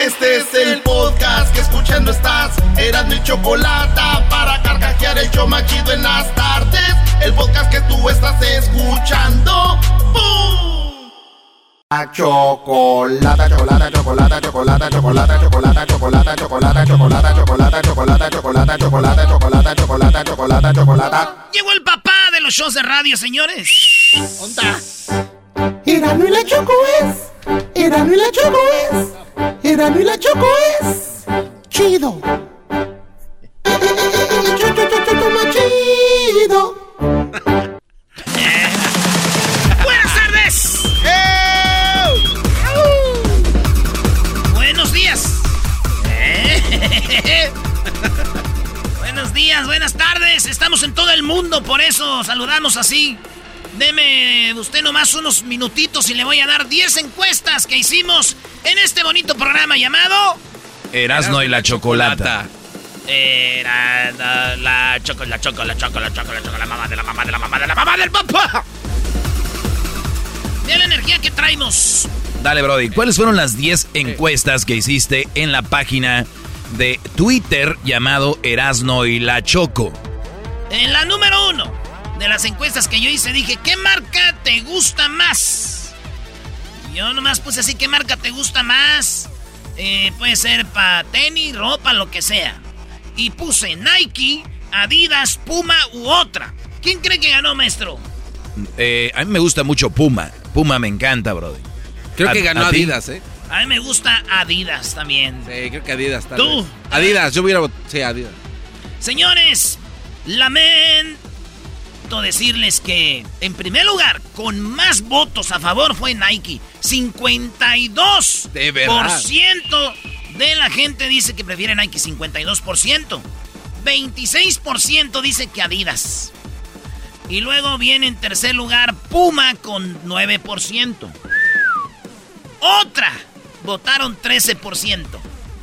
Este es el podcast que escuchando estás. Eran mi chocolate para carcajear el yo machido en las tardes. El podcast que tú estás escuchando. ¡Bum! Chocolata, chocolata, chocolata, chocolata, chocolata, chocolata, chocolata, chocolata, chocolata, chocolata, chocolata, chocolata, chocolata, chocolata, chocolata, chocolata, chocolata. Llegó el papá de los shows de radio, señores. ¿Onda? Erano y la Choco es. Erano y la Choco es. Erano y la Choco es. Chido. Chido. Buenas tardes. Buenos días. Buenos días, buenas tardes. Estamos en todo el mundo, por eso saludamos así. Deme usted nomás unos minutitos y le voy a dar 10 encuestas que hicimos en este bonito programa llamado Erasno y la chocolata. Era la, la choco, la choco, la choco, la choco, la choco, la mamá de la mamá de la mamá de la mamá del papá. Mira la energía que traemos. Dale, Brody. ¿Cuáles fueron las 10 encuestas que hiciste en la página de Twitter llamado Erasno y la Choco? En la número uno de las encuestas que yo hice dije, ¿qué marca te gusta más? Yo nomás puse así, ¿qué marca te gusta más? Eh, puede ser para tenis, ropa, lo que sea. Y puse Nike, Adidas, Puma u otra. ¿Quién cree que ganó, maestro? Eh, a mí me gusta mucho Puma. Puma me encanta, Brody. Creo ¿A- que ganó? Adidas, ¿eh? A mí me gusta Adidas también. Sí, creo que Adidas. tal ¿Tú? vez. Adidas, yo hubiera... vot- Sí, Adidas. Señores, lamento decirles que, en primer lugar, con más votos a favor fue Nike. 52% De verdad. de la gente dice que prefiere Nike, 52%. 26% dice que Adidas. Y luego viene en tercer lugar Puma con 9%. Otra, votaron 13%.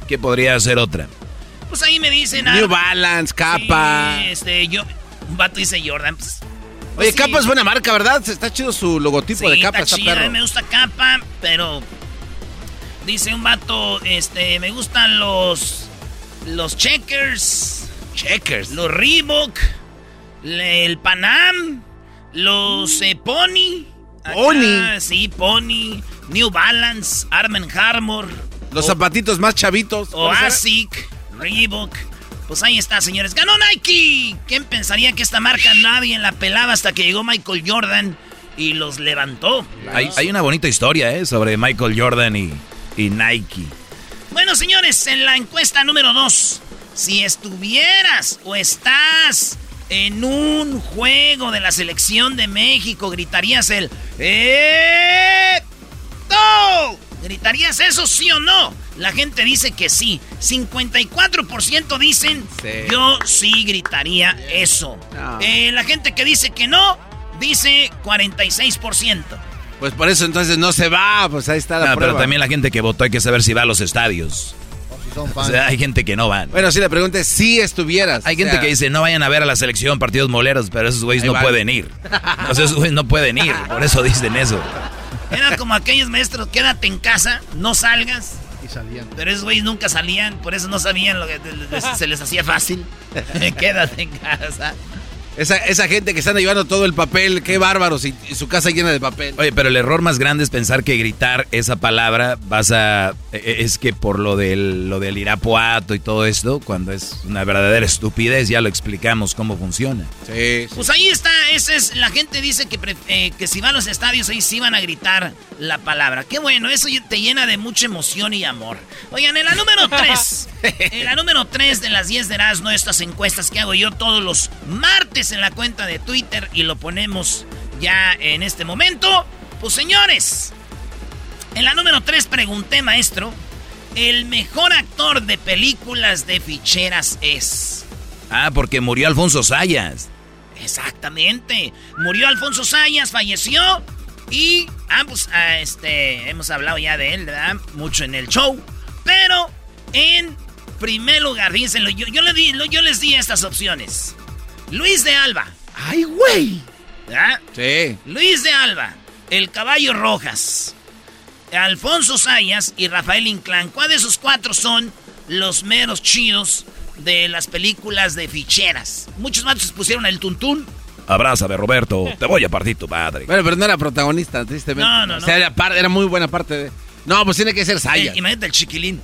¿Qué podría ser otra? Pues ahí me dicen... New ah, Balance, Capa. Sí, este, yo. Un vato dice Jordan. Pues, Oye, sí. Capa es buena marca, ¿verdad? Está chido su logotipo Sí, de Capa, está está a mí me gusta capa, pero. Dice un vato, este, me gustan los. Los checkers. Checkers. Los Reebok. El Panam. Los eh, Pony. Acá, Pony. Sí, Pony. New Balance. Armen Harmor. Los o- zapatitos más chavitos. O ¿Puede ser? ASIC, Reebok. Pues ahí está, señores. ¡Ganó Nike! ¿Quién pensaría que esta marca nadie la pelaba hasta que llegó Michael Jordan y los levantó? Hay, hay una bonita historia, ¿eh? Sobre Michael Jordan y, y Nike. Bueno, señores, en la encuesta número 2, si estuvieras o estás en un juego de la selección de México, gritarías el ¡Eh! ¡No! ¿Gritarías eso sí o no? La gente dice que sí. 54% dicen Sí. yo sí gritaría eso. No. Eh, la gente que dice que no, dice 46%. Pues por eso entonces no se va, pues ahí está la prueba. pero también la gente que votó hay que saber si va a los estadios. O sea, hay gente que no van. Bueno, si la pregunta es si estuvieras. Hay o gente sea, que dice, no vayan a ver a la selección partidos moleros, pero esos güeyes no van. pueden ir. O sea, esos güeyes no pueden ir, por eso dicen eso. Era como aquellos maestros, quédate en casa, no salgas. Y salían. Pero esos güeyes nunca salían, por eso no sabían lo que se les hacía fácil. quédate en casa. Esa, esa gente que están llevando todo el papel, qué bárbaros, y, y su casa llena de papel. Oye, pero el error más grande es pensar que gritar esa palabra vas a... e- Es que por lo del, lo del irapuato y todo esto, cuando es una verdadera estupidez, ya lo explicamos cómo funciona. Sí, sí. Pues ahí está, esa es, la gente dice que, pre- eh, que si van a los estadios ahí sí van a gritar la palabra. Qué bueno, eso te llena de mucha emoción y amor. Oigan, en la número 3, en la número 3 de las 10 de Erasmo, estas encuestas que hago yo todos los martes en la cuenta de Twitter y lo ponemos ya en este momento. Pues señores, en la número 3 pregunté, maestro, el mejor actor de películas de ficheras es... Ah, porque murió Alfonso Sayas. Exactamente. Murió Alfonso Sayas, falleció. Y ambos, ah, este, hemos hablado ya de él, ¿verdad? Mucho en el show. Pero en primer lugar, fíjense, yo, yo, le di- yo les di estas opciones. Luis de Alba. ¡Ay, güey! ¿verdad? Sí. Luis de Alba. El caballo Rojas. Alfonso Sayas y Rafael Inclán. ¿Cuál de esos cuatro son los meros chidos de las películas de ficheras? Muchos matos pusieron el tuntún. Abrázame, Roberto. Te voy a partir tu madre. Bueno, pero no era protagonista, tristemente. No, no, O sea, no. era, par- era muy buena parte de... No, pues tiene que ser Sayas. Eh, imagínate el chiquilín.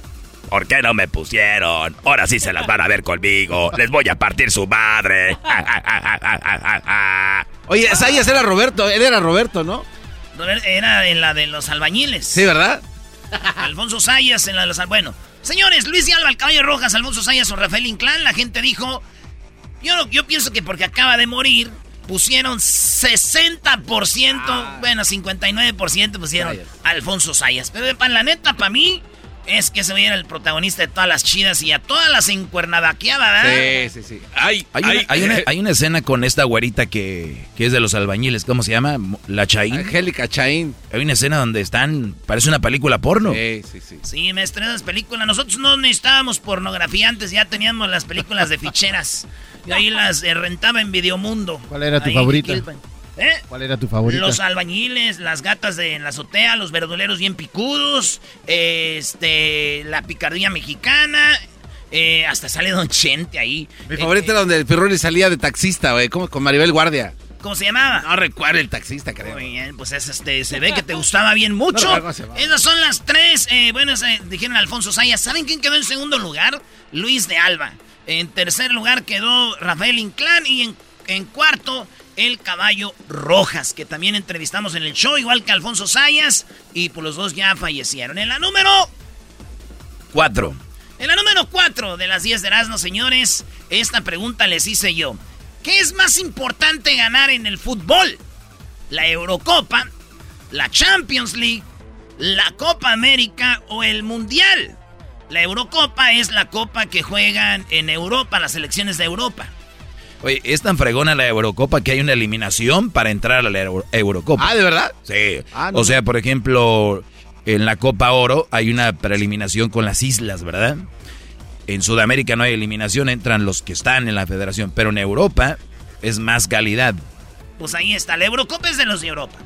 ¿Por qué no me pusieron? Ahora sí se las van a ver conmigo. Les voy a partir su madre. Oye, Sayas era Roberto, él era Roberto, ¿no? Era en la de los albañiles. Sí, ¿verdad? Alfonso Sayas en la de los... Bueno, señores, Luis de Alba, el caballo Rojas, Alfonso Sayas o Rafael Inclán, la gente dijo... Yo, yo pienso que porque acaba de morir, pusieron 60%, bueno, 59% pusieron Sayas. Alfonso Sayas. Pero para la neta, para mí, es que se era el protagonista de todas las chidas y a todas las encuernadaqueadas, ¿verdad? Sí, sí, sí. Ay, Hay una, ay, hay, una, eh, hay una escena con esta güerita que, que es de los albañiles. ¿Cómo se llama? La Chaín. Angélica Chaín. Hay una escena donde están... Parece una película porno. Sí, sí, sí. Sí, maestro, esas películas. Nosotros no necesitábamos pornografía antes, ya teníamos las películas de ficheras. Y ahí las eh, rentaba en Videomundo. ¿Cuál era tu Ahí favorita? ¿Eh? ¿Cuál era tu favorita? Los albañiles, las gatas de en la azotea, los verduleros bien picudos, este, la picardía mexicana, eh, hasta sale Don Chente ahí. Mi Eh, favorita eh, era donde el Pirroni salía de taxista, güey, como con Maribel Guardia. ¿Cómo se llamaba? No recuerdo el taxista, creo. Muy bien, pues es, este, se ve que te gustaba bien mucho. No. Esas son las tres. eh, bueno, dijeron Alfonso Sayas. ¿Saben quién quedó en segundo lugar? Luis de Alba. En tercer lugar quedó Rafael Inclán. Y en, en cuarto, el caballo Rojas, que también entrevistamos en el show, igual que Alfonso Sayas. Y pues los dos ya fallecieron. En la número Cuatro. en la número 4 de las 10 de Erasmo, señores, esta pregunta les hice yo. ¿Qué es más importante ganar en el fútbol? ¿La Eurocopa, la Champions League, la Copa América o el Mundial? La Eurocopa es la copa que juegan en Europa, las selecciones de Europa. Oye, es tan fregona la Eurocopa que hay una eliminación para entrar a la Euro- Eurocopa. Ah, ¿de verdad? Sí. Ah, no. O sea, por ejemplo, en la Copa Oro hay una preeliminación con las islas, ¿verdad? En Sudamérica no hay eliminación, entran los que están en la federación, pero en Europa es más calidad. Pues ahí está, la Eurocopa es de los de Europa.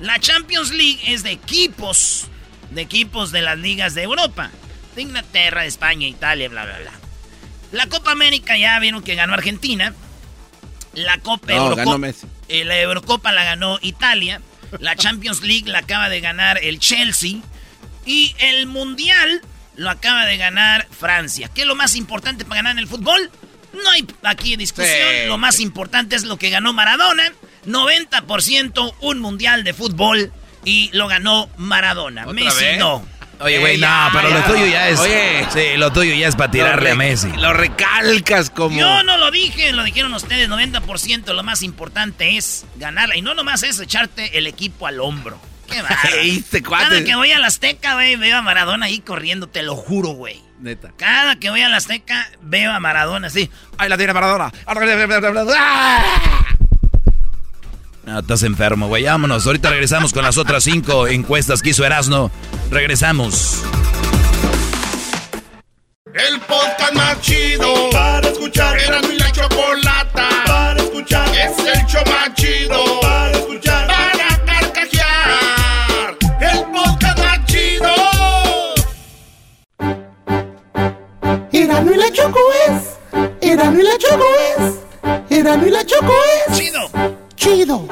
La Champions League es de equipos, de equipos de las ligas de Europa. De Inglaterra, de España, Italia, bla, bla, bla. La Copa América ya vieron que ganó Argentina. La Copa No, Eurocopa- eh, la Eurocopa la ganó Italia. La Champions League la acaba de ganar el Chelsea. Y el Mundial lo acaba de ganar Francia. ¿Qué es lo más importante para ganar en el fútbol? No hay aquí discusión. Sí. Lo más importante es lo que ganó Maradona. 90% un Mundial de fútbol. Y lo ganó Maradona. ¿Otra Messi vez? no. Oye, Eh, güey, no, ya, pero ya. lo tuyo ya es. Oye. Sí, lo tuyo ya es para tirarle a Messi. Lo recalcas como... Yo no lo dije, lo dijeron ustedes. 90% lo más importante es ganarla. Y no nomás es echarte el equipo al hombro. Qué este. Cada que voy a la Azteca, güey, veo a Maradona ahí corriendo, te lo juro, güey. Neta. Cada que voy a la Azteca, veo a Maradona así. Ahí la tiene Maradona. No, estás enfermo, güey. Vámonos. Ahorita regresamos con las otras cinco encuestas que hizo Erasno. Regresamos. El podcast más chido para escuchar. Era mi la chocolata para escuchar. Es el show más chido para escuchar. Para carcajear. El podcast más chido. Erano y la Choco es. Erano y la Choco es. Erano y la Choco es. ¡Chido! Chido.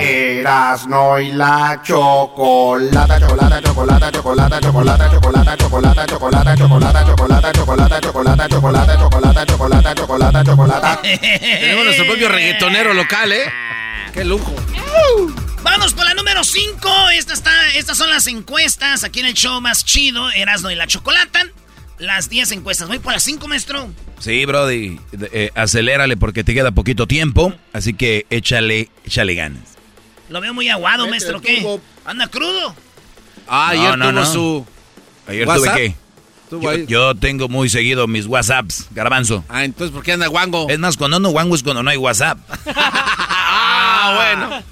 Erasno y la chocolata, chocolata, chocolata, chocolata, chocolata, chocolata, chocolata, chocolata, chocolata, chocolata, chocolata, chocolata, chocolata, chocolata, chocolata, chocolata, chocolata. Tenemos nuestro propio reggaetonero local, ¿eh? ¡Qué lujo! Vamos con la número 5. Esta está, estas son las encuestas aquí en el show más chido, Erasmo y la Chocolata. Las 10 encuestas. Voy por las 5, maestro. Sí, Brody. eh, acelérale porque te queda poquito tiempo. Así que échale, échale ganas. Lo veo muy aguado, maestro. ¿Qué? ¿Anda crudo? Ah, No, ayer no, tuvo no. su... Ayer ¿WhatsApp? tuve que. tuvo Yo, tengo muy seguido mis WhatsApps, garbanzo. Ah, entonces, ¿por qué anda guango? Es más, cuando no guango es cuando no hay WhatsApp. Ah, bueno.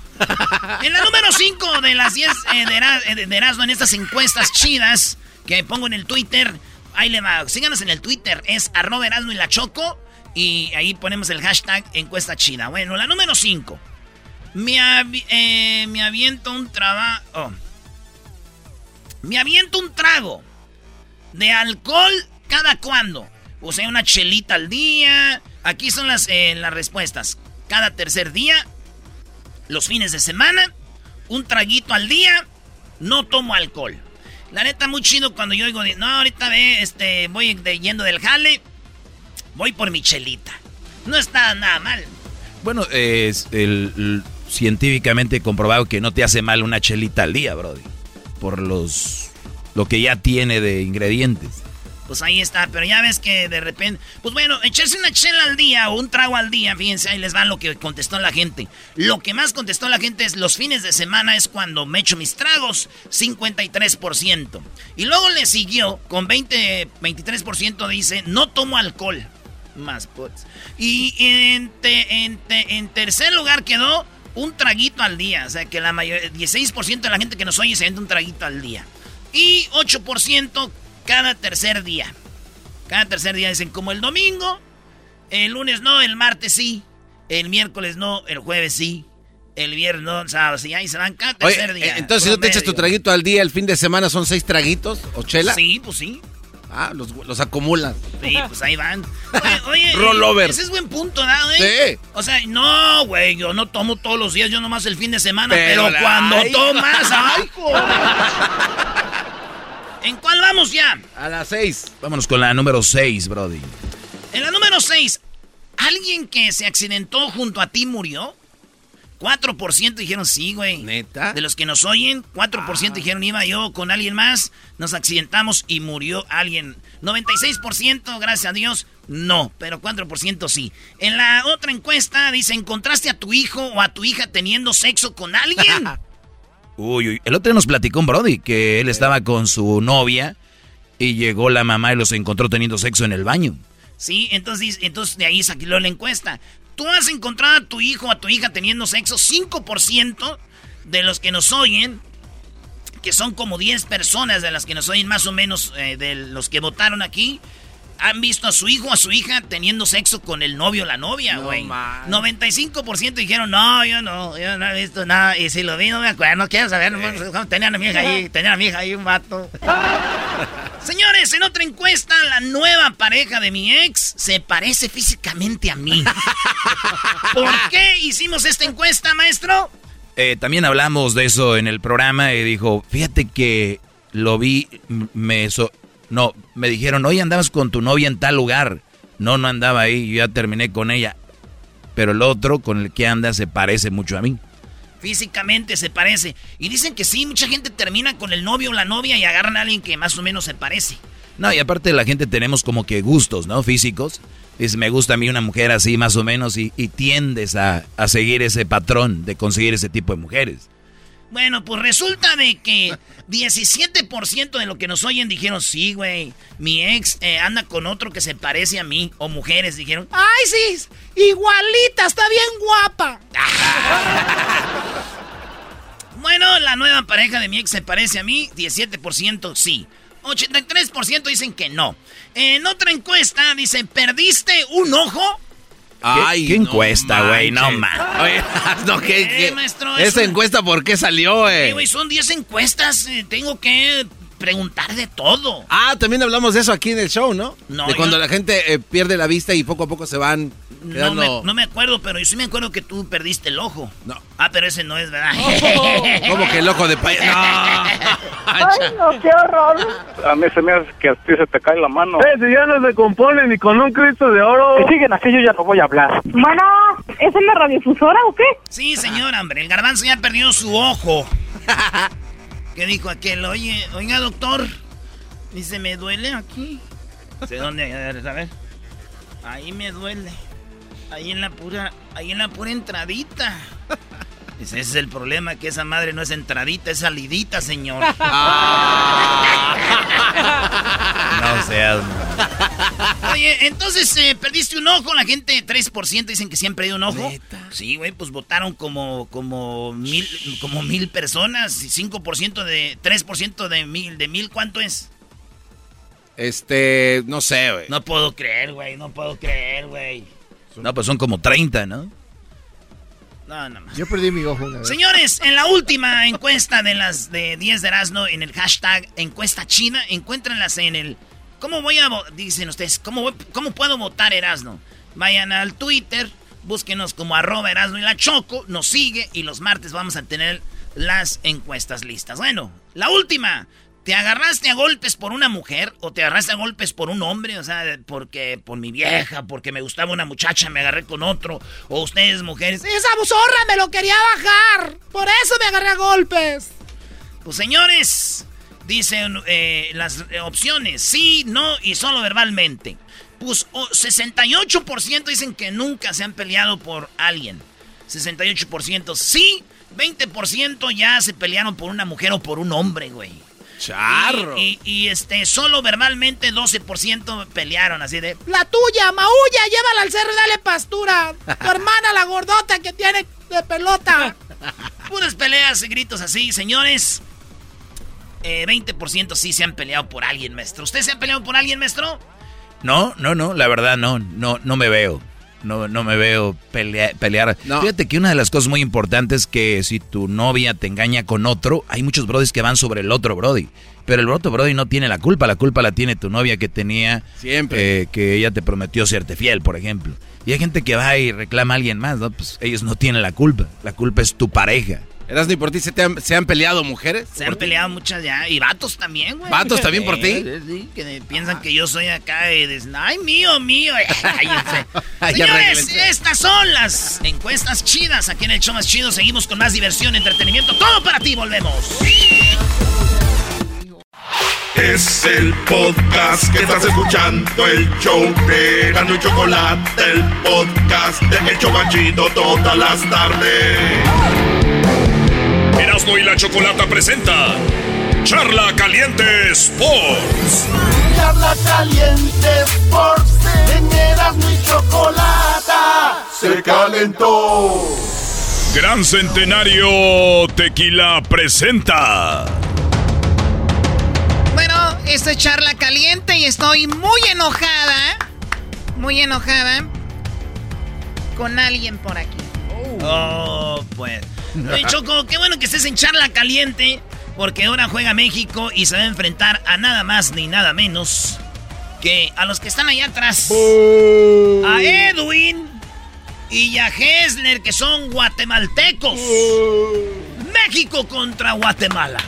En la número 5 de las 10 eh, eh, de Erasmo en estas encuestas chidas que pongo en el Twitter. Ahí le va. Síganos en el Twitter. Es arroba y la Choco. Y ahí ponemos el hashtag encuesta chida. Bueno, la número 5. Me, eh, me aviento un trabajo. Oh. Me aviento un trago de alcohol cada cuándo. O sea, una chelita al día. Aquí son las, eh, las respuestas. Cada tercer día, los fines de semana, un traguito al día, no tomo alcohol. La neta, muy chido cuando yo digo, no, ahorita ve, este, voy yendo del jale, voy por mi chelita. No está nada mal. Bueno, es el, científicamente comprobado que no te hace mal una chelita al día, Brody. Por los lo que ya tiene de ingredientes. Pues ahí está, pero ya ves que de repente. Pues bueno, echarse una chela al día o un trago al día, fíjense, ahí les va lo que contestó la gente. Lo que más contestó la gente es los fines de semana es cuando me echo mis tragos, 53%. Y luego le siguió con 20, 23% dice, no tomo alcohol. Más pues. Y en, en, tercer lugar quedó un traguito al día. O sea que la mayoría, 16% de la gente que nos oye se vende un traguito al día. Y 8% cada tercer día. Cada tercer día dicen como el domingo, el lunes no, el martes sí, el miércoles no, el jueves sí, el viernes no, el sábado sí, ahí se van cada tercer día. Eh, entonces, si no te echas tu traguito al día, el fin de semana son seis traguitos o chela. Sí, pues sí. Ah, los, los acumulan. Sí, pues ahí van. Oye, oye Rollover. Ese es buen punto, ¿no, eh? Sí. O sea, no, güey, yo no tomo todos los días, yo nomás el fin de semana, pero, cuando tomas, ay, ¿En cuál vamos ya? A las seis. Vámonos con la número seis, Brody. En la número seis, ¿alguien que se accidentó junto a ti murió? 4% dijeron sí, güey. ¿Neta? De los que nos oyen, 4% ah. dijeron iba yo con alguien más, nos accidentamos y murió alguien. 96%, gracias a Dios, no, pero 4% sí. En la otra encuesta dice, ¿encontraste a tu hijo o a tu hija teniendo sexo con alguien? Uy, uy, el otro día nos platicó un Brody que él estaba con su novia y llegó la mamá y los encontró teniendo sexo en el baño. Sí, entonces, entonces de ahí saquiló la encuesta. ¿Tú has encontrado a tu hijo o a tu hija teniendo sexo? 5% de los que nos oyen, que son como 10 personas de las que nos oyen más o menos eh, de los que votaron aquí, han visto a su hijo o a su hija teniendo sexo con el novio o la novia, güey. No, 95% dijeron, no, yo no, yo no he visto nada. Y si lo vi, no me acuerdo, no quiero saber. Tenían a mi hija ahí, tenían a mi hija ahí un vato. Señores, en otra encuesta, la nueva pareja de mi ex se parece físicamente a mí. ¿Por qué hicimos esta encuesta, maestro? Eh, también hablamos de eso en el programa y dijo, fíjate que lo vi, me, no, me dijeron, oye, andabas con tu novia en tal lugar. No, no andaba ahí, yo ya terminé con ella. Pero el otro con el que anda se parece mucho a mí. Físicamente se parece. Y dicen que sí, mucha gente termina con el novio o la novia y agarran a alguien que más o menos se parece. No, y aparte la gente tenemos como que gustos, ¿no? Físicos. Dice, me gusta a mí una mujer así más o menos y, tiendes a, a seguir ese patrón de conseguir ese tipo de mujeres. Bueno, pues resulta de que 17% de lo que nos oyen dijeron, sí, güey, mi ex eh, anda con otro que se parece a mí. O mujeres dijeron, ay, sí, igualita, está bien guapa. bueno, la nueva pareja de mi ex se parece a mí, 17% sí. 83% dicen que no. En otra encuesta dice, ¿perdiste un ojo? Ay, ¿Qué, encuesta, güey? No, man. no, ¿qué, qué? ¿Esa encuesta por qué salió, güey? güey, son 10 encuestas. Eh, tengo que preguntar de todo. Ah, también hablamos de eso aquí en el show, ¿no? No. De cuando la gente eh, pierde la vista y poco a poco se van no me, no me, acuerdo, pero yo sí me acuerdo que tú perdiste el ojo. No. Ah, pero ese no es, ¿verdad? ¿Cómo que el ojo de payaso? No. Ay, no, qué horror. A mí se me hace que a ti se te cae la mano. Eh, si ya no se compone ni con un Cristo de oro. Si siguen así, yo ya no voy a hablar. Bueno, ¿es en la radiofusora o qué? Sí, señor, hombre. El garbanzo ya perdió su ojo. ¿Qué dijo aquel? Oye, oiga, doctor. Dice, me duele aquí. ¿De dónde? A ver, a ver. Ahí me duele. Ahí en la pura, ahí en la pura entradita. Ese es el problema, que esa madre no es entradita, es salidita, señor. no seas. Oye, entonces eh, perdiste un ojo, la gente 3% dicen que siempre hay un ojo. Sí, güey, pues votaron como, como mil, como mil personas, 5% de, 3% de mil, de mil, ¿cuánto es? Este, no sé, güey. No puedo creer, güey, no puedo creer, güey. No, pues son como 30, ¿no? No, no más. Yo perdí mi ojo una vez. Señores, en la última encuesta de las de 10 de Erasmo, en el hashtag encuesta china, encuéntrenlas en el... ¿Cómo voy a... Dicen ustedes, ¿cómo, voy- cómo puedo votar Erasmo? Vayan al Twitter, búsquenos como arroba Erasmo y la Choco, nos sigue y los martes vamos a tener las encuestas listas. Bueno, la última. ¿Te agarraste a golpes por una mujer o te agarraste a golpes por un hombre? O sea, porque por mi vieja, porque me gustaba una muchacha, me agarré con otro. O ustedes, mujeres, esa zorra me lo quería bajar. Por eso me agarré a golpes. Pues señores, dicen eh, las eh, opciones, sí, no y solo verbalmente. Pues o- 68% dicen que nunca se han peleado por alguien. 68% sí, 20% ya se pelearon por una mujer o por un hombre, güey. Charro. Y, y, y, este, solo verbalmente 12% pelearon así de... La tuya, maulla, llévala al cerro y dale pastura. Tu hermana, la gordota que tiene de pelota. Puras peleas y gritos así, señores. Eh, 20% sí se han peleado por alguien, maestro. ¿Usted se ha peleado por alguien, maestro? No, no, no, la verdad no, no, no me veo. No, no me veo pelea- pelear. No. Fíjate que una de las cosas muy importantes es que si tu novia te engaña con otro, hay muchos brodis que van sobre el otro brody. Pero el otro brody no tiene la culpa, la culpa la tiene tu novia que tenía... Siempre. eh, que ella te prometió serte fiel, por ejemplo. Y hay gente que va y reclama a alguien más, ¿no? Pues ellos no tienen la culpa. La culpa es tu pareja. Erasmo, ¿y por ti se, te han, se han peleado mujeres? Se han peleado muchas ya. Y vatos también, güey. ¿Vatos también por ti? Sí, sí, que piensan que yo soy acá y dicen, ay, mío, mío. Señores, estas son las encuestas chidas. Aquí en el show más chido seguimos con más diversión, entretenimiento. Todo para ti, volvemos. Es el podcast que estás escuchando, el show de Gano y Chocolate, el podcast de El Chobachito todas las tardes. Erasmo y la Chocolata presenta Charla Caliente Sports. Charla caliente Sports. En Erasmo y Chocolata. Se calentó. Gran Centenario Tequila presenta. Bueno, esto es charla caliente y estoy muy enojada. Muy enojada. Con alguien por aquí. Oh, pues. Oye, Choco, qué bueno que estés en charla caliente. Porque ahora juega México y se va a enfrentar a nada más ni nada menos que a los que están allá atrás. A Edwin y a Hessler, que son guatemaltecos. México contra Guatemala.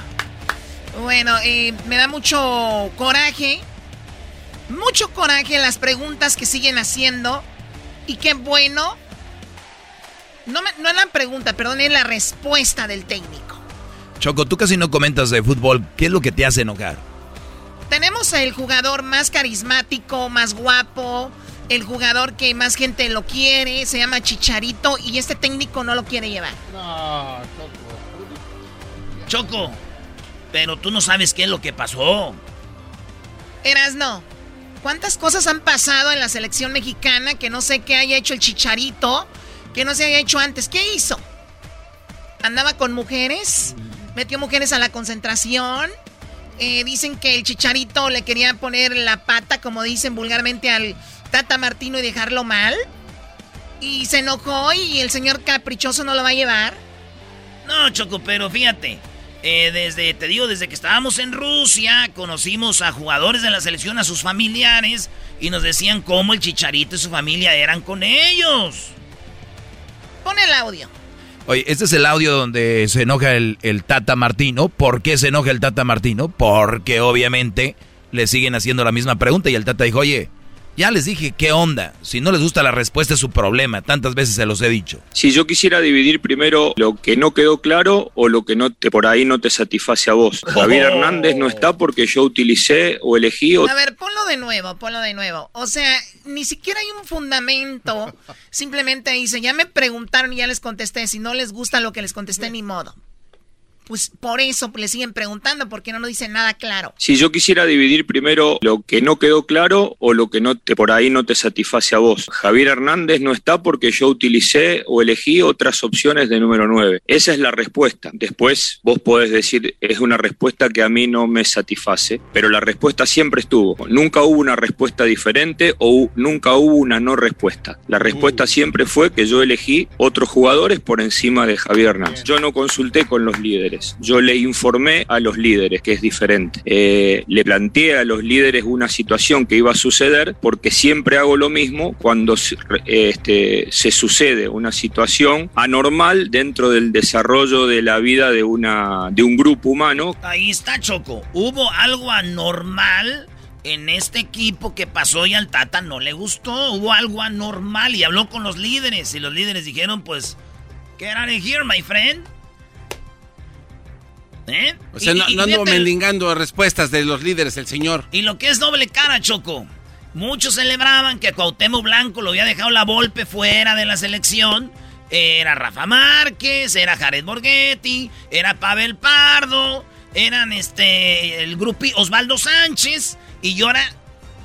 Bueno, eh, me da mucho coraje. Mucho coraje las preguntas que siguen haciendo. Y qué bueno. No, me- no es la pregunta, perdón, es la respuesta del técnico. Choco, tú casi no comentas de fútbol. ¿Qué es lo que te hace enojar? Tenemos el jugador más carismático, más guapo, el jugador que más gente lo quiere, se llama Chicharito y este técnico no lo quiere llevar. No, Choco, pero tú no sabes qué es lo que pasó. Eras no. ¿Cuántas cosas han pasado en la selección mexicana que no sé qué haya hecho el Chicharito, que no se haya hecho antes? ¿Qué hizo? ¿Andaba con mujeres? ¿Metió mujeres a la concentración? Eh, dicen que el Chicharito le quería poner la pata, como dicen vulgarmente, al Tata Martino y dejarlo mal. Y se enojó y el señor caprichoso no lo va a llevar. No, Choco, pero fíjate. eh, desde, te digo, desde que estábamos en Rusia, conocimos a jugadores de la selección, a sus familiares, y nos decían cómo el Chicharito y su familia eran con ellos. El audio. Oye, este es el audio donde se enoja el, el Tata Martino. ¿Por qué se enoja el Tata Martino? Porque obviamente le siguen haciendo la misma pregunta y el Tata dijo, oye, ya les dije, ¿qué onda? Si no les gusta la respuesta es su problema. Tantas veces se los he dicho. Si yo quisiera dividir primero lo que no quedó claro o lo que no te, por ahí no te satisface a vos. Javier Hernández no está porque yo utilicé o elegí o A ver, ponlo de nuevo, ponlo de nuevo. O sea, ni siquiera hay un fundamento. Simplemente dice, ya me preguntaron y ya les contesté. Si no les gusta lo que les contesté, ni modo. Pues por eso le siguen preguntando, porque no nos dicen nada claro. Si yo quisiera dividir primero lo que no quedó claro o lo que no te, por ahí no te satisface a vos. Javier Hernández no está porque yo utilicé o elegí otras opciones de número 9. Esa es la respuesta. Después vos podés decir, es una respuesta que a mí no me satisface, pero la respuesta siempre estuvo. Nunca hubo una respuesta diferente o nunca hubo una no respuesta. La respuesta siempre fue que yo elegí otros jugadores por encima de Javier Hernández. Yo no consulté con los líderes, yo le informé a los líderes, que es diferente. Eh, le planteé a los líderes una situación que iba a suceder porque siempre hago lo mismo cuando se- este, se sucede una situación anormal dentro del desarrollo de la vida de, una, de un grupo humano. Ahí está, Choco. Hubo algo anormal en este equipo que pasó y al Tata no le gustó. Hubo algo anormal y habló con los líderes. Y los líderes dijeron, pues, get out here, my friend. ¿Eh? O sea, Y- no, y no ando mendigando respuestas de los líderes, el señor. Y lo que es doble cara, Choco. Muchos celebraban que Cuauhtémoc Blanco lo había dejado la Volpe fuera de la selección. Era Rafa Márquez, era Jared Borghetti, era Pavel Pardo, eran este el Osvaldo Sánchez y ahora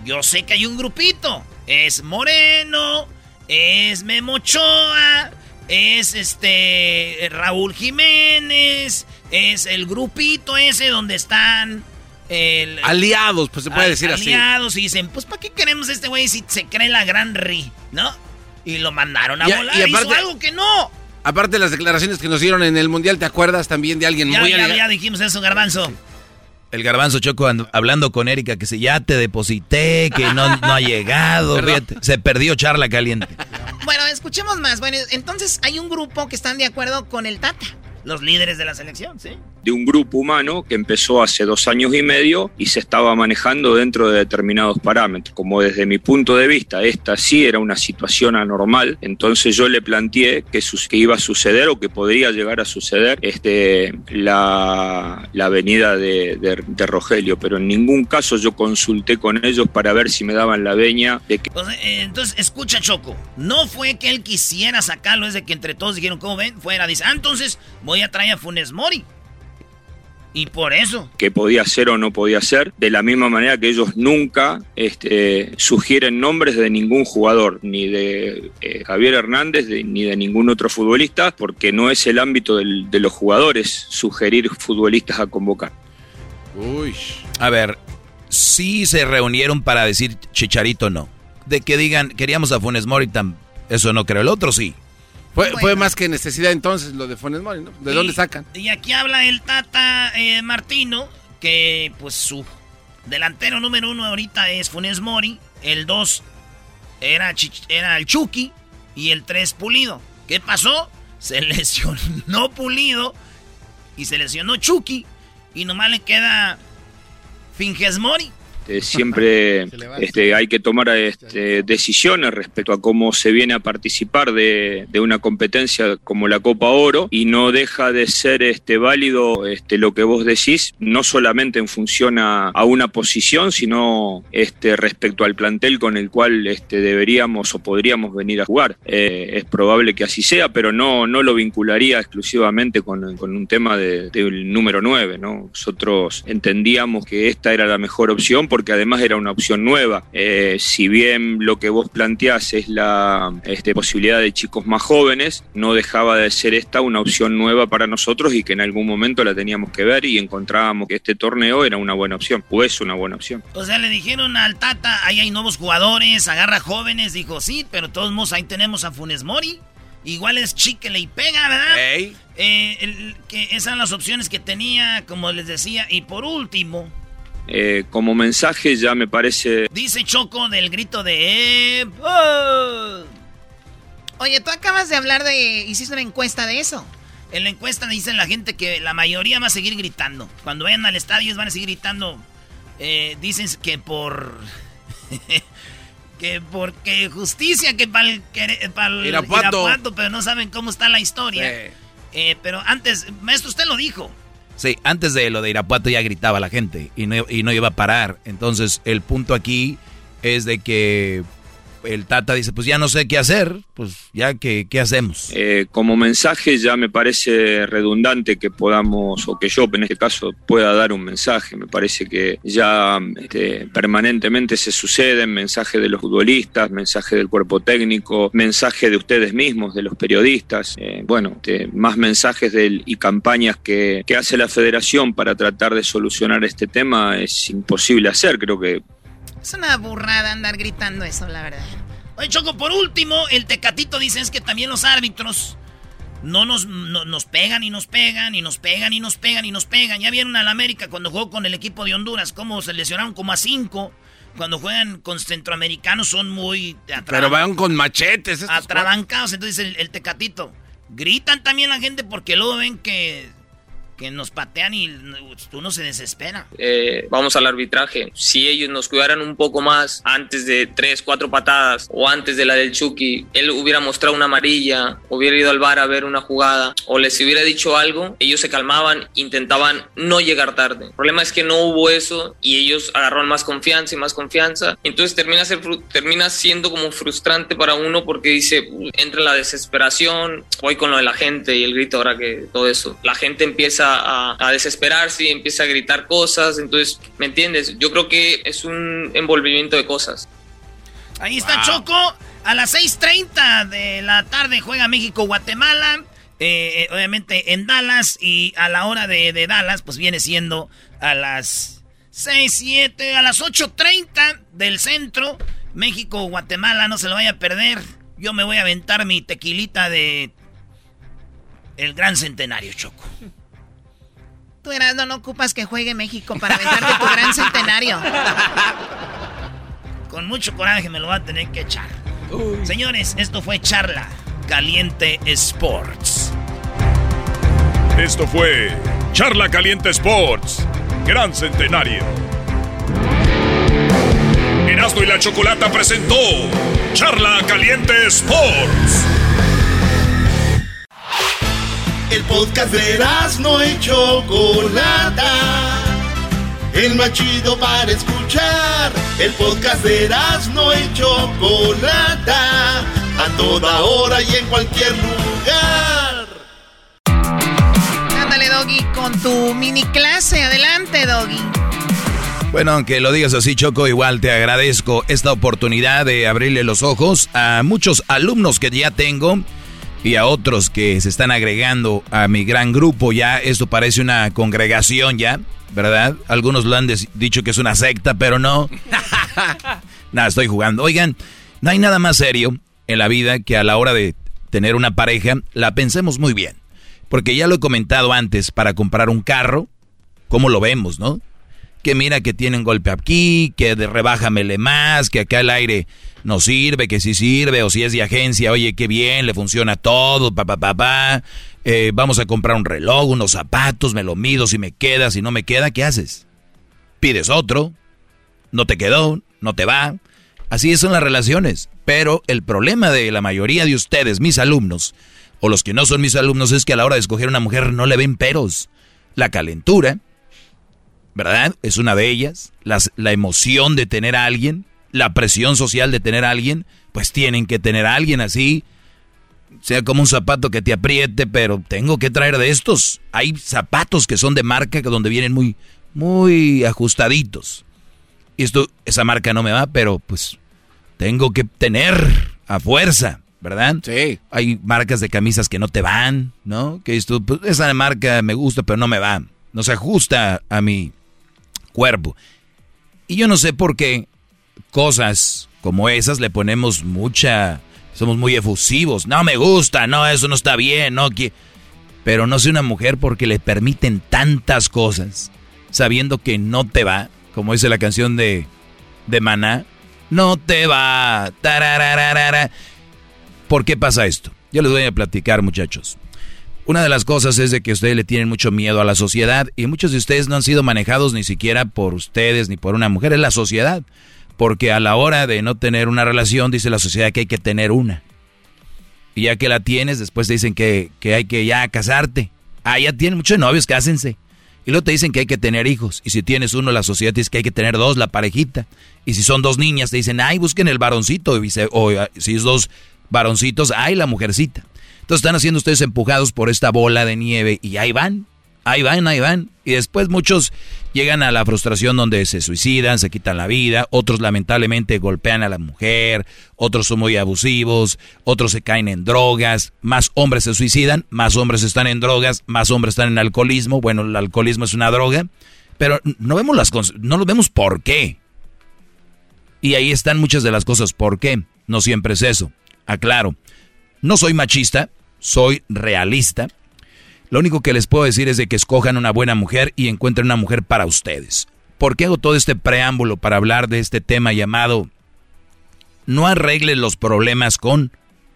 yo sé que hay un grupito. Es Moreno, es Memo Ochoa, es este Raúl Jiménez, es el grupito ese donde están el, Aliados, pues se puede al- decir así. aliados y dicen, pues ¿para qué queremos a este güey si se cree la gran ri? ¿No? Y lo mandaron a Y volar, y aparte- hizo algo que no. Aparte de las declaraciones que nos dieron en el Mundial, ¿te acuerdas también de alguien Ya, muy ya, ya dijimos eso, garbanzo. El garbanzo Choco and- hablando con Erika que se ya te deposité, que no, no ha llegado. Fíjate, se perdió charla caliente. Bueno, escuchemos más. Bueno, entonces hay un grupo que están de acuerdo con el Tata. Los líderes de la selección, sí. De un grupo humano que empezó hace dos años y medio y se estaba manejando dentro de determinados parámetros. Como desde mi punto de vista esta sí era una situación anormal, entonces yo le planteé que, que iba a suceder o que podría llegar a suceder este, la, la venida de, de- Rogelio, pero en ningún caso yo consulté con ellos para ver si me daban la veña de que Entonces, eh, entonces, escucha, Choco. No fue que él quisiera sacarlo, es de que entre todos dijeron, ¿cómo ven? Fuera, dice, ah, entonces voy a traer a Funes Mori. Y por eso. que podía ser o no podía ser, de la misma manera que ellos nunca este, sugieren nombres de ningún jugador, ni de eh, Javier Hernández, de- ni de ningún otro futbolista, porque no es el ámbito del- de los jugadores sugerir futbolistas a convocar. Uy. A ver, sí se reunieron para decir Chicharito no. De que digan, queríamos a Funes Mori, eso no creo. El otro sí. Fue, fue más que necesidad entonces lo de Funes Mori, ¿no? ¿De Y- dónde sacan? Y aquí habla el Tata eh, Martino, que pues su delantero número uno ahorita es Funes Mori, el dos era, era el Chucky y el tres Pulido. ¿Qué pasó? Se lesionó Pulido y se lesionó Chucky y nomás le queda Finges Mori. Este, siempre este, hay que tomar este, decisiones respecto a cómo se viene a participar de, de una competencia como la Copa Oro y no deja de ser este, válido este, lo que vos decís, no solamente en función a, a una posición, sino este, respecto al plantel con el cual este, deberíamos o podríamos venir a jugar. Eh, es probable que así sea, pero no, no lo vincularía exclusivamente con, con un tema de- del número 9. ¿no? Nosotros entendíamos que esta era la mejor opción porque además era una opción nueva. Eh, si bien lo que vos planteás es la este, posibilidad de chicos más jóvenes, no dejaba de ser esta una opción nueva para nosotros y que en algún momento la teníamos que ver y encontrábamos que este torneo era una buena opción, o es una buena opción. O sea, le dijeron al Tata, ahí hay nuevos jugadores, agarra jóvenes. Dijo, sí, pero todos modos ahí tenemos a Funes Mori. Igual es chiquele y pega, ¿verdad? Eh, el- que esas eran las opciones que tenía, como les decía. Y por último, Eh, como mensaje ya me parece dice Choco del grito de... "Eh, oh". Oye, tú acabas de hablar de... Hiciste una encuesta de eso. En la encuesta dicen la gente que la mayoría va a seguir gritando. Cuando vayan al estadio van a seguir gritando. Eh, dicen que por... que porque justicia, que para el Irapuato. pero no saben cómo está la historia. Sí. Eh, pero antes, maestro, usted lo dijo. Sí, antes de lo de Irapuato ya gritaba la gente y no, y no iba a parar. Entonces, el punto aquí es de que el Tata dice, pues ya no sé qué hacer, pues ya que, qué hacemos. Eh, como mensaje ya me parece redundante que podamos, o que yo en este caso pueda dar un mensaje. Me parece que ya este, permanentemente se suceden mensajes de los futbolistas, mensajes del cuerpo técnico, mensajes de ustedes mismos, de los periodistas. Eh, bueno, este, más mensajes del, y campañas que, que hace la federación para tratar de solucionar este tema es imposible hacer. Creo que es una burrada andar gritando eso, la verdad. Oye, Choco, por último, el Tecatito dice es que también los árbitros no nos, nos pegan y nos pegan y nos pegan y nos pegan y nos pegan. Ya vieron al América cuando jugó con el equipo de Honduras, cómo se lesionaron como a cinco. Cuando juegan con centroamericanos son muy... Pero van con machetes. Atrabancados. Entonces el, el Tecatito. Gritan también la gente porque luego ven que que nos patean y uno se desespera. Eh, vamos al arbitraje. Si ellos nos cuidaran un poco más antes de tres, cuatro patadas o antes de la del Chucky, él hubiera mostrado una amarilla, hubiera ido al bar a ver una jugada o les hubiera dicho algo, ellos se calmaban, intentaban no llegar tarde. El problema es que no hubo eso y ellos agarraron más confianza y más confianza. Entonces termina, ser, termina siendo como frustrante para uno porque dice, entra la desesperación, voy con lo de la gente y el grito ahora que todo eso. La gente empieza a, desesperarse y empieza a gritar cosas. Entonces, ¿me entiendes? Yo creo que es un envolvimiento de cosas. Ahí está Choco. A las 6.30 de la tarde juega México-Guatemala. Eh, eh, obviamente en Dallas. Y a la hora de, de Dallas, pues viene siendo a las 6, 7, a las 8.30 del centro. México-Guatemala, no se lo vaya a perder. Yo me voy a aventar mi tequilita de el gran centenario, Choco. Tú, Erasmo, no ocupas que juegue México para aventarte tu gran centenario. Con mucho coraje me lo va a tener que echar. Señores, esto fue Charla Caliente Sports. Esto fue Charla Caliente Sports. Gran Centenario. Erasmo y la Chocolata presentó Charla Caliente Sports. El podcast de no y Chocolata. El más chido para escuchar. El podcast de no y Chocolata. A toda hora y en cualquier lugar. Ándale, Doggy, con tu mini clase. Adelante, Doggy. Bueno, aunque lo digas así, Choco, igual te agradezco esta oportunidad de abrirle los ojos a muchos alumnos que ya tengo y a otros que se están agregando a mi gran grupo. Ya esto parece una congregación ya, ¿verdad? Algunos lo han dicho que es una secta, pero no. nada, estoy jugando. Oigan, no hay nada más serio en la vida que a la hora de tener una pareja la pensemos muy bien. Porque ya lo he comentado antes, para comprar un carro, ¿cómo lo vemos, no? Que mira que tienen golpe aquí, que de rebájamele más, que acá el aire no sirve, que sí sirve, o si es de agencia, oye, qué bien, le funciona todo, papá, papá, eh, vamos a comprar un reloj, unos zapatos, me lo mido, si me queda, si no me queda, ¿qué haces? Pides otro, no te quedó, no te va. Así son las relaciones. Pero el problema de la mayoría de ustedes, mis alumnos, o los que no son mis alumnos, es que a la hora de escoger una mujer no le ven peros. La calentura, ¿verdad? Es una de ellas. la emoción de tener a alguien la presión social de tener a alguien, pues tienen que tener a alguien así, sea como un zapato que te apriete, pero tengo que traer de estos. Hay zapatos que son de marca que donde vienen muy, muy ajustaditos. Y esto, esa marca no me va, pero pues tengo que tener a fuerza, ¿verdad? Sí. Hay marcas de camisas que no te van, ¿no? Que esto, pues, esa marca me gusta, pero no me va. No se ajusta a mi cuerpo. Y yo no sé por qué cosas como esas le ponemos mucha... Somos muy efusivos. No me gusta, no, eso no está bien, no Pero no soy una mujer porque le permiten tantas cosas, sabiendo que no te va, como dice la canción de, de Maná, no te va. ¿Por qué pasa esto? Yo les voy a platicar, muchachos. Una de las cosas es de que ustedes le tienen mucho miedo a la sociedad y muchos de ustedes no han sido manejados ni siquiera por ustedes ni por una mujer, es la sociedad. Porque a la hora de no tener una relación, dice la sociedad que hay que tener una. Y ya que la tienes, después te dicen que, hay que ya casarte. Ah, ya tienen muchos novios, cásense. Y luego te dicen que hay que tener hijos. Y si tienes uno, la sociedad dice que hay que tener dos, la parejita. Y si son dos niñas, te dicen, ay, busquen el varoncito. O si es dos varoncitos, ay, la mujercita. Entonces están haciendo ustedes empujados por esta bola de nieve y ahí van, ahí van, ahí van. Y después muchos llegan a la frustración donde se suicidan, se quitan la vida, otros lamentablemente golpean a la mujer, otros son muy abusivos, otros se caen en drogas, más hombres se suicidan, más hombres están en drogas, más hombres están en alcoholismo. Bueno, el alcoholismo es una droga, pero no vemos las no lo vemos por qué. Y ahí están muchas de las cosas por qué. No siempre es eso. Aclaro. No soy machista, soy realista. Lo único que les puedo decir es de que escojan una buena mujer y encuentren una mujer para ustedes. ¿Por qué hago todo este preámbulo para hablar de este tema llamado No arreglen los problemas con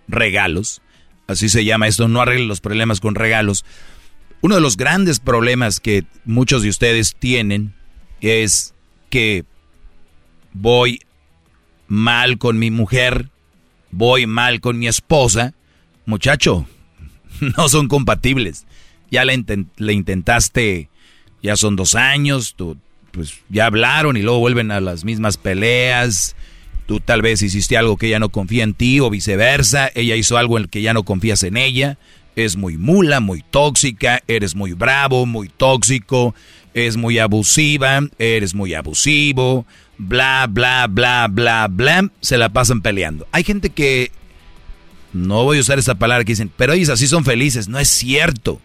regalos? Así se llama esto, no arreglen los problemas con regalos. Uno de los grandes problemas que muchos de ustedes tienen es que voy mal con mi mujer, voy mal con mi esposa muchacho, no son compatibles. Ya le, intentaste, ya son dos años, tú, pues ya hablaron y luego vuelven a las mismas peleas. Tú tal vez hiciste algo que ella no confía en ti o viceversa. Ella hizo algo en el que ya no confías en ella. Es muy mula, muy tóxica, eres muy bravo, muy tóxico, es muy abusiva, eres muy abusivo, bla, bla, bla, bla, bla. Se la pasan peleando. Hay gente que no voy a usar esa palabra que dicen, pero ellos así son felices. No es cierto.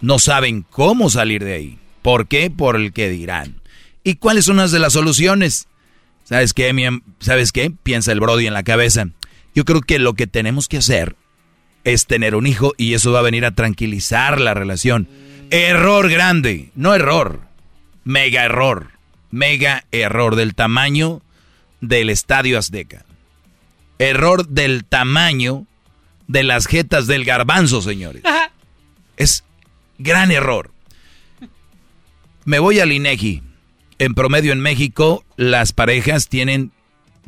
No saben cómo salir de ahí. ¿Por qué? Por el que dirán. ¿Y cuáles son las de las soluciones? ¿Sabes qué? ¿Sabes qué? Piensa el Brody en la cabeza. Yo creo que lo que tenemos que hacer es tener un hijo y eso va a venir a tranquilizar la relación. Error grande, no error, mega error, mega error del tamaño del Estadio Azteca. Error del tamaño de las jetas del garbanzo, señores. Es gran error. Me voy al INEGI. En promedio en México, las parejas tienen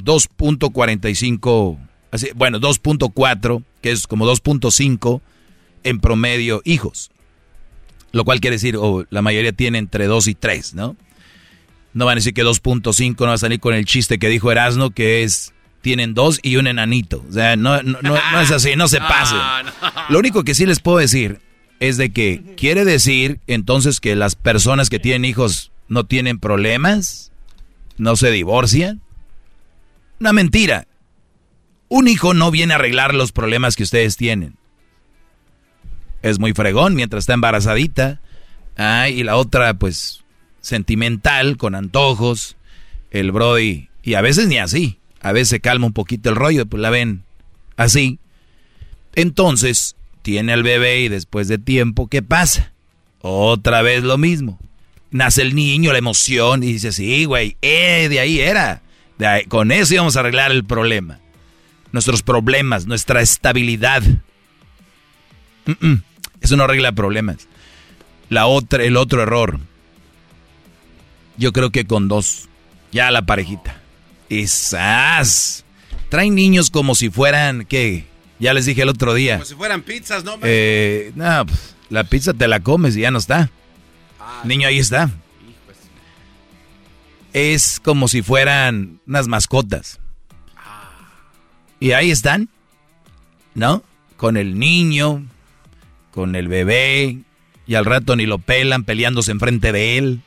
2.45, bueno, 2.4, que es como 2.5 en promedio hijos. Lo cual quiere decir, o la mayoría tiene entre 2 y 3, ¿no? No van a decir que 2.5 no va a salir con el chiste que dijo Erasno, que es tienen dos y un enanito. O sea, no, es así, no se pase. Lo único que sí les puedo decir es de que quiere decir entonces que las personas que tienen hijos no tienen problemas, no se divorcian. Una mentira. Un hijo no viene a arreglar los problemas que ustedes tienen. Es muy fregón mientras está embarazadita. y la otra, pues, sentimental, con antojos. El Brody. Y a veces ni así a veces se calma un poquito el rollo, pues la ven así. Entonces, tiene al bebé y después de tiempo, ¿qué pasa? Otra vez lo mismo. Nace el niño, la emoción, y dice, sí, güey, eh, de ahí era. Con eso íbamos a arreglar el problema. Nuestros problemas, nuestra estabilidad. eso no arregla problemas. La otra, el otro error. Yo creo que con dos, ya la parejita. Esas. Traen niños como si fueran, ¿qué? Ya les dije el otro día. Como si fueran pizzas, ¿no? Eh, no, pues, la pizza te la comes y ya no está. Ah, Niño ahí está. Es como si fueran unas mascotas. Y ahí están, ¿no? Con el niño, con el bebé, y al rato ni lo pelan peleándose enfrente de él.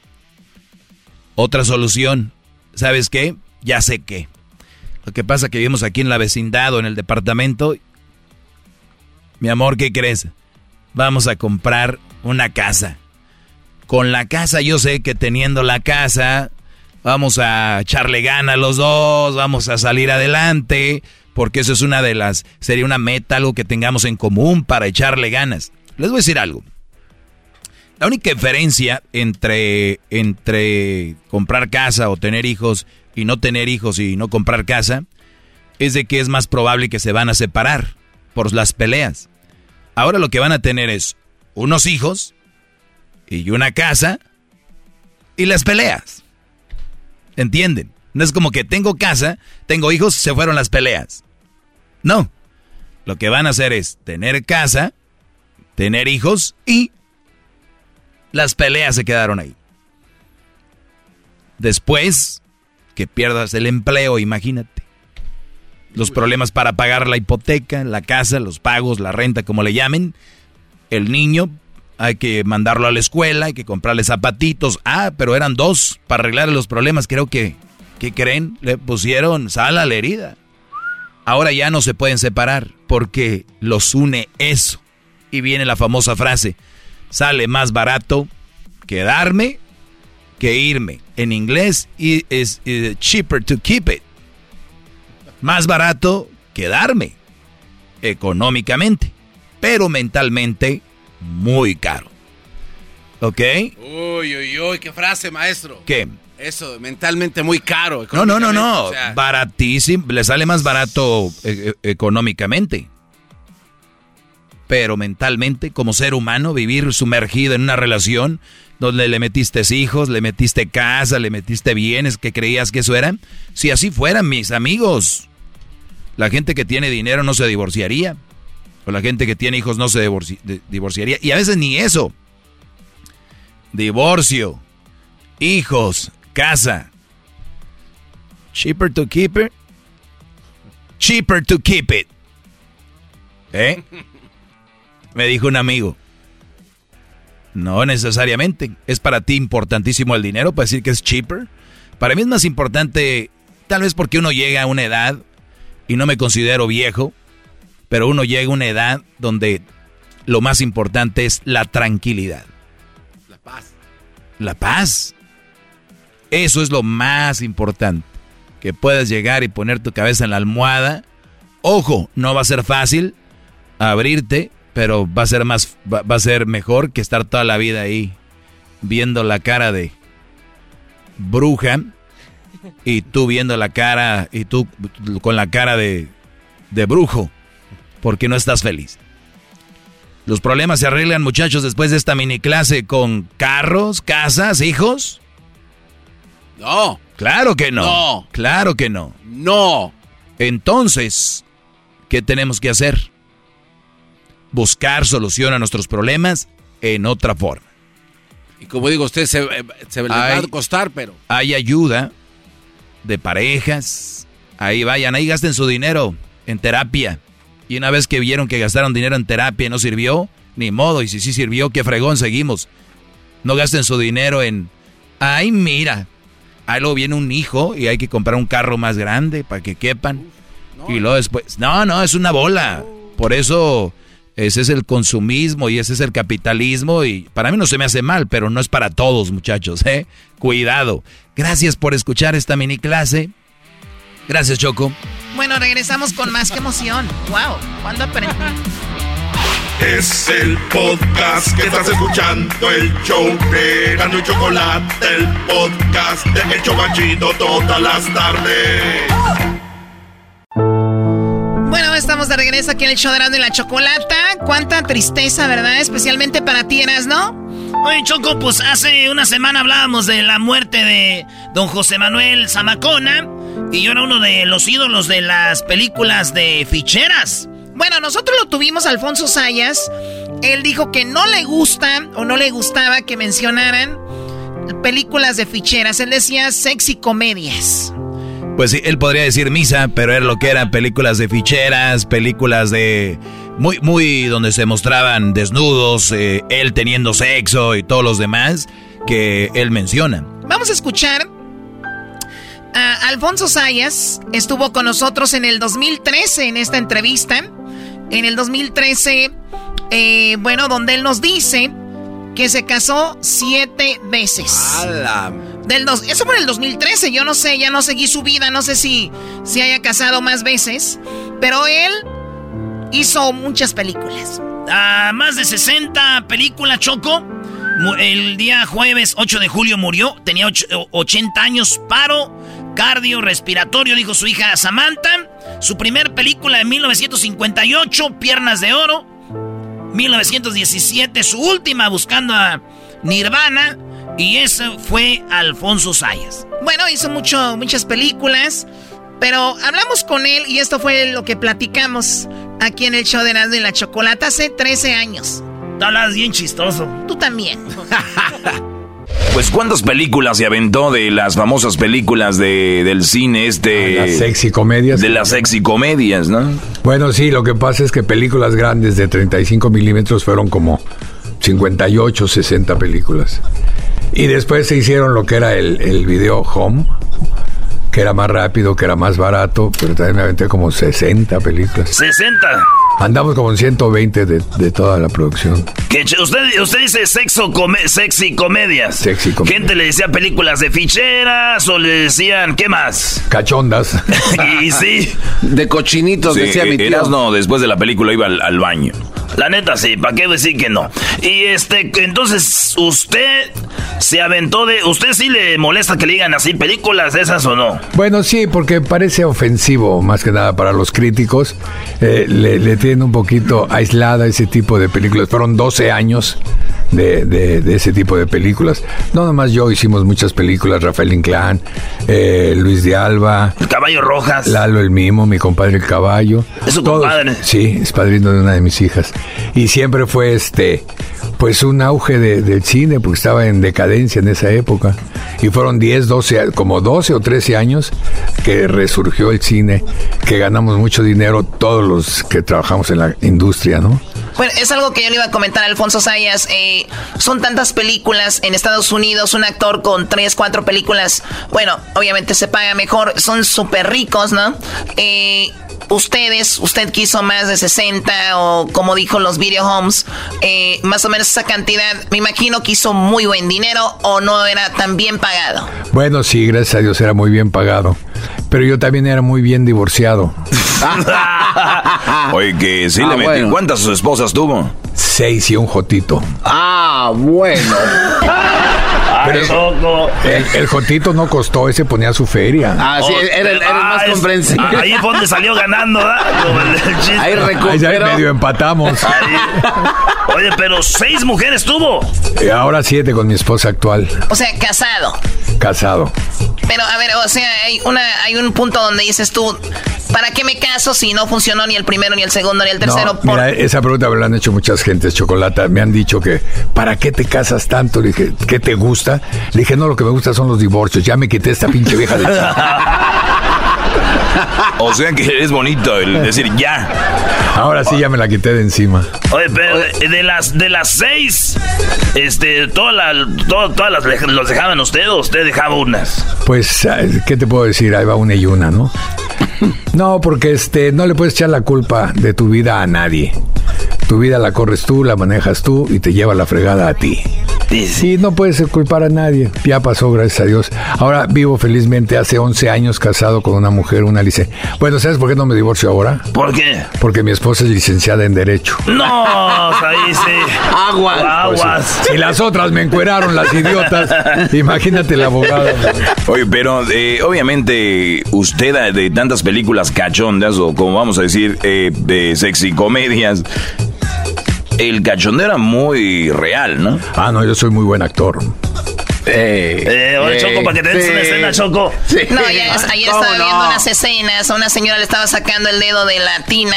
Otra solución, ¿sabes qué? Ya sé qué. Lo que pasa que vivimos aquí en la vecindad o en el departamento. Mi amor, ¿qué crees? Vamos a comprar una casa. Con la casa yo sé que teniendo la casa vamos a echarle gana a los dos, vamos a salir adelante, porque eso es una de las, sería una meta, algo que tengamos en común para echarle ganas. Les voy a decir algo. La única diferencia entre, entre comprar casa o tener hijos y no tener hijos y no comprar casa, es de que es más probable que se van a separar por las peleas. Ahora lo que van a tener es unos hijos y una casa y las peleas. ¿Entienden? No es como que tengo casa, tengo hijos, se fueron las peleas. No. Lo que van a hacer es tener casa, tener hijos y Las peleas se quedaron ahí. Después que pierdas el empleo, imagínate. Los problemas para pagar la hipoteca, la casa, los pagos, la renta, como le llamen. El niño, hay que mandarlo a la escuela, hay que comprarle zapatitos. Ah, pero eran dos para arreglar los problemas. Creo que, ¿qué creen? Le pusieron sal a la herida. Ahora ya no se pueden separar porque los une eso. Y viene la famosa frase, sale más barato quedarme que irme. En inglés es cheaper to keep it. Más barato quedarme económicamente, pero mentalmente muy caro. ¿Ok? Uy, uy, uy, qué frase, maestro. ¿Qué? Eso, mentalmente muy caro. No, no, no, no. Baratísimo. Le sale más barato eh, eh, económicamente. Pero mentalmente, como ser humano, vivir sumergido en una relación donde le metiste hijos, le metiste casa, le metiste bienes, que creías que eso era. Si así fueran mis amigos, la gente que tiene dinero no se divorciaría. O la gente que tiene hijos no se divorciaría. Y a veces ni eso. Divorcio, hijos, casa. Cheaper to keep it. Cheaper to keep it. ¿Eh? Me dijo un amigo. No necesariamente. Es para ti importantísimo el dinero para decir que es cheaper. Para mí es más importante, tal vez porque uno llega a una edad, y no me considero viejo, pero uno llega a una edad donde lo más importante es la tranquilidad. La paz. La paz. Eso es lo más importante. Que puedas llegar y poner tu cabeza en la almohada. Ojo, no va a ser fácil abrirte pero va a ser más, va, a ser mejor que estar toda la vida ahí viendo la cara de bruja y tú viendo la cara y tú con la cara de, de brujo porque no estás feliz. Los problemas se arreglan, muchachos, después de esta mini clase con carros, casas, hijos. No. Claro que no. No. Claro que no. No. Entonces, ¿qué tenemos que hacer? Buscar solución a nuestros problemas en otra forma. Y como digo, usted se, eh, se le va a costar, pero... Hay ayuda de parejas. Ahí vayan, ahí gasten su dinero en terapia. Y una vez que vieron que gastaron dinero en terapia y no sirvió, ni modo. Y si sí sirvió, qué fregón, seguimos. No gasten su dinero en... Ay, mira. Ahí luego viene un hijo y hay que comprar un carro más grande para que quepan. y luego después... No, no, es una bola. Por eso ese es el consumismo y ese es el capitalismo y para mí no se me hace mal, pero no es para todos muchachos, ¿eh? Cuidado. Gracias por escuchar esta mini clase. Gracias Choco. Bueno, regresamos con más que emoción. Wow, ¿cuándo aprendí? Es el podcast que estás escuchando, el show de Gano y Chocolate, el podcast de El Chocachito todas las tardes. De regreso aquí en el show de y la Chocolata. Cuánta tristeza, ¿verdad? Especialmente para ti, ¿no? Oye, Choco, pues hace una semana hablábamos de la muerte de don José Manuel Zamacona. Y yo era uno de los ídolos de las películas de ficheras. Bueno, nosotros lo tuvimos, Alfonso Sayas. Él dijo que no le gusta o no le gustaba que mencionaran películas de ficheras. Él decía sexy comedias. Pues sí, él podría decir misa, pero era lo que eran películas de ficheras, películas de muy, muy donde se mostraban desnudos, eh, él teniendo sexo y todos los demás que él menciona. Vamos a escuchar a Alfonso Sayas, estuvo con nosotros en el 2013 en esta entrevista. En el 2013, eh, bueno, donde él nos dice que se casó siete veces. Del dos, eso fue en el 2013, yo no sé, ya no seguí su vida, no sé si, si haya casado más veces, pero él hizo muchas películas. Más de 60 películas, Choco. El día jueves 8 de julio murió, tenía 80 años, paro cardiorrespiratorio, dijo su hija Samantha. Su primer película de 1958, Piernas de Oro. 1917, su última buscando a Nirvana. Y eso fue Alfonso Sayas. Bueno, hizo mucho, muchas películas, pero hablamos con él y esto fue lo que platicamos aquí en el show de Nando y la Chocolata hace 13 años. Hablas bien chistoso. Tú también. Pues cuántas películas se aventó de las famosas películas de, del cine este... Las sexy comedias. De las sexy comedias, ¿no? Bueno, sí, lo que pasa es que películas grandes de 35 milímetros fueron como 58, 60 películas. Y después se hicieron lo que era el, el video home, que era más rápido, que era más barato, pero también me aventé como 60 películas. ¡60! Andamos como en 120 de, de toda la producción. Que usted, usted dice sexo come- sexy comedias. Sexy comedias. Gente le decía películas de ficheras o le decían, ¿qué más? Cachondas. y sí. De cochinitos, Sí, decía mi eh, tío. Erasmo, después de la película iba al, al baño. La neta sí, ¿para qué decir que no? Y este, entonces, usted se aventó de... ¿Usted sí le molesta que le digan así películas esas o no? Bueno, sí, porque parece ofensivo más que nada para los críticos. Eh, le, le tienen un poquito aislada ese tipo de películas. Fueron 12 años de, de- de ese tipo de películas. No nomás yo, hicimos muchas películas. Rafael Inclán, eh, Luis de Alba, El caballo rojas. Lalo el Mimo, mi compadre el Caballo. ¿Es su compadre? Sí, es padrino de una de mis hijas. Y siempre fue este, pues un auge de- del cine, porque estaba en decadencia en esa época. Y fueron 10, 12, a- como 12 o 13 años que resurgió el cine, que ganamos mucho dinero todos los que trabajamos en la industria, ¿no? Bueno, es algo que yo le iba a comentar a Alfonso Sayas. Eh, son tantas películas en Estados Unidos, un actor con tres, cuatro películas, bueno, obviamente se paga mejor, son súper ricos, ¿no? Eh, ustedes, usted quiso más de 60 o como dijo los video homes, eh, más o menos esa cantidad, me imagino que hizo muy buen dinero o no era tan bien pagado. Bueno, sí, gracias a Dios era muy bien pagado. Pero yo también era muy bien divorciado. Oye, que sí Ah, le metí. bueno. ¿Cuántas esposas tuvo? Seis y un jotito. Ah, bueno. Pero el, el jotito no costó, ese ponía su feria. Ah, sí, era, el- era el más Ah, es- comprensible. ah, Ahí fue donde salió ganando, ¿verdad? El. Ahí Ahí ya medio empatamos. Oye, pero seis mujeres tuvo. Y ahora siete con mi esposa actual, O sea, casado. casado. Pero a ver, o sea, hay una hay un punto donde dices tú, ¿para qué me caso si no funcionó ni el primero, ni el segundo, ni el tercero? No, Por- mira, esa pregunta me la han hecho muchas gentes, Chocolata. Me han dicho que, ¿para qué te casas tanto? Le dije, ¿qué te gusta? Le dije, no, lo que me gusta son los divorcios. Ya me quité esta pinche vieja de... O sea que es bonito el decir ya. Ahora sí ya me la quité de encima. Oye, pero de, de las de las seis, este, todas la- todo- todas las los dejaban usted o usted dejaba unas. Pues, ¿qué te puedo decir? Ahí va una y una, ¿no? No, porque este, no le puedes echar la culpa de tu vida a nadie. Tu vida la corres tú, la manejas tú y te lleva la fregada a ti. Sí, no puedes culpar a nadie. Ya pasó, gracias a Dios. Ahora vivo felizmente hace 11 años casado con una mujer, una lice. Bueno, ¿sabes por qué no me divorcio ahora? ¿Por qué? Porque mi esposa es licenciada en Derecho. No, ahí sí. Aguas. Aguas. Si las otras me encueraron, las idiotas, imagínate la abogada. Oye, pero eh, obviamente usted eh, de tantas películas cachondas o como vamos a decir, eh, de sexy comedias, el cachondeo era muy real, ¿no? Ah, no, yo soy muy buen actor. Eh, oye, Choco, para que te des una escena, Choco. No, ayer ¿Cómo estaba no? viendo unas escenas, a una señora le estaba sacando el dedo de la tina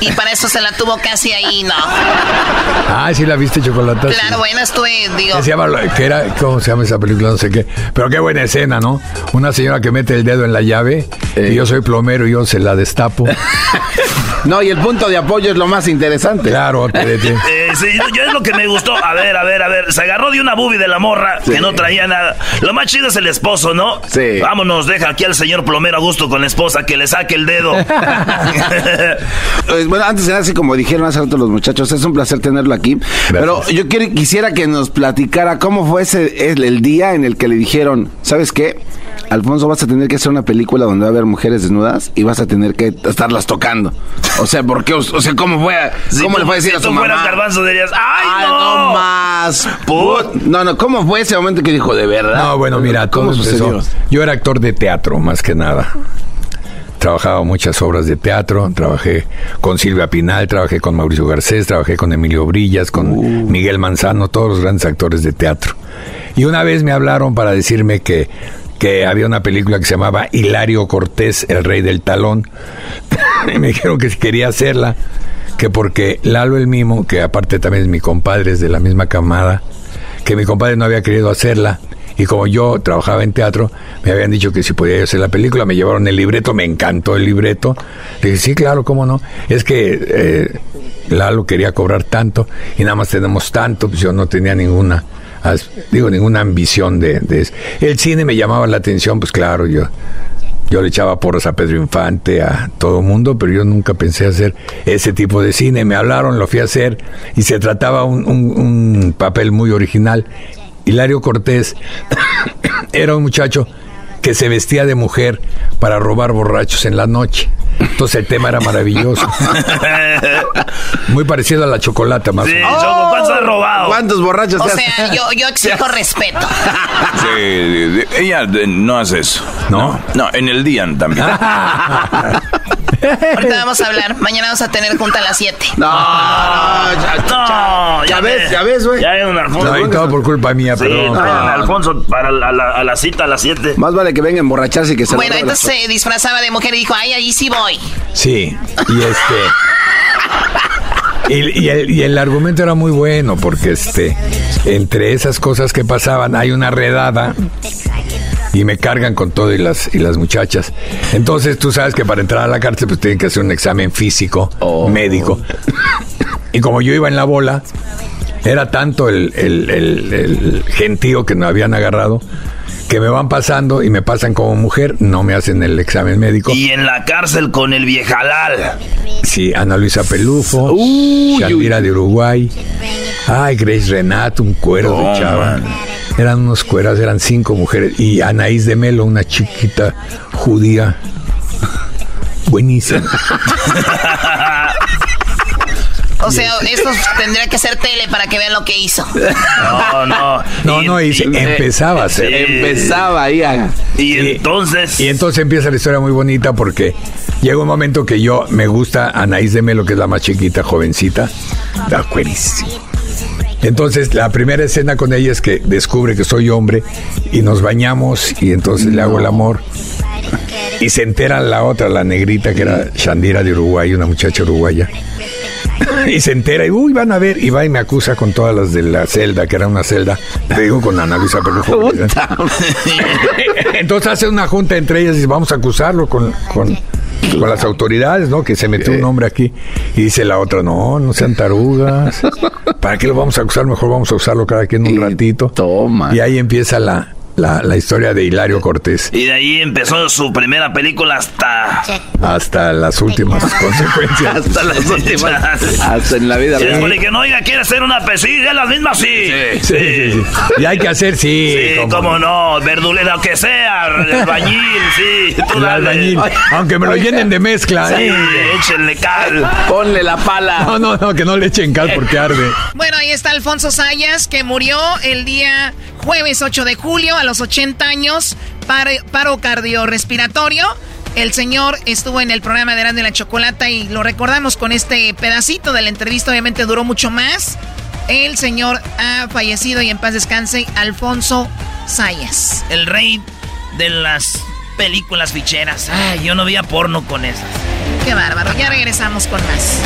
y para eso se la tuvo casi ahí, no. Ah, sí la viste, Chocolata. Claro, bueno, estuve, digo, Que se llama, que era, ¿cómo se llama esa película? No sé qué. Pero qué buena escena, ¿no? Una señora que mete el dedo en la llave y yo soy plomero y yo se la destapo. No, y el punto de apoyo es lo más interesante. Claro, espérate. Eh, sí, yo es lo que me gustó. A ver, a ver, a ver. Se agarró de una boobie de la morra que no traía nada. Lo más chido es el esposo, ¿no? Sí. Vámonos, deja aquí al señor plomero a gusto con la esposa que le saque el dedo. Pues, bueno, antes de nada, así como dijeron hace rato los muchachos, es un placer tenerlo aquí. Pero yo quiero, quisiera que nos platicara cómo fue ese el, el día en el que le dijeron, ¿sabes qué? Alfonso, vas a tener que hacer una película donde va a haber mujeres desnudas y vas a tener que estarlas tocando. O sea, ¿por qué? O sea, ¿cómo fue? Si ¿Cómo tú- le fue a decir si a su tú fueras mamá? garbanzo dirías, ¡ay, Ay, no! no más. Put. No, no, ¿cómo fue ese momento que dijo de verdad? No, bueno, mira, todo ¿Cómo sucedió? Yo era actor de teatro, más que nada. Trabajaba muchas obras de teatro, trabajé con Silvia Pinal, trabajé con Mauricio Garcés, trabajé con Emilio Brillas, con Uh. Miguel Manzano, todos los grandes actores de teatro. Y una vez me hablaron para decirme que, que había una película que se llamaba Hilario Cortés, el rey del talón. y me dijeron que quería hacerla, que porque Lalo el Mimo, que aparte también es mi compadre, es de la misma camada, que mi compadre no había querido hacerla. Y como yo trabajaba en teatro, me habían dicho que si podía hacer la película, me llevaron el libreto, me encantó el libreto. Le dije, sí, claro, cómo no. Es que eh, Lalo quería cobrar tanto y nada más tenemos tanto, pues yo no tenía ninguna, digo, ninguna ambición de, eso. El cine me llamaba la atención, pues claro, yo yo le echaba porras a Pedro Infante, a todo mundo, pero yo nunca pensé hacer ese tipo de cine. Me hablaron, lo fui a hacer y se trataba un, un- un papel muy original. Hilario Cortés era un muchacho que se vestía de mujer para robar borrachos en la noche. Entonces el tema era maravilloso. Muy parecido a la chocolata, más o menos. ¿cuántos has robado? ¿Cuántos borrachos O te has- sea, yo, yo exijo respeto. Sí, ella de- no hace eso. ¿No? No, en el día también. Ahorita vamos a hablar. Mañana vamos a tener junta a las 7. No, no, ya, No, ya, ves, ya ves, güey. Ya hay un Alfonso. No, todo por culpa mía, Sí, perdón. a perdón. Alfonso para la, a la, a la cita a las 7. Más vale que venga a emborracharse y que se Bueno, entonces se disfrazaba de mujer y dijo, ay, ahí sí voy. Sí, y este. Y, y el, y el argumento era muy bueno porque este entre esas cosas que pasaban hay una redada y me cargan con todo y las y las muchachas. Entonces tú sabes que para entrar a la cárcel pues tienen que hacer un examen físico médico. Y como yo iba en la bola, era tanto el, el- el- el gentío que me habían agarrado que me van pasando y me pasan como mujer, no me hacen el examen médico. Y en la cárcel con el viejalal. Sí, Ana Luisa Pelufo, Shakira de Uruguay. Ay, Grace Renato, un cuero de chava. man. Eran unos cueras, eran cinco mujeres. Y Anaís de Melo, una chiquita judía. Buenísima. O sea, esto tendría que ser tele para que vean lo que hizo. No, no. No, no, y empezaba a ser. Empezaba ahí a... Y entonces. Y entonces empieza la historia muy bonita porque llega un momento que yo me gusta Anaís de Melo, que es la más chiquita, jovencita. Da cuerísima. Entonces, la primera escena con ella es que descubre que soy hombre y nos bañamos y entonces le hago el amor. Y se entera la otra, la negrita, que era Shandira de Uruguay, una muchacha uruguaya. Y se entera y, uy, van a ver, y va y me acusa con todas las de la celda, que era una celda, te digo con Ana Luisa Pelufo. Entonces hace una junta entre ellas y dice, vamos a acusarlo con, con, con las autoridades, ¿no? Que se metió un hombre aquí. Y dice la otra, no, no sean tarugas. ¿Para qué lo vamos a acusar? Mejor vamos a usarlo cada quien un ratito. Toma. Y ahí empieza la, la, la historia de Hilario Cortés. Y de ahí empezó su primera película hasta. Hasta las últimas consecuencias. Hasta las últimas. Hasta en la vida real. que no, oiga, quiere hacer una pesilla, las mismas sí. Sí, sí, sí. Y hay que hacer, sí. Sí, cómo cómo no, verdulera, que sea, el bañil, sí. tú El dale. albañil. Aunque me lo llenen de mezcla. Sí, ¿eh? échenle cal. Ponle la pala. No, no, no, que no le echen cal porque arde. Bueno, ahí está Alfonso Sayas, que murió el día jueves 8 de julio a los 80 años, paro, paro cardiorrespiratorio. El señor estuvo en el programa de Erasmo y la Chocolata y lo recordamos con este pedacito de la entrevista, obviamente duró mucho más. El señor ha fallecido y en paz descanse, Alfonso Sayas. El rey de las películas ficheras. Ay, yo no veía porno con esas. Qué bárbaro, ya regresamos con más.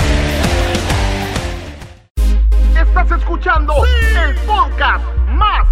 Estás escuchando el podcast más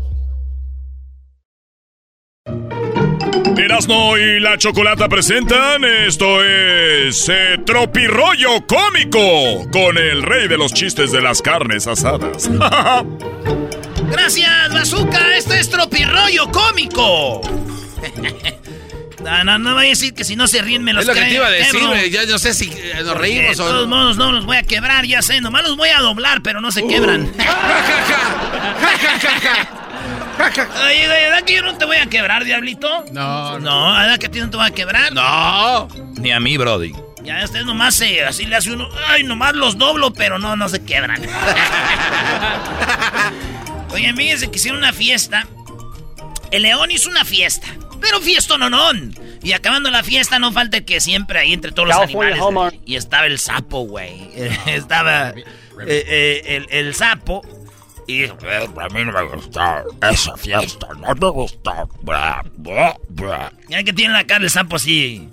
Erasmo y la Chocolata presentan esto es eh, Tropirollo Cómico con el rey de los chistes de las carnes asadas. Gracias, Bazooka. Este es tropirroyo cómico. No, no, no voy a decir que si no se ríen me los Es lo que te iba a decir. Ya no sé si eh, nos reímos De o todos no. modos no los voy a quebrar, ya sé. Nomás los voy a doblar, pero no se quebran. Oye, ¿verdad que yo no te voy a quebrar, diablito? No. No, ¿verdad que a ti no te voy a quebrar? No. Ni a mí, Brody. Ya ustedes nomás se, así le hace uno, ay, nomás los doblo, pero no, no se quebran. Oye, fíjense que hicieron una fiesta. El león hizo una fiesta, pero fiesta no, no. Y acabando la fiesta, no falta que siempre ahí entre todos los animales. Y estaba el sapo, güey. estaba eh, eh, el, el sapo. Y dijo, "Eh, a mí no me gusta esa fiesta, no me gusta. Bra, bra, bra". Ya que tiene la cara el sapo así.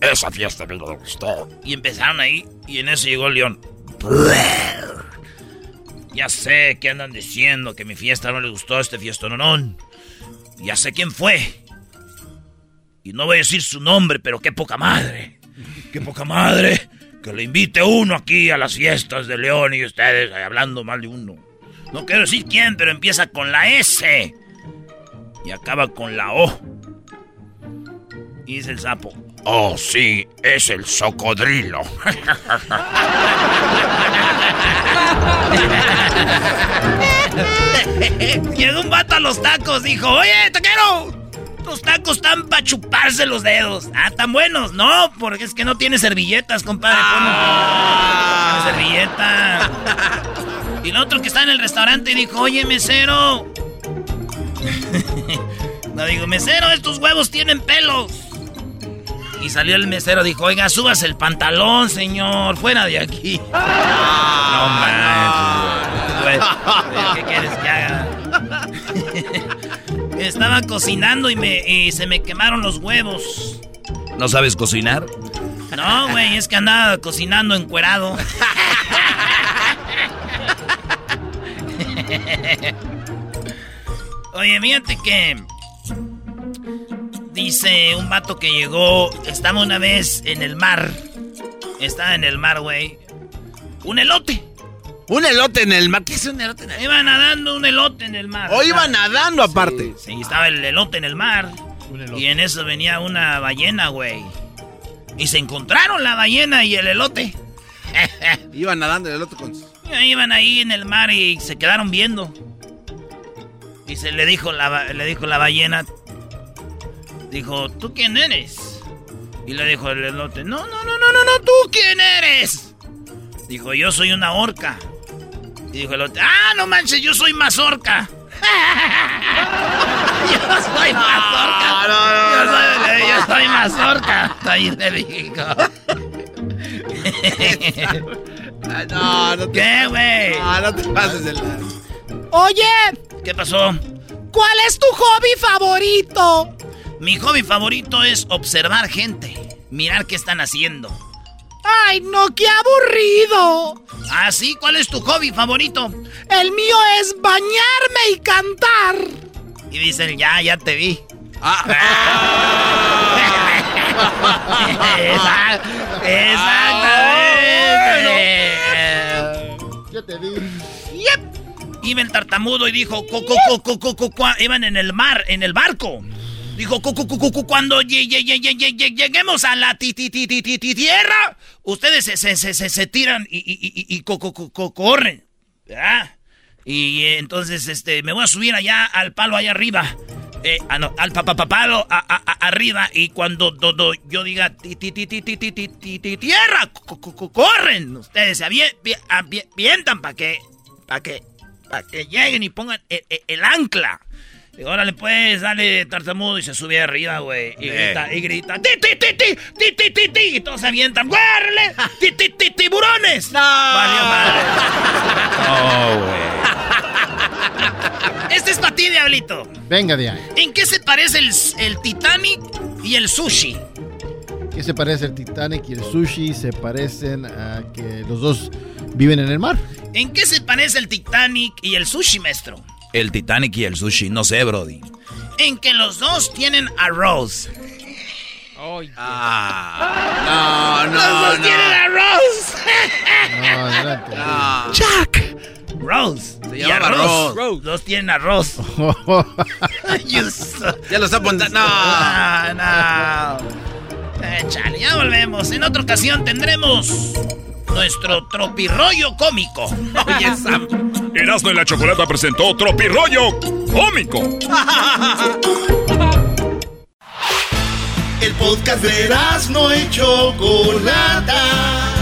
Esa fiesta a mí no me gustó. Y empezaron ahí, y en eso llegó el león. Ya sé que andan diciendo que mi fiesta no le gustó a este fiestononón. Ya sé quién fue. Y no voy a decir su nombre, pero qué poca madre. Qué poca madre. Que le invite uno aquí a las fiestas de León y ustedes hablando mal de uno. No quiero decir quién, pero empieza con la S. Y acaba con la O. Y dice el sapo. Oh, sí, es el socodrilo. Llegó un vato a los tacos, dijo, oye, taquero, los tacos están para chuparse los dedos. Ah, tan buenos. No, porque es que no tiene servilletas, compadre. Pon- pon servilleta. Y el otro que está en el restaurante dijo, oye, mesero. no, digo, mesero, estos huevos tienen pelos. Y salió el mesero, dijo, oiga, subas el pantalón, señor, fuera de aquí. no manches, güey. ¿Qué quieres que haga? Estaba cocinando y, me, y se me quemaron los huevos. ¿No sabes cocinar? No, güey, es que andaba cocinando encuerado. Oye, fíjate que... Dice un vato que llegó, estaba una vez en el mar. Estaba en el mar, güey. Un elote. Un elote en el mar. ¿Qué es un elote en el mar? Iba nadando un elote en el mar. O iba nadando aparte. Sí, estaba el elote en el mar. Y en eso venía una ballena, güey. Y se encontraron la ballena y el elote. Iba nadando el elote con... Iban ahí en el mar y se quedaron viendo. Y se le dijo la, le dijo la ballena. Dijo, ¿tú quién eres? Y le dijo el elote, no, no, no, no, no, no, ¿tú quién eres? Dijo, yo soy una orca. Y dijo el elote, ah, no manches, yo soy mazorca. yo soy mazorca. Yo soy, yo soy. Ahí le No, no te... ¿Qué, güey? No, no te pases el... Oye, ¿qué pasó? ¿Cuál es tu hobby favorito? Mi hobby favorito es observar gente, mirar qué están haciendo. Ay, no, qué aburrido. ¿Ah, sí? ¿Cuál es tu hobby favorito? El mío es bañarme y cantar. Y dicen, ya, ya te vi. Esa- Exactamente siempre te. Yep. Iba el tartamudo y dijo, iban en el mar, en el barco. Dijo, cuando lleguemos a la tierra, ustedes se, tiran y, corren. Y eh, entonces este, me voy a subir allá al palo allá arriba. Eh, ah, no, al papapapalo a- a- a- arriba. Y cuando do- do- yo diga ti, ti, ti, ti, ti, ti, ti, ti, ti, tierra, co- co- co- corren. Ustedes se avie- vi- avie- avientan para que, para que, para que lleguen y pongan el, el- el ancla. Y órale pues, dale tartamudo y se sube arriba, güey. Y Eh. grita, y grita, ti, ti, ti, ti, ti, ti, ti, ti. Y todos se avientan, ¡guárale! ¡Ti, ti, ti, tiburones! ¡No! Valió madre. Oh, güey. Este es para ti, diablito. Venga de ahí. ¿En qué se parece el, el Titanic y el sushi? ¿Qué se parece el Titanic y el sushi? Se parecen a que los dos viven en el mar. ¿En qué se parece el Titanic y el sushi, maestro? El Titanic y el sushi, no sé, Brody. En que los dos tienen arroz. Ah. No, ¡Los no, dos tienen arroz! No, adelante. ¡Jack! Rose. Se y llamaba arroz. Rose. Dos tienen arroz. Ya lo está apuntando. No. No. Échale, ya volvemos. En otra ocasión tendremos nuestro tropirroyo cómico. Oye, Sam. Erasmo y la Chocolata presentó Tropirollo Cómico. El podcast de Erasmo y Chocolata.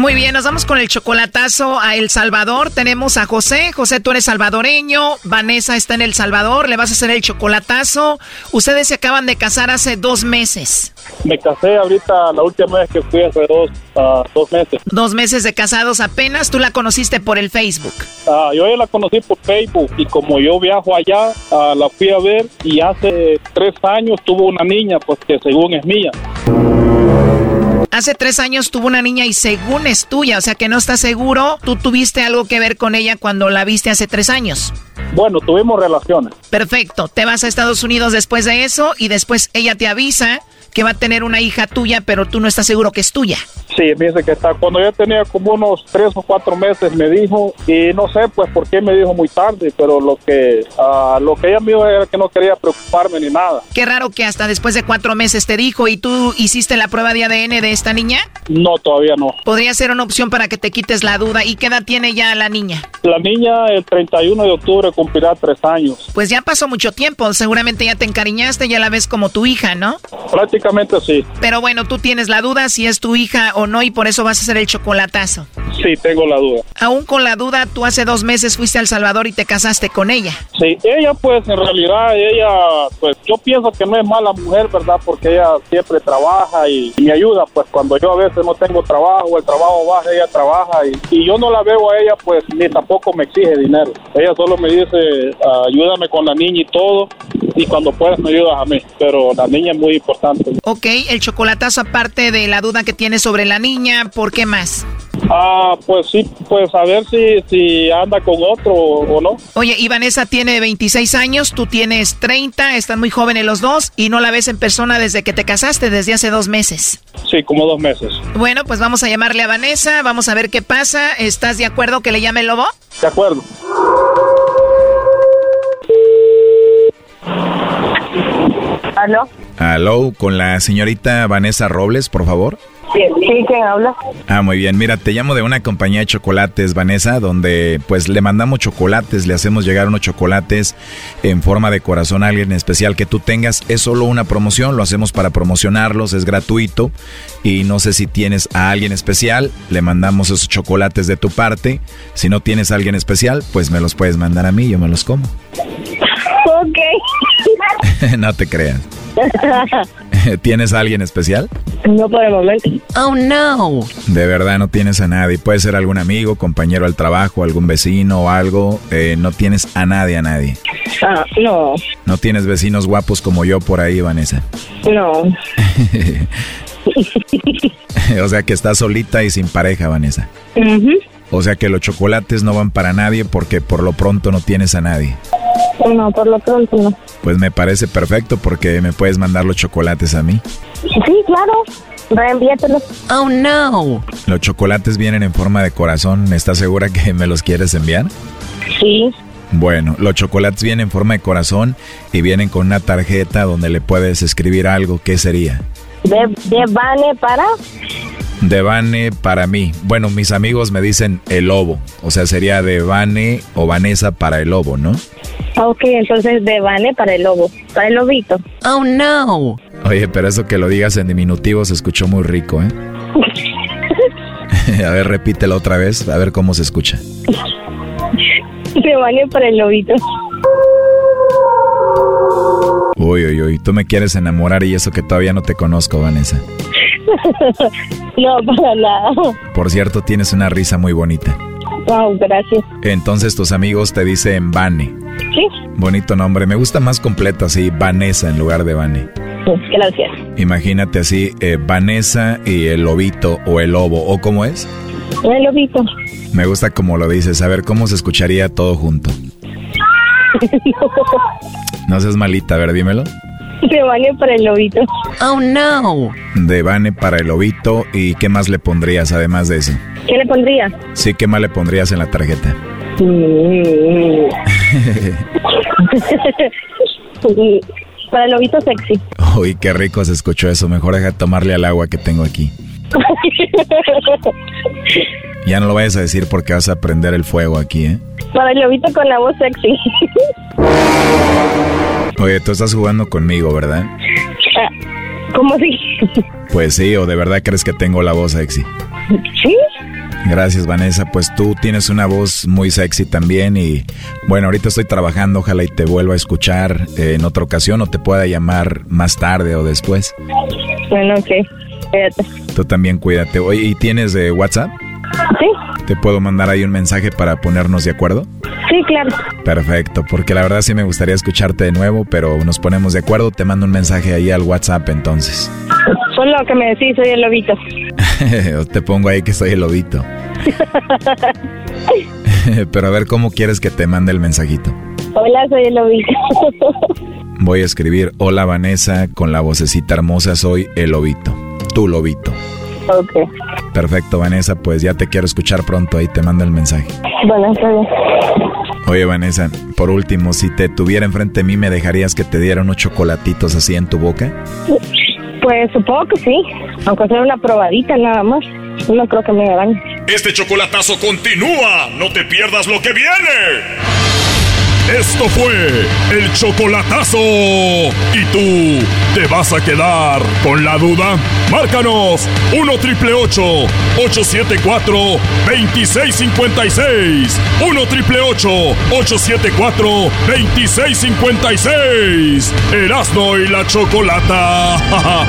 Muy bien, nos vamos con el chocolatazo a El Salvador. Tenemos a José. José, tú eres salvadoreño. Vanessa está en El Salvador. Le vas a hacer el chocolatazo. Ustedes se acaban de casar hace dos meses. Me casé ahorita la última vez que fui hace dos, dos meses. Dos meses de casados apenas. Tú la conociste por el Facebook. Ah, yo ya la conocí por Facebook y como yo viajo allá, ah, la fui a ver y hace tres años tuvo una niña, pues que según es mía. Hace tres años tuvo una niña y según es tuya, o sea que no estás seguro, tú tuviste algo que ver con ella cuando la viste hace tres años. Bueno, tuvimos relaciones. Perfecto, te vas a Estados Unidos después de eso y después ella te avisa que va a tener una hija tuya, pero tú no estás seguro que es tuya. Sí, me dice que está. Cuando yo tenía como unos tres o cuatro meses me dijo, y no sé pues por qué me dijo muy tarde, pero lo que, ah, lo que ella me dijo era que no quería preocuparme ni nada. Qué raro que hasta después de cuatro meses te dijo y tú hiciste la prueba de ADN de esta niña. No, todavía no. Podría ser una opción para que te quites la duda. ¿Y qué edad tiene ya la niña? La niña el 31 de octubre cumplirá tres años. Pues ya pasó mucho tiempo, seguramente ya te encariñaste, ya la ves como tu hija, ¿no? Prácticamente sí. Pero bueno, tú tienes la duda si es tu hija o no y por eso vas a hacer el chocolatazo. Sí, tengo la duda. Aún con la duda, tú hace dos meses fuiste a El Salvador y te casaste con ella. Sí, ella pues en realidad, ella pues yo pienso que no es mala mujer, ¿verdad? Porque ella siempre trabaja y, y me ayuda, pues cuando yo a veces no tengo trabajo, el trabajo baja, ella trabaja y, y yo no la veo a ella pues ni tampoco me exige dinero. Ella solo me dice, "Ah, ayúdame con la niña y todo y cuando puedas me ayudas a mí, pero la niña es muy importante. Ok, el chocolatazo aparte de la duda que tienes sobre la niña, ¿por qué más? Ah, pues sí, pues a ver si, si anda con otro o no. Oye, y Vanessa tiene 26 años, tú tienes 30, están muy jóvenes los dos y no la ves en persona desde que te casaste, desde hace dos meses. Sí, como dos meses. Bueno, pues vamos a llamarle a Vanessa, vamos a ver qué pasa. ¿Estás de acuerdo que le llame el lobo? De acuerdo. ¿Aló? Aló, con la señorita Vanessa Robles, por favor. Sí, ¿quién habla? Ah, muy bien. Mira, te llamo de una compañía de chocolates, Vanessa, donde pues le mandamos chocolates, le hacemos llegar unos chocolates en forma de corazón a alguien especial que tú tengas. Es solo una promoción, lo hacemos para promocionarlos, es gratuito. Y no sé si tienes a alguien especial, le mandamos esos chocolates de tu parte. Si no tienes a alguien especial, pues me los puedes mandar a mí, yo me los como. Ok. no te creas. ¿Tienes a alguien especial? no por el momento. Oh, no. De verdad no tienes a nadie. Puede ser algún amigo, compañero al trabajo, algún vecino o algo. Eh, no tienes a nadie, a nadie. Ah, no, No tienes vecinos guapos como yo por ahí, Vanessa. no. o sea que estás solita y sin pareja, Vanessa. O sea que los chocolates no van para nadie porque por lo pronto no tienes a nadie. No, por lo pronto no. Pues me parece perfecto porque me puedes mandar los chocolates a mí. Sí, claro. Reenvíatelos. Oh, no. Los chocolates vienen en forma de corazón. ¿Estás segura que me los quieres enviar? Sí. Bueno, los chocolates vienen en forma de corazón y vienen con una tarjeta donde le puedes escribir algo. ¿Qué sería? De, de Vane para. De Vane para mí. Bueno, mis amigos me dicen el lobo. O sea, sería de Vane o Vanessa para el lobo, ¿no? Ok, entonces de Vane para el lobo. Para el lobito. Oh, no. Oye, pero eso que lo digas en diminutivo se escuchó muy rico, ¿eh? a ver, repítelo otra vez, a ver cómo se escucha. De Vane para el lobito. Uy, uy, uy, tú me quieres enamorar y eso que todavía no te conozco, Vanessa. no, para nada. Por cierto, tienes una risa muy bonita. Wow, gracias. Entonces tus amigos te dicen Vane. Sí. Bonito nombre. Me gusta más completo así, Vanessa en lugar de Vane. Gracias. Imagínate así, eh, Vanessa y el lobito o el lobo, ¿o cómo es? El lobito. Me gusta como lo dices. A ver, ¿cómo se escucharía todo junto? No seas malita, a ver, dímelo. De Vane para el lobito. Oh, no. De Vane para el lobito. ¿Y qué más le pondrías además de eso? ¿Qué le pondría? Sí, ¿qué más le pondrías en la tarjeta? para el lobito sexy. Uy, qué rico se escuchó eso. Mejor deja de tomarle al agua que tengo aquí. Ya no lo vayas a decir porque vas a prender el fuego aquí, ¿eh? Para el lobito con la voz sexy. Oye, tú estás jugando conmigo, ¿verdad? Ah, ¿Cómo así? Pues sí, o de verdad crees que tengo la voz sexy. ¿Sí? Gracias, Vanessa. Pues tú tienes una voz muy sexy también y bueno, ahorita estoy trabajando, ojalá y te vuelva a escuchar eh, en otra ocasión o te pueda llamar más tarde o después. Bueno, ok. Cuídate. Tú también cuídate. Oye, ¿y tienes de WhatsApp? Sí. ¿Te puedo mandar ahí un mensaje para ponernos de acuerdo? Sí, claro. Perfecto, porque la verdad sí me gustaría escucharte de nuevo, pero nos ponemos de acuerdo. Te mando un mensaje ahí al WhatsApp entonces. Solo que me decís, soy el lobito. Te pongo ahí que soy el lobito. pero a ver, ¿cómo quieres que te mande el mensajito? Hola, soy el lobito. Voy a escribir, hola Vanessa, con la vocecita hermosa, soy el lobito. Tu lobito. ok. Perfecto, Vanessa, pues ya te quiero escuchar pronto, ahí te mando el mensaje. Bueno, está bien. Oye, Vanessa, por último, si te tuviera enfrente de mí, ¿me dejarías que te diera unos chocolatitos así en tu boca? Pues supongo que sí. Aunque sea una probadita nada más. No creo que me hagan. Este chocolatazo continúa. No te pierdas lo que viene. Esto fue el chocolatazo. ¿Y tú te vas a quedar con la duda? Márcanos 1 triple 874 2656. 1 triple 874 2656. Erasno y la chocolata.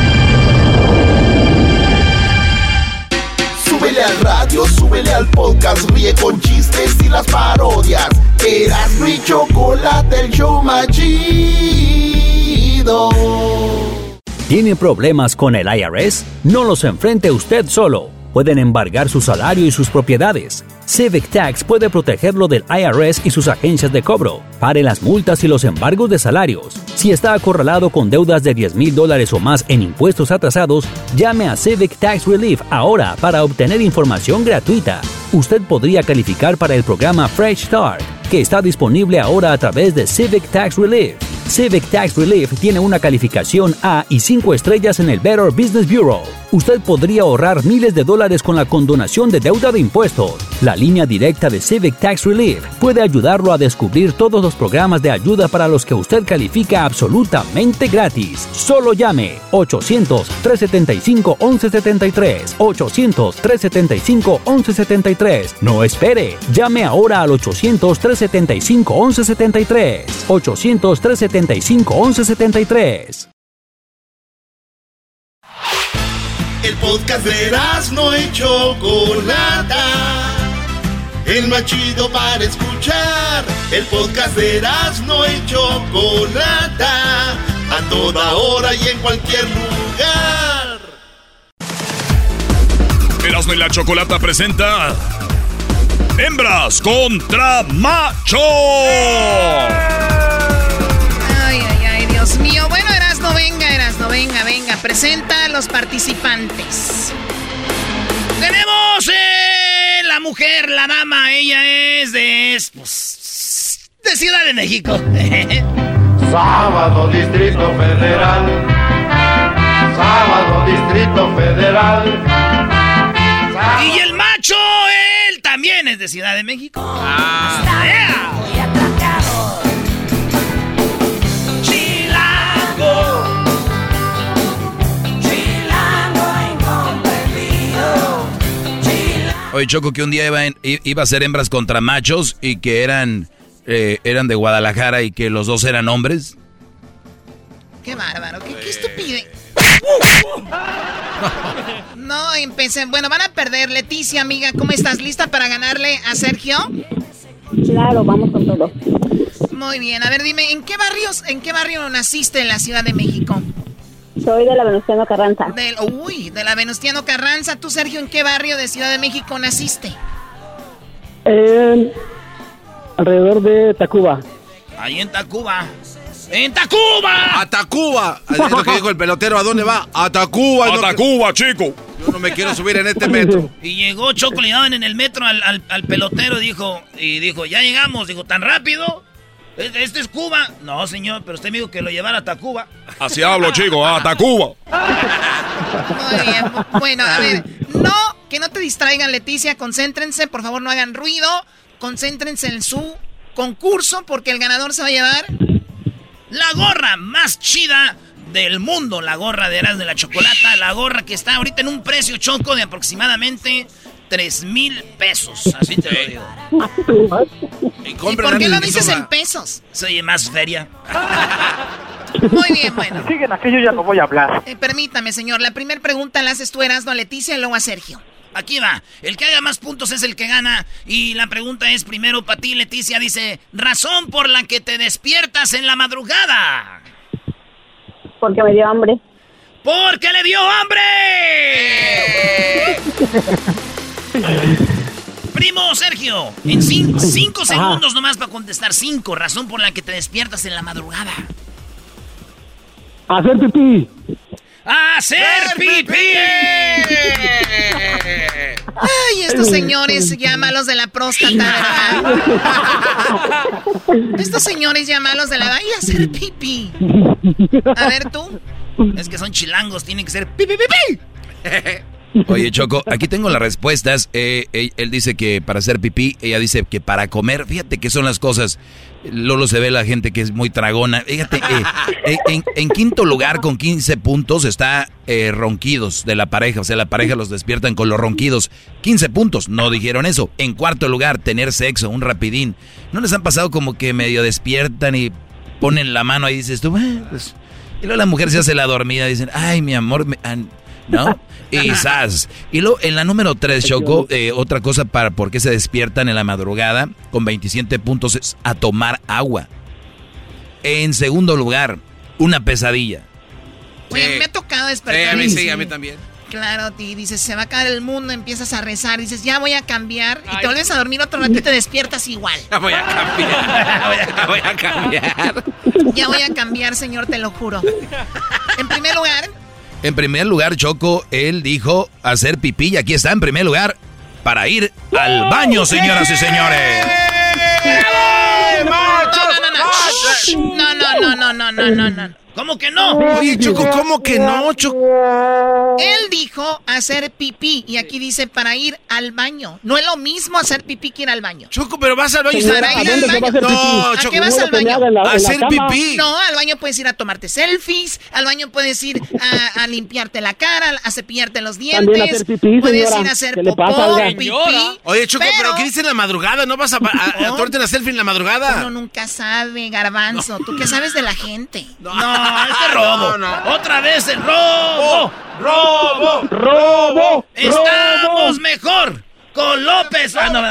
Súbele al radio, súbele al podcast, ríe con chistes y las parodias. Eras mi chocolate, el show más. ¿Tiene problemas con el IRS? No los enfrente usted solo. Pueden embargar su salario y sus propiedades. Civic Tax puede protegerlo del IRS y sus agencias de cobro. Pare las multas y los embargos de salarios. Si está acorralado con deudas de 10 mil dólares o más en impuestos atrasados, llame a Civic Tax Relief ahora para obtener información gratuita. Usted podría calificar para el programa Fresh Start, que está disponible ahora a través de Civic Tax Relief. Civic Tax Relief tiene una calificación A y 5 estrellas en el Better Business Bureau. Usted podría ahorrar miles de dólares con la condonación de deuda de impuestos. La línea directa de Civic Tax Relief puede ayudarlo a descubrir todos los programas de ayuda para los que usted califica absolutamente gratis. Solo llame 800-375-1173. 800-375-1173. No espere. Llame ahora al 800-375-1173. 800-375-1173. El podcast de no y Chocolata. El más chido para escuchar. El podcast de no y Chocolata. A toda hora y en cualquier lugar. Erasmo y la Chocolata presenta Hembras contra Macho. Ay, Presenta a los participantes. Tenemos eh, la mujer, la dama. Ella es de, pues, de Ciudad de México. Sábado, Distrito Federal. Sábado, Distrito Federal. y el macho, él también es de Ciudad de México. Ah, Chilango. Oye, Choco, que un día iba, en- iba a ser hembras contra machos y que eran, eh, eran de Guadalajara y que los dos eran hombres. Qué bárbaro, qué, qué estupidez. No, empecé. Bueno, van a perder. Leticia, amiga, ¿cómo estás? ¿Lista para ganarle a Sergio? Claro, vamos con todo. Muy bien. A ver, dime, ¿en qué barrios, en qué barrio naciste en la Ciudad de México? Soy de la Venustiano Carranza. Del, uy, de la Venustiano Carranza. ¿Tú, Sergio, en qué barrio de Ciudad de México naciste? En, alrededor de Tacuba. Ahí en Tacuba. ¡En Tacuba! ¡A Tacuba! Es lo que dijo el pelotero. ¿A dónde va? ¡A Tacuba! ¡A Tacuba, chico! Yo no me quiero subir en este metro. Y llegó Choco, le daban en el metro al, al, al pelotero dijo, y dijo, ya llegamos. Dijo, ¿tan rápido? ¿Este es Cuba? No, señor, pero usted me dijo que lo llevara a Tacuba. Así hablo, chico, a Tacuba. Muy bien. Bueno, a ver, no, que no te distraigan, Leticia, concéntrense, por favor, no hagan ruido, concéntrense en su concurso, porque el ganador se va a llevar La gorra más chida del mundo, la gorra de Eras de la Chocolata, la gorra que está ahorita en un precio choco de aproximadamente 3 mil pesos, así te lo digo. Y ¿Y por qué lo dices en pesos? Se oye más feria. Muy bien, bueno. Siguen aquello, ya no voy a hablar. Eh, permítame, señor, la primera pregunta la haces tú, Erasmo, a Leticia, y luego a Sergio. Aquí va. El que haga más puntos es el que gana. Y la pregunta es primero para ti, Leticia. Dice, razón por la que te despiertas en la madrugada. Porque me dio hambre. ¡Porque le dio hambre! Primo Sergio, en cin- cinco Ajá. segundos nomás para contestar. Cinco, razón por la que te despiertas en la madrugada. Hacer pipí. ¡Hacer pipí! Ay, estos señores ya malos de la próstata, ¿verdad? Estos señores ya malos de la... ¡Ay, hacer pipí! A ver, tú. Es que son chilangos, tienen que ser pipi pipi. Oye, Choco, aquí tengo las respuestas. Eh, él, él dice que para hacer pipí, ella dice que para comer. Fíjate que son las cosas. Lolo se ve la gente que es muy tragona. Fíjate, eh, eh, en, quinto lugar con 15 puntos está eh, ronquidos de la pareja. O sea, la pareja los despiertan con los ronquidos. 15 puntos, no dijeron eso. En cuarto lugar, tener sexo, un rapidín. ¿No les han pasado como que medio despiertan y ponen la mano ahí y dices tú, "Ah, pues", Y luego la mujer se hace la dormida dicen, ay, mi amor, me- ah, ¿no? Y zas. Y luego en la número 3, Choco, eh, otra cosa para por qué se despiertan en la madrugada con 27 puntos es a tomar agua. En segundo lugar, una pesadilla. Oye, me ha tocado despertar. Sí, a mí sí, a mí también. Claro, ti dices, se va a caer el mundo, empiezas a rezar, dices, ya voy a cambiar, y te vuelves a dormir otro rato y te despiertas igual. Ya voy a cambiar. Voy a, voy a cambiar. Ya voy a cambiar, señor, te lo juro. En primer lugar, En primer lugar, Choco, él dijo hacer pipí y aquí está en primer lugar para ir al baño, señoras y señores. no, no, no, no, no, no, no, no. ¿Cómo que no? Oye, Choco, ¿cómo que no, Choco? Él dijo hacer pipí y aquí dice para ir al baño. No es lo mismo hacer pipí que ir al baño. Choco, pero vas al baño y Para ir al baño. No, ¿A Choco, qué vas no, al baño? A hacer pipí. No, al baño puedes ir a tomarte selfies, al baño puedes ir a, a limpiarte la cara, a cepillarte los dientes, También hacer pipí, puedes señora. ir a hacer ¿Qué le pasa, popó, pipí. Oye, Choco, pero, ¿qué dice en la madrugada? ¿No vas a, a, a tomarte una selfie en la madrugada? Uno nunca sabe, garbanzo. ¿Tú qué sabes de la gente? No, este robo. Otra vez el robo. ¡Robo! ¡Robo! Estamos mejor con López. Ah, no,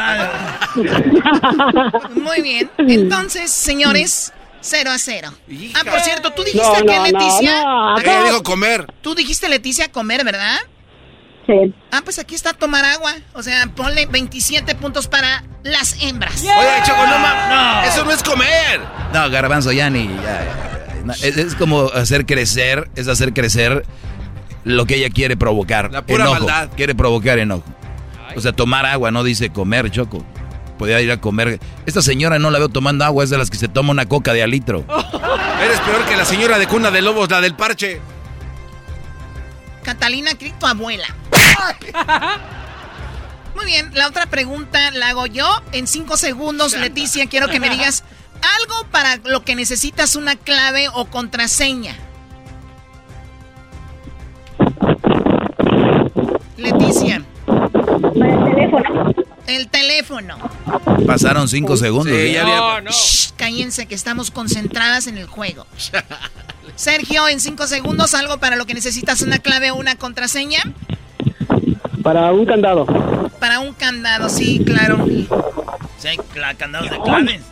Muy bien. Entonces, señores, 0 a 0. Ah, por cierto, tú dijiste No, que no, Leticia. no, no, Ella acá- dijo comer. Tú dijiste Leticia comer, ¿verdad? Sí. Ah, pues aquí está tomar agua. O sea, ponle 27 puntos para las hembras. Oye, Choco, no ma- Eso no es comer. No, garbanzo, ya ni. ya. No, Es, es como hacer crecer, es hacer crecer lo que ella quiere provocar. La pura enojo. maldad. Quiere provocar enojo. O sea, tomar agua, no dice comer, Choco. Podía ir a comer. Esta señora no la veo tomando agua, es de las que se toma una coca de a litro. Eres peor que la señora de cuna de lobos, la del parche. Catalina, ¿qué tu abuela? Muy bien, la otra pregunta la hago yo. En cinco segundos, Leticia, quiero que me digas algo para lo que necesitas una clave o contraseña. Leticia. Para el teléfono. El teléfono. Pasaron cinco segundos. Sí, ¿eh? ya había- No, no. cállense que estamos concentradas en el juego. Sergio, en cinco segundos, algo para lo que necesitas una clave o una contraseña. Para un candado. Para un candado, sí, claro. Sí, hay candados de claves.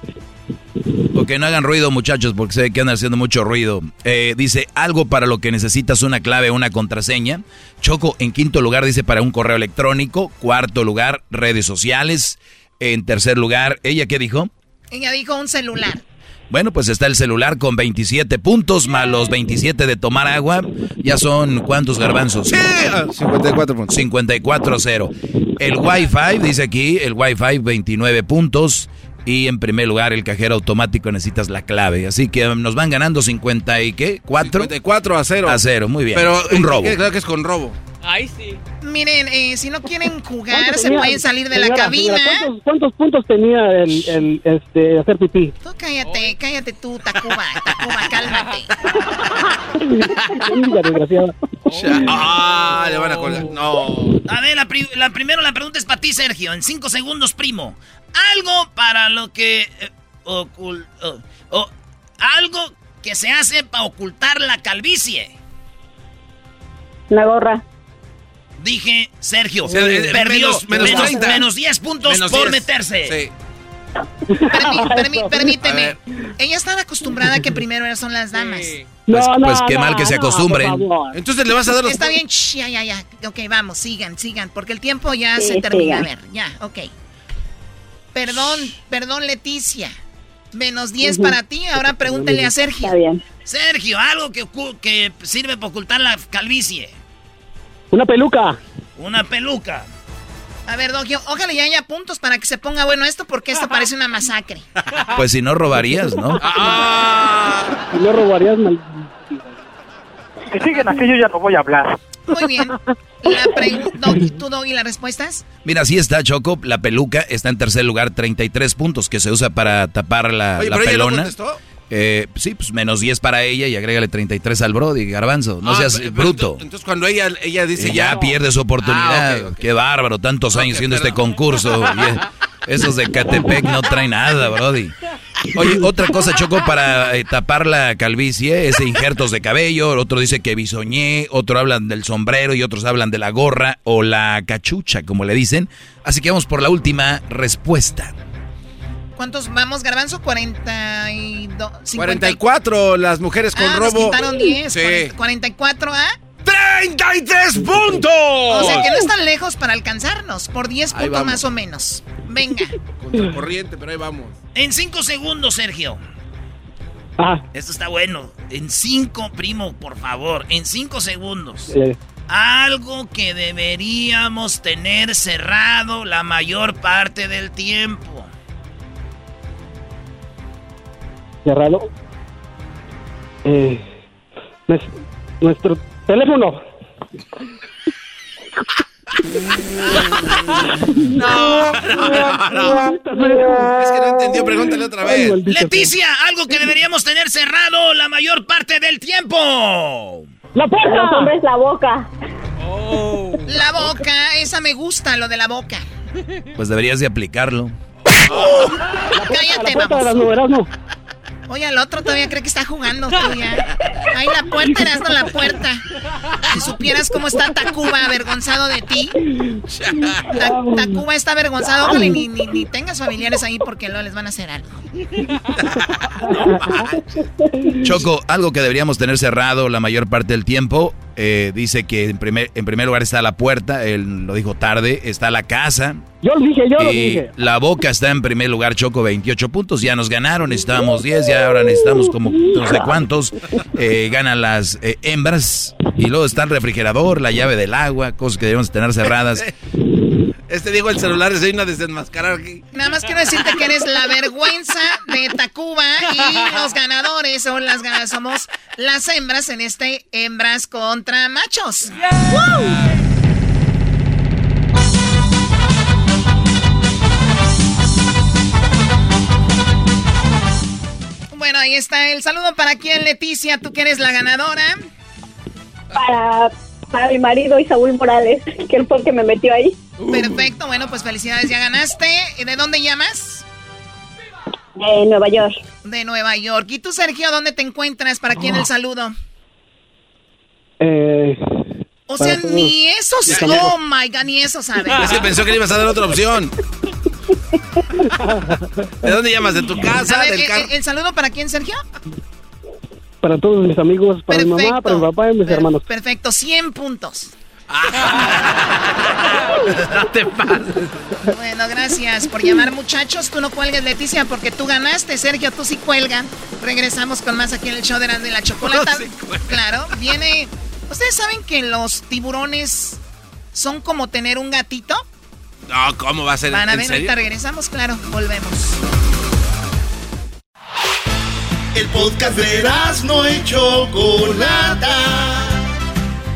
O que no hagan ruido, muchachos, porque sé que andan haciendo mucho ruido. Eh, dice, algo para lo que necesitas una clave, una contraseña. Choco, en quinto lugar, dice para un correo electrónico. Cuarto lugar, redes sociales. En tercer lugar, ¿ella qué dijo? Ella dijo un celular. Bueno, pues está el celular con 27 puntos, más los 27 de tomar agua. Ya son, ¿cuántos garbanzos? Sí, ah, 54 puntos. 54-0. El Wi-Fi, dice aquí, el Wi-Fi 29 puntos. Y en primer lugar, el cajero automático necesitas la clave. Así que um, nos van ganando 50 y qué? ¿4? 54 a 0. A cero, muy bien. Pero un robo. Creo que es con robo. Ahí sí. Miren, eh, si no quieren jugar, ¿Cuántos se tenía- pueden salir de la cabina. señora, ¿cuántos, cuántos puntos tenía el, el, este, hacer pipí? Tú cállate, cállate tú, Tacuba, Tacuba, cálmate. Ah, le van a colgar. No. A ver, la, pri- la primero la pregunta es para ti, Sergio. En cinco segundos, primo. Algo para lo que... eh, ocul- oh, oh, algo que se hace para ocultar la calvicie. La gorra. Dije, Sergio, perdió menos- menos menos, 30. menos 10 puntos Menos por 10. meterse. Sí. Permi- permi- permíteme. Ella estaba acostumbrada a que primero son las damas. Pues, pues qué mal que se acostumbren. Entonces le vas a dar los Está bien, shh, ya, ya, ya. Ok, vamos, sigan, sigan, porque el tiempo ya Sí, se termina. A ver, ya, ok. Perdón, perdón, Leticia. Menos 10 Ujú. para ti, ahora pregúntele a Sergio. Está bien. Sergio, algo que, que sirve para ocultar la calvicie. Una peluca. Una peluca. A ver, Dogio, ojalá ya haya puntos para que se ponga bueno esto, porque esto parece una masacre. Pues si no robarías, ¿no? Ah. Y no robarías mal... Que siguen así, yo ya no voy a hablar. Muy bien. La pre- Doggy, ¿Tú, Doggy, las respuestas? Mira, sí está Choco, la peluca está en tercer lugar, 33 puntos, que se usa para tapar la, Oye, la pero ella no pelona. contestó. Eh, sí, pues menos 10 para ella y agrégale 33 al Brody, Garbanzo. No Ah, seas pero- bruto. ento- Entonces cuando ella, ella dice ya... pierde su oportunidad. Ah. Qué bárbaro, tantos años haciendo este concurso. Esos de Catepec no traen nada, Brody. Oye, otra cosa, Choco, para eh, tapar la calvicie es injertos de cabello. Otro dice que bisoñé, otro hablan del sombrero y otros hablan de la gorra o la cachucha, como le dicen. Así que vamos por la última respuesta. ¿Cuántos vamos, Garbanzo? 42. 50. 44 las mujeres con ah, robo. Nos quitaron 10. Sí. 44, ¿ah? ¡33 puntos! O sea que no están lejos para alcanzarnos. Por 10 Ahí puntos vamos. más o menos. Venga. Contracorriente, pero ahí vamos. En cinco segundos, Sergio. Ah, Esto está bueno. En cinco, primo, por favor. En cinco segundos. eh, Algo que deberíamos tener cerrado la mayor parte del tiempo. Cerrado. Eh, nues- nuestro teléfono. No, no, no, no. Es que no entendió, pregúntale otra vez. Leticia, algo que deberíamos tener cerrado la mayor parte del tiempo. ¡La puerta! Los hombres, la boca. La boca, esa me gusta, lo de la boca. Pues deberías de aplicarlo. Cállate, La puerta vamos. Oye, al otro todavía cree que está jugando tú. Ahí la puerta, Erasmo, la puerta. Si supieras cómo está Tacuba avergonzado de ti. Ta- Tacuba está avergonzado, ojalá ni, ni, ni tengas familiares ahí porque luego les van a hacer algo. Choco, algo que deberíamos tener cerrado la mayor parte del tiempo. Eh, dice que en primer, en primer lugar está la puerta, él lo dijo tarde, está la casa. Yo lo dije, yo lo y dije. la boca está en primer lugar, Choco, 28 puntos. Ya nos ganaron, necesitábamos 10, ya ahora necesitamos como no sé cuántos. Eh, ganan las eh, hembras. Y luego está el refrigerador, la llave del agua, cosas que debemos tener cerradas. Este dijo el celular se vino a desenmascarar aquí. Nada más quiero decirte que eres la vergüenza de Tacuba y los ganadores o las ganadoras somos las hembras en este hembras contra machos. Bueno, ahí está el saludo para quién, Leticia, tú que eres la ganadora. Para para mi marido y Saúl Morales, que él fue el que me metió ahí. Perfecto, bueno, pues felicidades, ya ganaste. ¿De dónde llamas? De Nueva York. De Nueva York. ¿Y tú, Sergio, dónde te encuentras? ¿Para quién el saludo? Eh, o sea, ni eso, oh my god, ni eso sabe. Es que pensó que le ibas a dar otra opción. ¿De dónde llamas? ¿De tu casa? del el, eh, el, saludo para quién, Sergio? Para todos mis amigos, para mi mamá, para mi papá y mis hermanos. Perfecto, 100 puntos. no te pases. Bueno, gracias por llamar, muchachos. Tú no cuelgues, Leticia, porque tú ganaste. Sergio, tú sí cuelgan. Regresamos con más aquí en el show de la, de la chocolata. claro, viene. ¿Ustedes saben que los tiburones son como tener un gatito? No, ¿cómo va a ser? Van a ver, ahorita regresamos, claro, volvemos. El podcast de no y Chocolata.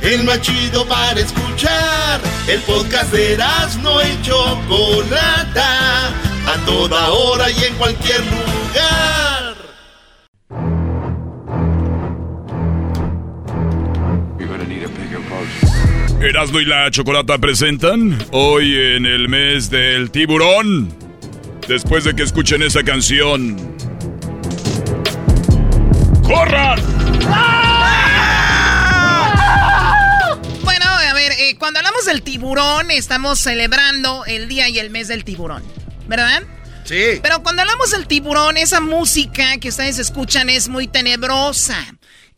El más chido para escuchar. El podcast de no y Chocolata. A toda hora y en cualquier lugar. Erasmo y la Chocolata presentan hoy en el mes del tiburón. Después de que escuchen esa canción, ¡corran! Bueno, a ver, eh, cuando hablamos del tiburón, estamos celebrando el día y el mes del tiburón, ¿verdad? Sí. Pero cuando hablamos del tiburón, esa música que ustedes escuchan es muy tenebrosa.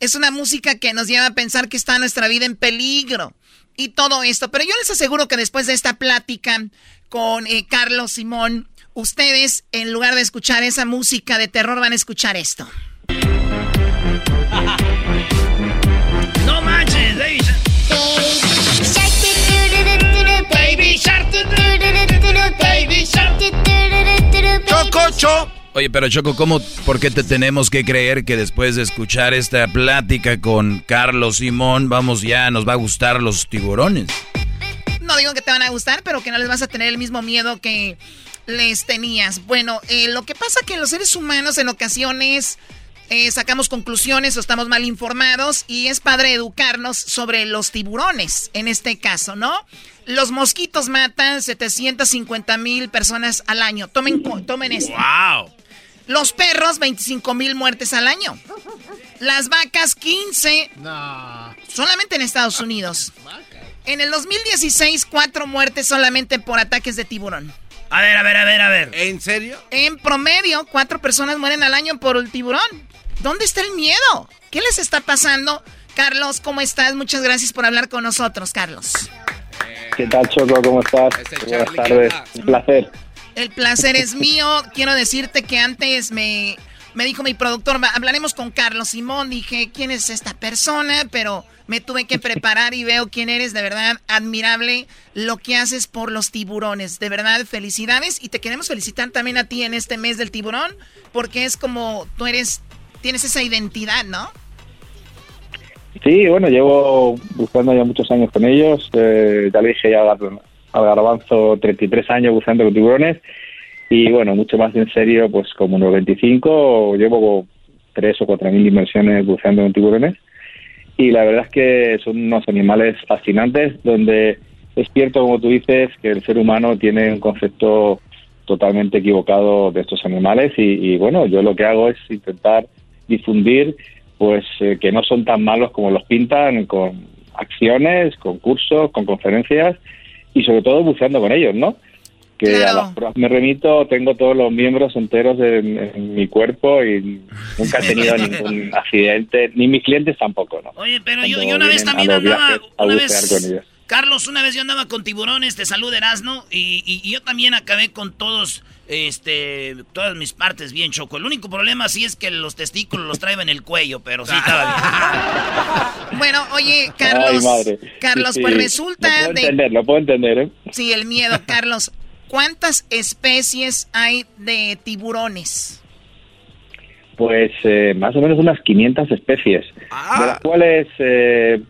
Es una música que nos lleva a pensar que está nuestra vida en peligro y todo esto. Pero yo les aseguro que después de esta plática con eh, Carlos Simón, ustedes, en lugar de escuchar esa música de terror, van a escuchar esto. Oye, pero Choco, ¿cómo, por qué te tenemos que creer que después de escuchar esta plática con Carlos Simón, vamos ya, nos va a gustar los tiburones? No digo que te van a gustar, pero que no les vas a tener el mismo miedo que les tenías. Bueno, eh, lo que pasa que los seres humanos en ocasiones eh, sacamos conclusiones o estamos mal informados y es padre educarnos sobre los tiburones, en este caso, ¿no? Los mosquitos matan 750 mil personas al año. Tomen, tomen esto. ¡Wow! Los perros, 25 mil muertes al año. Las vacas, 15. Solamente en Estados Unidos. En el 2016, cuatro muertes solamente por ataques de tiburón. A ver, a ver, a ver, a ver. ¿En serio? En promedio, cuatro personas mueren al año por el tiburón. ¿Dónde está el miedo? ¿Qué les está pasando? Carlos, ¿cómo estás? Muchas gracias por hablar con nosotros, Carlos. ¿Qué tal, Choco? ¿Cómo estás? Buenas tardes. Un placer. El placer es mío. Quiero decirte que antes me, me dijo mi productor, hablaremos con Carlos Simón. Dije, ¿quién es esta persona? Pero me tuve que preparar y veo quién eres. De verdad, admirable lo que haces por los tiburones. De verdad, felicidades. Y te queremos felicitar también a ti en este mes del tiburón, porque es como tú eres, tienes esa identidad, ¿no? Sí, bueno, llevo buscando ya muchos años con ellos. Eh, ya le dije ya al garbanzo 33 años buscando con tiburones. Y bueno, mucho más en serio, pues como unos 25, llevo tres o cuatro mil inversiones buceando con tiburones. Y la verdad es que son unos animales fascinantes donde es cierto, como tú dices, que el ser humano tiene un concepto totalmente equivocado de estos animales. Y, bueno, yo lo que hago es intentar difundir pues eh, que no son tan malos como los pintan con acciones, con cursos, con conferencias y sobre todo buceando con ellos, ¿no? Que a las pruebas me remito, tengo todos los miembros enteros en, mi cuerpo y nunca he tenido ningún accidente, ni mis clientes tampoco, ¿no? Oye, pero yo, una vez también andaba, una vez, Carlos, una vez yo andaba con tiburones, te salud Erasno, y, y, yo también acabé con todos, este, todas mis partes bien choco. El único problema sí es que los testículos los traen en el cuello, pero sí estaba bien. bueno, oye, Carlos, Carlos, pues resulta lo puedo entender, lo puedo entender, ¿eh? Sí, el miedo, Carlos. ¿Cuántas especies hay de tiburones? Pues eh, más o menos unas 500 especies, de las cuales eh,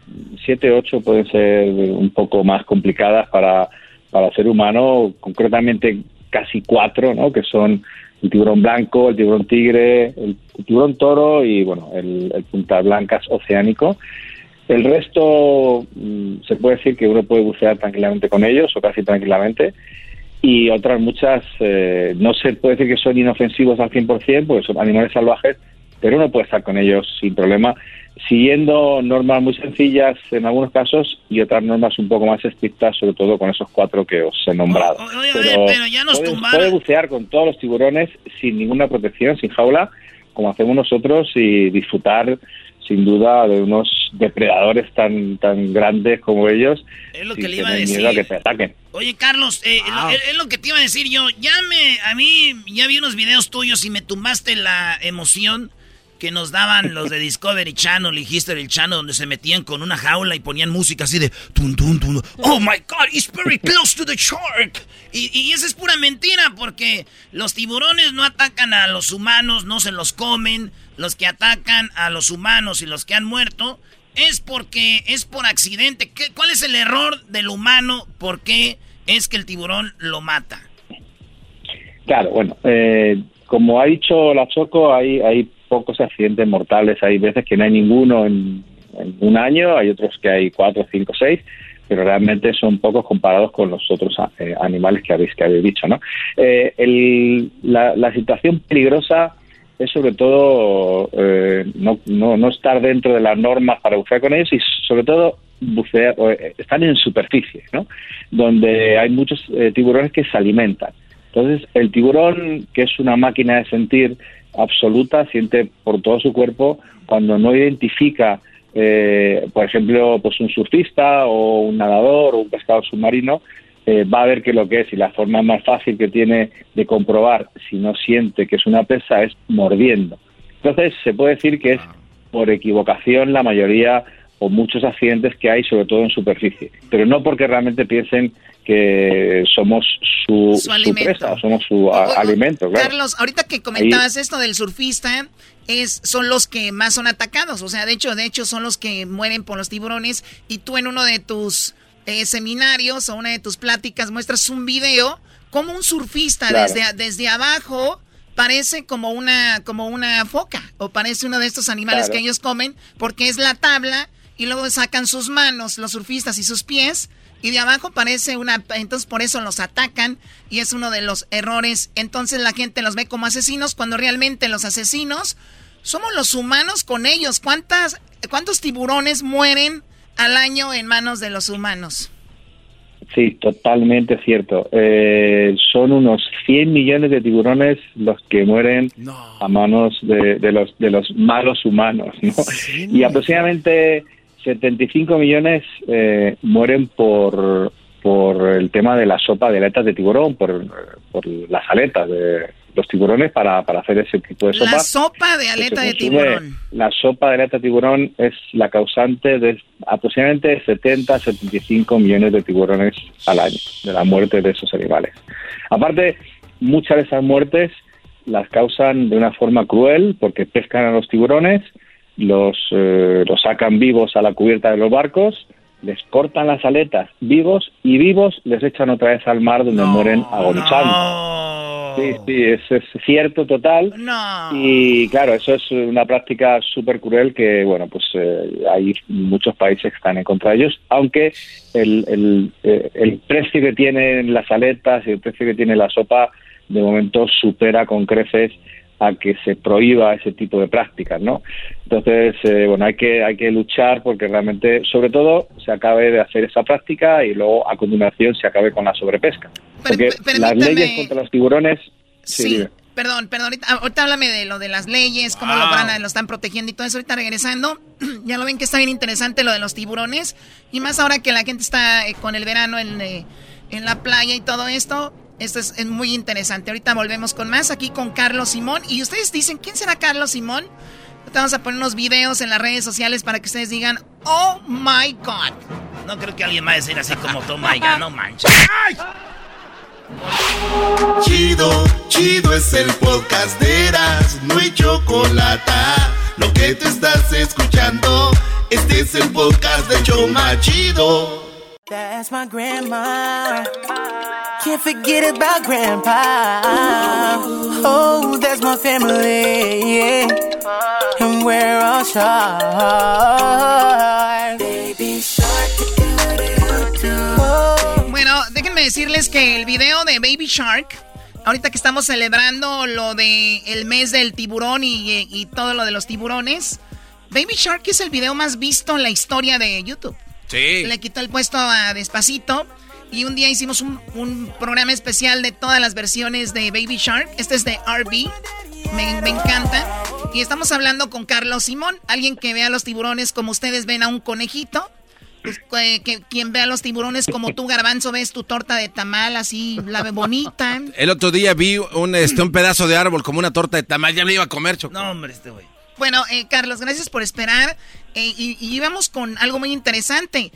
7, 8 pueden ser un poco más complicadas para, para el ser humano, concretamente casi cuatro, ¿no? que son el tiburón blanco, el tiburón tigre, el, tiburón toro y bueno, el, el punta blancas oceánico. El resto mm, se puede decir que uno puede bucear tranquilamente con ellos o casi tranquilamente y otras muchas eh, no se puede decir que son inofensivos al 100% porque son animales salvajes, pero uno puede estar con ellos sin problema, siguiendo normas muy sencillas en algunos casos y otras normas un poco más estrictas, sobre todo con esos cuatro que os he nombrado. pero, ya nos puede, puede bucear con todos los tiburones sin ninguna protección, sin jaula, como hacemos nosotros y disfrutar sin duda de unos depredadores tan tan grandes como ellos es lo que le iba a decir. que te ataquen. Oye Carlos eh, es lo que te iba a decir yo. Ya me a mí ya vi unos videos tuyos y me tumbaste la emoción que nos daban los de Discovery Channel y History Channel donde se metían con una jaula y ponían música así de tun, tun, tun. Oh my God, he's very close to the shark. Y, y eso es pura mentira porque los tiburones no atacan a los humanos, no se los comen. Los que atacan a los humanos y los que han muerto es porque es por accidente. ¿Qué, ¿Cuál es el error del humano? ¿Por qué es que el tiburón lo mata? Claro, bueno, eh, como ha dicho la Choco, hay, hay pocos accidentes mortales. Hay veces que no hay ninguno en, un año, hay otros que hay cuatro, cinco, seis, pero realmente son pocos comparados con los otros eh, animales que habéis, que habéis dicho. ¿no? Eh, la, situación peligrosa es sobre todo eh, no, no, no, estar dentro de las normas para bucear con ellos y sobre todo bucear, están en superficie, ¿no? donde hay muchos tiburones que se alimentan. Entonces, el tiburón, que es una máquina de sentir, absoluta, siente por todo su cuerpo cuando no identifica, eh, por ejemplo, pues un surfista o un nadador o un pescador submarino, eh, va a ver que lo que es y la forma más fácil que tiene de comprobar si no siente que es una pesa es mordiendo. Entonces se puede decir que es por equivocación la mayoría o muchos accidentes que hay, sobre todo en superficie, pero no porque realmente piensen que somos su, presa, somos su alimento. Carlos, ahorita que comentabas esto del surfista, es son los que más son atacados, o sea, de hecho, de hecho son los que mueren por los tiburones. Y tú en uno de tus eh, seminarios o una de tus pláticas muestras un video como un surfista desde desde abajo parece como una como una foca o parece uno de estos animales que ellos comen porque es la tabla y luego sacan sus manos los surfistas y sus pies y de abajo parece una... Entonces por eso los atacan y es uno de los errores. Entonces la gente los ve como asesinos cuando realmente los asesinos somos los humanos con ellos. ¿Cuántas, ¿Cuántos tiburones mueren al año en manos de los humanos? Sí, totalmente cierto. Eh, son unos 100 millones de tiburones los que mueren a manos de, los, de los malos humanos. ¿no? Y aproximadamente 75 millones eh, mueren por, por el tema de la sopa de aletas de tiburón, por, por las aletas de los tiburones para, para hacer ese tipo de sopa. La sopa de aleta de tiburón. La sopa de aleta de tiburón es la causante de aproximadamente 70 75 millones de tiburones al año, de la muerte de esos animales. Aparte, muchas de esas muertes las causan de una forma cruel porque pescan a los tiburones los, eh, los sacan vivos a la cubierta de los barcos, les cortan las aletas vivos y vivos les echan otra vez al mar donde mueren agonizando. Sí, sí, eso es cierto total. Y claro, eso es una práctica súper cruel que, bueno, pues eh, hay muchos países que están en contra de ellos, aunque el, el, eh, el precio que tienen las aletas y el precio que tiene la sopa de momento supera con creces a que se prohíba ese tipo de prácticas, ¿no? Entonces, eh, bueno, hay que hay que luchar porque realmente, sobre todo, se acabe de hacer esa práctica y luego a continuación se acabe con la sobrepesca. porque las leyes contra los tiburones. Sí. Perdón, perdón, ahorita, háblame de lo de las leyes, cómo lo, van lo están protegiendo y todo eso. Ahorita regresando, ya lo ven que está bien interesante lo de los tiburones. Y más ahora que la gente está eh, con el verano en, eh, en la playa y todo esto. Esto es, muy interesante. Ahorita volvemos con más aquí con Carlos Simón. Y ustedes dicen, ¿quién será Carlos Simón? vamos a poner unos videos en las redes sociales para que ustedes digan, oh my god. No creo que alguien va a decir así como oh my god, no manches. Chido, chido es el podcast de Eras, no hay chocolate. Lo que te estás escuchando, este es el podcast de Choma Chido. That's my grandma. Can't forget about grandpa. Oh, that's my family. Yeah. And we're all. Bueno, déjenme decirles que el video de Baby Shark. Ahorita que estamos celebrando lo de el mes del tiburón y, y todo lo de los tiburones, Baby Shark es el video más visto en la historia de YouTube. Sí. Le quitó el puesto a Despacito. Y un día hicimos un, programa especial de todas las versiones de Baby Shark. Este es de RB. Me, me, encanta. Y estamos hablando con Carlos Simón, alguien que vea los tiburones como ustedes ven a un conejito. Pues, que, quien vea los tiburones como tú, Garbanzo, ves tu torta de tamal así, la ve bonita. El otro día vi un, este, un pedazo de árbol como una torta de tamal, ya me iba a comer, Choco. No, hombre, este güey. Bueno, eh, Carlos, gracias por esperar. Eh, y, y, íbamos con algo muy interesante.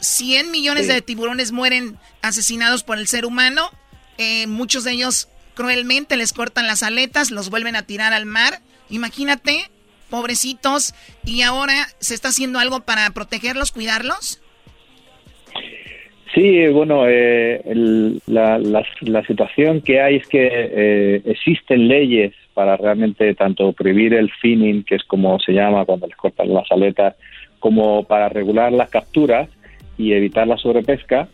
100 millones de tiburones mueren asesinados por el ser humano. Eh, muchos de ellos cruelmente les cortan las aletas, los vuelven a tirar al mar. Imagínate, pobrecitos. ¿Y ahora se está haciendo algo para protegerlos, cuidarlos? Sí, bueno, eh, el, la, la, la, situación que hay es que eh, existen leyes para realmente tanto prohibir el finning, que es como se llama cuando les cortan las aletas, como para regular las capturas y evitar la sobrepesca,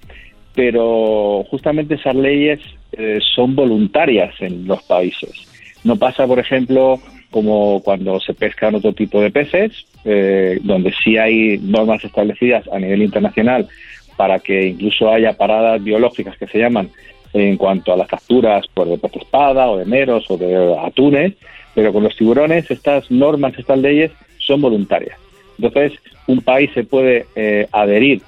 pero justamente esas leyes eh, son voluntarias en los países. No pasa, por ejemplo, como cuando se pescan otro tipo de peces, eh, donde sí hay normas establecidas a nivel internacional para que incluso haya paradas biológicas que se llaman en cuanto a las capturas por de pez espada o de meros o de atunes, pero con los tiburones estas normas, estas leyes son voluntarias. Entonces, un país se puede eh, adherir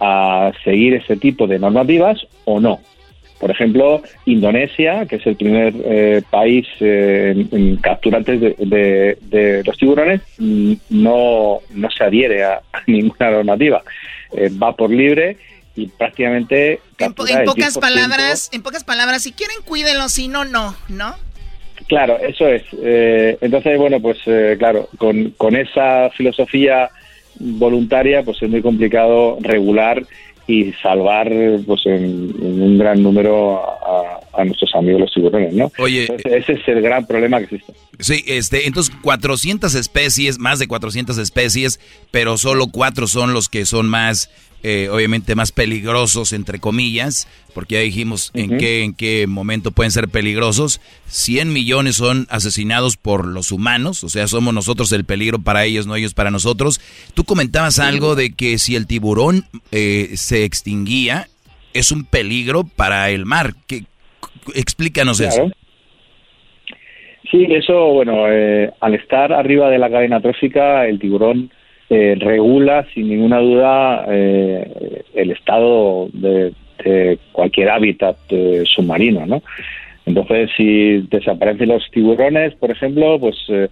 a seguir ese tipo de normativas o no. Por ejemplo, Indonesia, que es el primer eh, país eh, en capturantes de, de, de, los tiburones, mm, no, no se adhiere a, a ninguna normativa. Eh, va por libre y prácticamente en, en pocas palabras en pocas palabras si quieren cuídenlo si no no no claro eso es eh, entonces bueno pues eh, claro con, con esa filosofía voluntaria pues es muy complicado regular y salvar pues en, en un gran número a, a, nuestros amigos los tiburones, ¿no? Oye, entonces, ese es el gran problema que existe. Sí, este, entonces 400 especies, más de 400 especies, pero solo cuatro son los que son más eh, obviamente más peligrosos entre comillas, porque ya dijimos uh -huh. en qué en qué momento pueden ser peligrosos. 100 millones son asesinados por los humanos, o sea, somos nosotros el peligro para ellos, no ellos para nosotros. Tú comentabas algo de que si el tiburón eh, se extinguía, es un peligro para el mar. ¿Qué, explícanos claro. eso. Sí, eso, bueno, eh, al estar arriba de la cadena trófica, el tiburón eh, regula sin ninguna duda eh, el estado de, cualquier hábitat eh, submarino, ¿no? Entonces, si desaparecen los tiburones, por ejemplo, pues eh,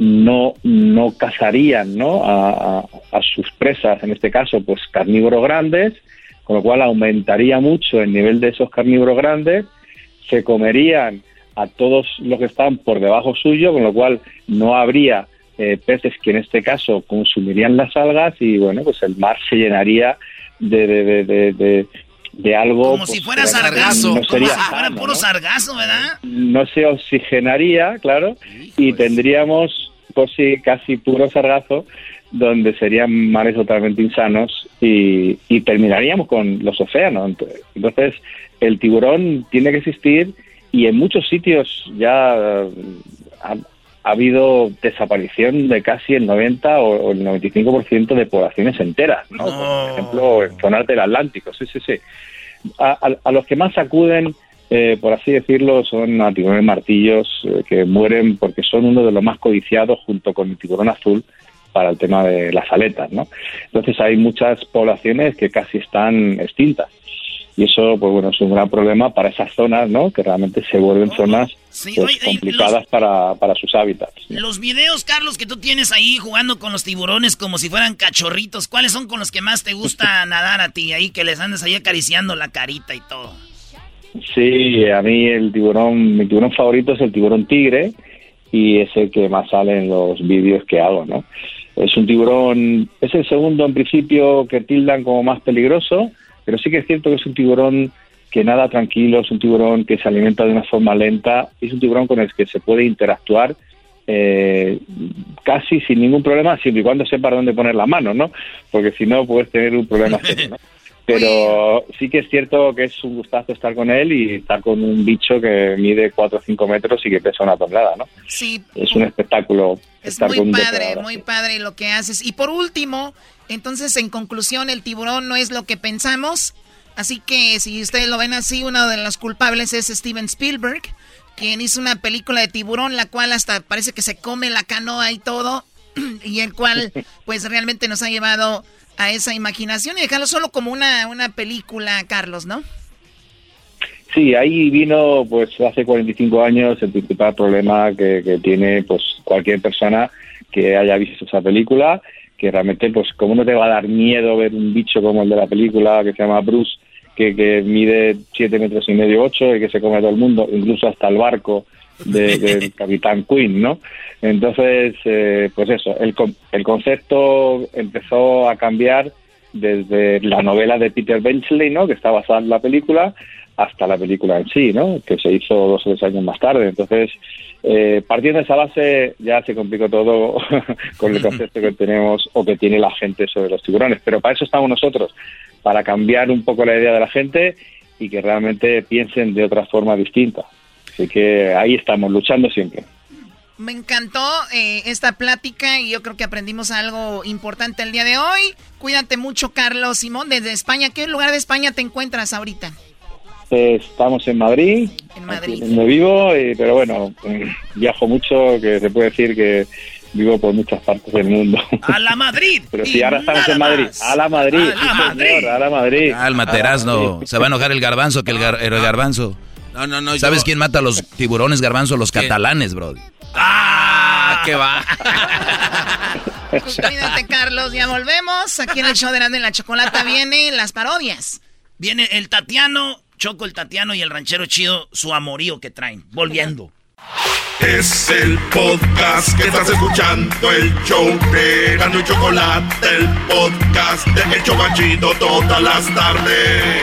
no no cazarían, ¿no? A, a, a, sus presas, en este caso, pues carnívoros grandes, con lo cual aumentaría mucho el nivel de esos carnívoros grandes, se comerían a todos los que están por debajo suyo, con lo cual no habría eh, peces que en este caso consumirían las algas y bueno, pues el mar se llenaría de, de, de, de, algo... Como pues, si fuera sargazo, no como si fuera sano, puro ¿no? sargazo, ¿verdad? No se oxigenaría, claro, y tendríamos por sí casi puro sargazo donde serían mares totalmente insanos y, y terminaríamos con los océanos. Entonces, el tiburón tiene que existir y en muchos sitios ya ha habido desaparición de casi el 90 o, el 95% de poblaciones enteras, ¿no? No. Por ejemplo, en zonas del Atlántico, sí, sí, sí. A, a, a los que más acuden, eh, por así decirlo, son a tiburones martillos eh, que mueren porque son uno de los más codiciados junto con el tiburón azul para el tema de las aletas, ¿no? Entonces hay muchas poblaciones que casi están extintas y eso pues bueno es un gran problema para esas zonas no que realmente se vuelven zonas sí, pues, oye, complicadas los, para, para sus hábitats. Los videos Carlos que tú tienes ahí jugando con los tiburones como si fueran cachorritos cuáles son con los que más te gusta nadar a ti ahí que les andes ahí acariciando la carita y todo. Sí a mí el tiburón mi tiburón favorito es el tiburón tigre y es el que más sale en los vídeos que hago no es un tiburón es el segundo en principio que tildan como más peligroso pero sí que es cierto que es un tiburón que nada tranquilo, es un tiburón que se alimenta de una forma lenta, es un tiburón con el que se puede interactuar eh, casi sin ningún problema, siempre y cuando sepa dónde poner la mano, ¿no? Porque si no, puedes tener un problema ¿no? Pero sí que es cierto que es un gustazo estar con él y estar con un bicho que mide 4 o 5 metros y que pesa una tonelada, ¿no? Sí. Es un espectáculo Es estar muy con padre, muy padre lo que haces. Y por último, entonces en conclusión, el tiburón no es lo que pensamos. Así que si ustedes lo ven así, uno de los culpables es Steven Spielberg, quien hizo una película de tiburón, la cual hasta parece que se come la canoa y todo, y el cual pues realmente nos ha llevado a esa imaginación y dejarlo solo como una, una película, Carlos, ¿no? Sí, ahí vino pues hace 45 años el principal problema que, que tiene pues cualquier persona que haya visto esa película, que realmente pues como no te va a dar miedo ver un bicho como el de la película que se llama Bruce, que, que mide 7 metros y medio, 8 y que se come a todo el mundo, incluso hasta el barco de- del Capitán Quinn, ¿no? Entonces, eh, pues eso, el, el concepto empezó a cambiar desde la novela de Peter Benchley, ¿no? Que está basada en la película, hasta la película en sí, ¿no? Que se hizo dos o tres años más tarde. Entonces, eh, partiendo de esa base, ya se complicó todo con el concepto que tenemos o que tiene la gente sobre los tiburones. Pero para eso estamos nosotros, para cambiar un poco la idea de la gente y que realmente piensen de otra forma distinta. Así que ahí estamos, luchando siempre. Me encantó eh, esta plática y yo creo que aprendimos algo importante el día de hoy. Cuídate mucho, Carlos Simón, desde España. ¿Qué lugar de España te encuentras ahorita? Eh, Estamos en Madrid, En Madrid. donde vivo, eh, pero bueno, eh, viajo mucho, que se puede decir que vivo por muchas partes del mundo. A la Madrid. Pero sí, ahora estamos en Madrid. A la Madrid, sí, señor, a la Madrid. Calma, Terazno. Se va a enojar el garbanzo que el, gar- el garbanzo. No, no, no. ¿Sabes yo- quién mata a los tiburones garbanzo? Los catalanes, bro. ¡Ah! ¿Qué va? Cuídate, Carlos. Ya volvemos. Aquí en el show de Grande la Chocolata vienen las parodias. Viene el Tatiano, Choco el Tatiano y el ranchero chido, su amorío que traen. Volviendo. Es el podcast que estás escuchando, el show de Erasmo y Chocolate, el podcast de El Chobachito todas las tardes.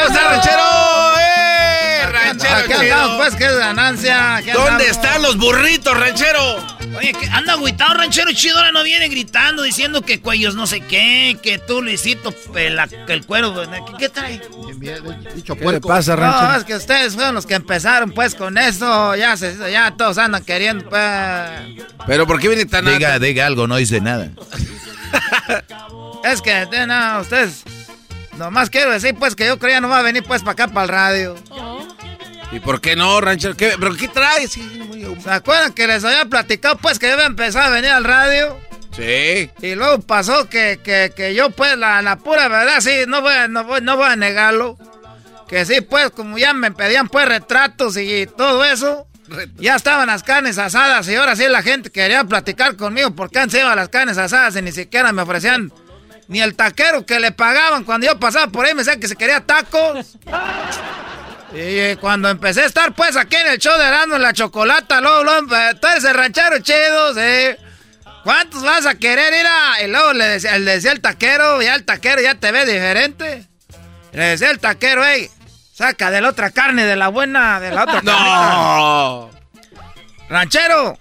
Aquí ¿Qué está, ranchero? ¡Eh! ¡Ranchero Aquí chido! andamos, pues, que es ganancia. Aquí ¿Dónde andamos. están los burritos, ranchero? Oye, que anda agüitado, ranchero chido, ahora no viene gritando, diciendo que cuellos no sé qué, que tú, Luisito, el, el cuero, pues, ¿qué, qué trae? Dicho ¿Qué le pasa, No, ranchero? es que ustedes fueron los que empezaron, pues, con eso, ya, se, ya todos andan queriendo, pues... ¿Pero por qué viene tan Diga, diga algo, no dice nada. Es que, no, ustedes... Nomás quiero decir, pues, que yo creía no va a venir, pues, para acá, para el radio. ¿Y por qué no, ranchero? ¿Qué- ¿Pero qué traes? ¿Se acuerdan que les había platicado, pues, que yo había empezado a venir al radio? Sí. Y luego pasó que, que, que yo, pues, la, la pura verdad, sí, no voy, a- no, voy, no voy a negarlo. Que sí, pues, como ya me pedían, pues, retratos y todo eso. Ya estaban las carnes asadas y ahora sí la gente quería platicar conmigo porque iba a las carnes asadas y ni siquiera me ofrecían ni el taquero que le pagaban cuando yo pasaba por ahí me decía que se quería tacos. Y eh, cuando empecé a estar pues aquí en el show de Erasmo en la chocolata, luego, luego, eh, tú eres el ranchero chido, sí. ¿Cuántos vas a querer ir a...? Y luego le decía, le decía el taquero, ya el taquero ya te ve diferente. Le decía el taquero, hey, saca de la otra carne, de la buena, de la otra No. Ranchero,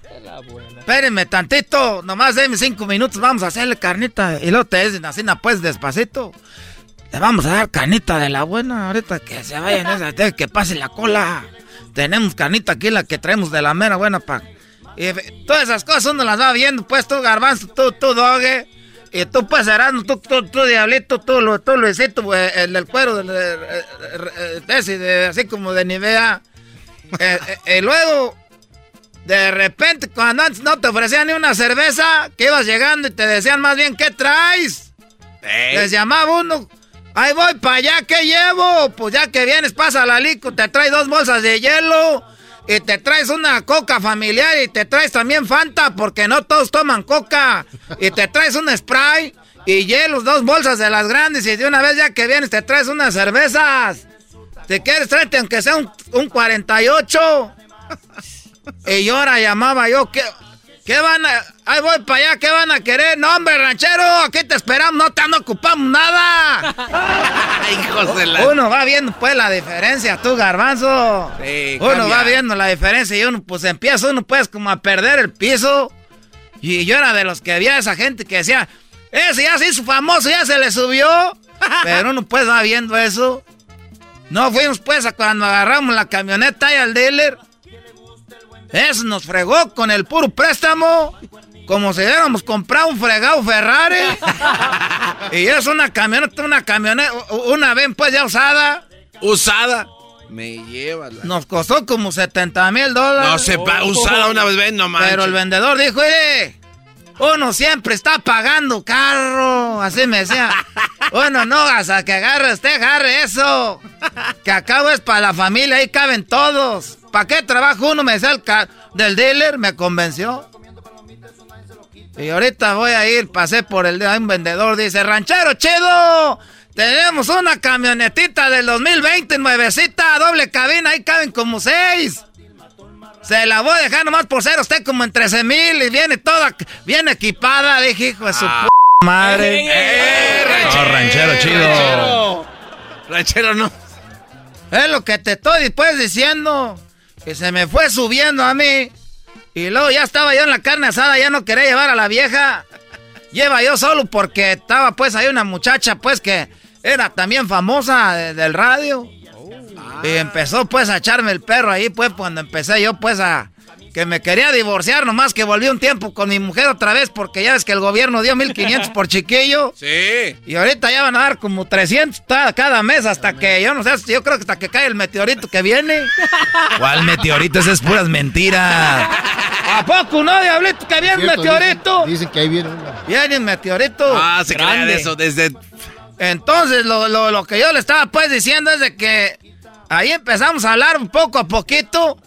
espérenme tantito, nomás denme cinco minutos, vamos a hacerle carnita. Y luego te dicen así, pues despacito. Le vamos a dar carnita de la buena, ahorita que se vayan, que pase la cola. Tenemos carnita aquí, la que traemos de la mera buena pa. Y eh, todas esas cosas uno las va viendo, pues tú garbanzo, tú, tú dogue. Y tú pues Erasmo, tú, tú, tú diablito, tú, lo, tú Luisito, el del cuero, eh, eh, eh, ese, de- así como de Nivea. Eh, eh, y luego, de repente, cuando antes no te ofrecían ni una cerveza, que ibas llegando y te decían más bien, ¿qué traes? Les llamaba uno, ahí voy para allá, ¿qué llevo? Pues ya que vienes, pasa la lico, te trae dos bolsas de hielo, y te traes una coca familiar y te traes también Fanta porque no todos toman coca y te traes un spray y hielos, dos bolsas de las grandes y de una vez ya que vienes te traes unas cervezas. Si quieres tráete aunque sea un, un 48. Y yo ahora llamaba yo, ¿qué, ¿qué van a...? Ahí voy para allá, ¿qué van a querer? No, hombre, ranchero, aquí te esperamos, no te no ocupamos nada. Hijos de la... Uno va viendo pues la diferencia, tú, garbanzo. Sí, uno cambia. va viendo la diferencia y uno pues empieza uno pues como a perder el piso. Y yo era de los que había esa gente que decía, ese ya se hizo famoso, ya se le subió. Pero uno pues va viendo eso. No fuimos pues a cuando agarramos la camioneta ahí al dealer. Eso nos fregó con el puro préstamo. Como si hubiéramos comprado un fregado Ferrari. y es una camioneta, una camioneta, una vez pues ya usada. Usada. Me lleva la... Nos costó como 70 mil dólares. No se usada una vez, ven, no manches. Pero el vendedor dijo, oye, uno siempre está pagando carro. Así me decía. Bueno, no, hasta que agarre usted, agarre eso. Que acabo es para la familia, ahí caben todos. ¿Para qué trabajo uno? Me decía el del dealer, me convenció. Y ahorita voy a ir, pasé por el hay un vendedor, dice, ranchero chido, tenemos una camionetita del 2020, nuevecita, doble cabina, ahí caben como seis. Se la voy a dejar nomás por ser usted como en 13 mil y viene toda bien equipada, dije, hijo de su p madre. No, ranchero chido. Ranchero no. Es lo que te estoy después diciendo. Que se me fue subiendo a mí. Y luego ya estaba yo en la carne asada, ya no quería llevar a la vieja. Lleva yo solo porque estaba pues ahí una muchacha pues que era también famosa de- del radio. Y empezó pues a echarme el perro ahí pues cuando empecé yo pues a... Que me quería divorciar nomás que volví un tiempo con mi mujer otra vez porque ya ves que el gobierno dio 1500 por chiquillo. Sí. Y ahorita ya van a dar como 300 ta- cada mes hasta que, yo no sé, yo creo que hasta que cae el meteorito que viene. ¿Cuál meteorito? Esas es puras mentiras. ¿A poco no, diablito, que viene un Cierto, meteorito? Dicen, dicen que ahí viene una. Viene un meteorito. Ah, se crea grande. de eso desde... Entonces, lo, lo- lo que yo le estaba pues diciendo es de que ahí empezamos a hablar un poco a poquito.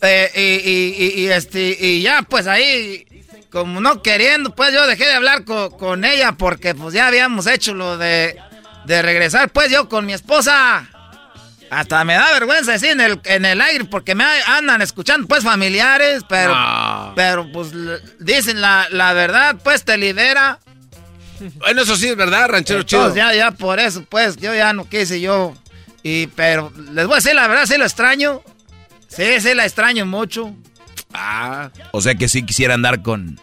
eh, y, y- y- y, este, y ya pues ahí, como no queriendo, pues yo dejé de hablar co- con ella porque pues ya habíamos hecho lo de, de regresar pues yo con mi esposa. Hasta me da vergüenza decir en el, en el aire porque me andan escuchando pues familiares, pero, No. pero pues dicen la, la verdad pues te libera. Bueno, eso sí es verdad, ranchero chido. Entonces, ya, ya por eso, pues, yo ya no quise yo. Y, pero les voy a decir la verdad, sí lo extraño. Sí, sí la extraño mucho. Ah. O sea que sí quisiera andar con.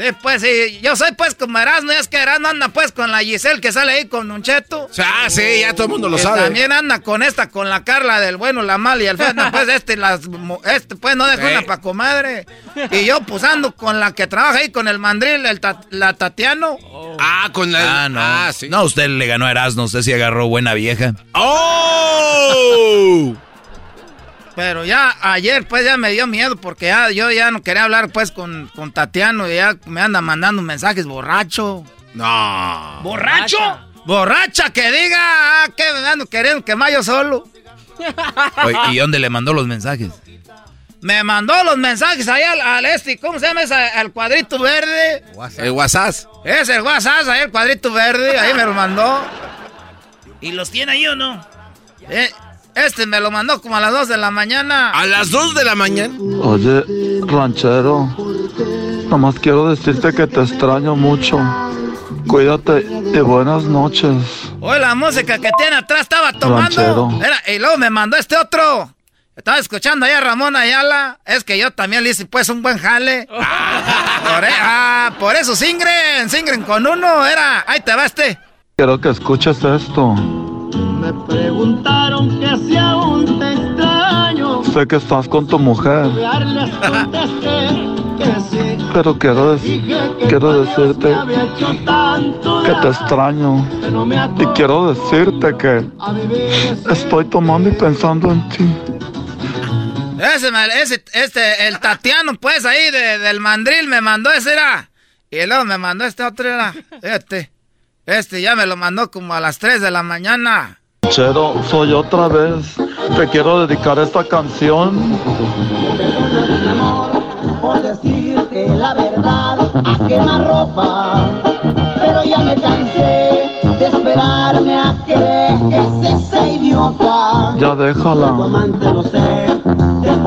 Sí, pues, sí. Yo soy, pues, como Erasmo. Es que Erasmo anda, pues, con la Giselle que sale ahí con un cheto. Ah, sí, ya todo el mundo lo Que sabe. También anda con esta, con la Carla del bueno, la mala y el feo. No, pues, este, las, este, pues, no deja Sí. una pa' comadre. Y yo, pues, ando con la que trabaja ahí, con el mandril, el ta- la Tatiano. Ah, con la... Ah, no. Ah, sí. No, usted le ganó a Erasmo. Usted sí agarró buena vieja. ¡Oh! Pero ya ayer pues ya me dio miedo porque ya yo ya no quería hablar pues con, con Tatiano y ya me anda mandando mensajes borracho. No. ¿Borracho? Borracha que diga ah, que me ando queriendo quemar yo solo. Oye, ¿Y dónde le mandó los mensajes? Me mandó los mensajes ahí al, al este, ¿cómo se llama ese? Al cuadrito verde. El WhatsApp. Es el WhatsApp, ahí el cuadrito verde, ahí me lo mandó. ¿Y los tiene ahí o no? Eh, este me lo mandó como a las 2 de la mañana. A las 2 de la mañana. Oye, ranchero, nomás quiero decirte que te extraño mucho. Cuídate y buenas noches. Oye, la música que tiene atrás estaba tomando. Ranchero. Era, y luego me mandó este otro. Estaba escuchando ahí a Ramón Ayala. Es que yo también le hice pues un buen jale. por, e- ah, por eso singren, singren con uno. Era, ahí te va este. Quiero que escuches esto. Me preguntaron que si aún te extraño. Sé que estás con tu mujer, pero quiero, dec- quiero decirte que te extraño. Y quiero decirte que estoy tomando y pensando en ti. Ese, me- ese, este, el Tatiano, pues ahí de- del mandril me mandó ese era. Y luego me mandó este otro era. Este. Este ya me lo mandó como a las 3 de la mañana. Chero, soy otra vez te quiero dedicar esta canción. Por decirte la verdad, a quemar ropa. Pero ya me cansé de esperarme a que dejes ese idiota. Ya déjala. Tu amante sé,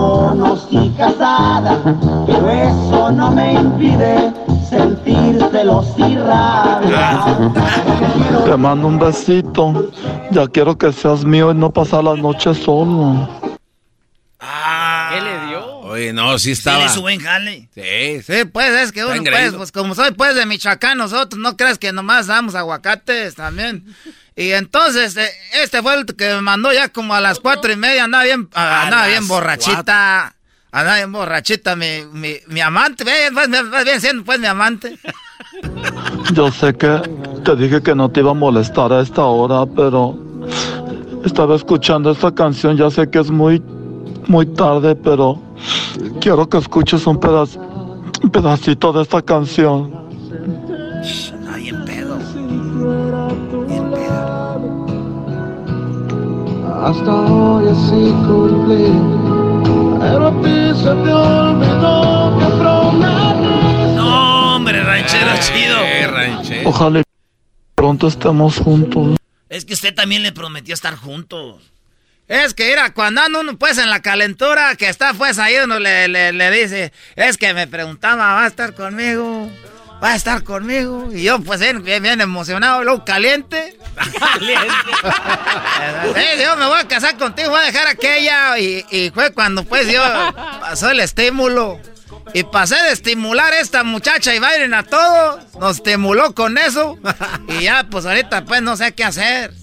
de monos y casada. Pero eso no me impide sentir celos y rabia. Te mando un besito. Ya quiero que seas mío y no pasar la noche solo. ¿Qué le dio? Oye, no, sí Sí, estaba. le su buen jale. Sí, Sí, pues es que uno, pues, pues como soy pues de Michoacán, nosotros no creas que nomás damos aguacates también. Y entonces, eh, este fue el que me mandó ya como a las cuatro y media, andaba bien, ah, andaba bien borrachita. Andaba bien borrachita, mi, mi, mi amante, ve, pues, pues, bien siendo pues mi amante. Yo sé que te dije que no te iba a molestar a esta hora, pero estaba escuchando esta canción. Ya sé que es muy, muy tarde, pero quiero que escuches un, un pedacito de esta canción. Hasta hoy así cumplí, pero a ti se te olvidó que prometí. No, hombre, ranchero chido. Ojalá y pronto estemos juntos. Es que usted también le prometió estar juntos. Es que mira, cuando anda uno pues en la calentura que está pues ahí uno le, le, le dice, es que me preguntaba, ¿va a estar conmigo? ¿Va a estar conmigo? Y yo pues bien, bien, emocionado, luego caliente. Eh, yo me voy a casar contigo, voy a dejar aquella. Y, y fue cuando pues yo pasó el estímulo. Y pasé de estimular a esta muchacha y bailen a todos. Nos estimuló con eso. Y ya pues ahorita pues no sé qué hacer.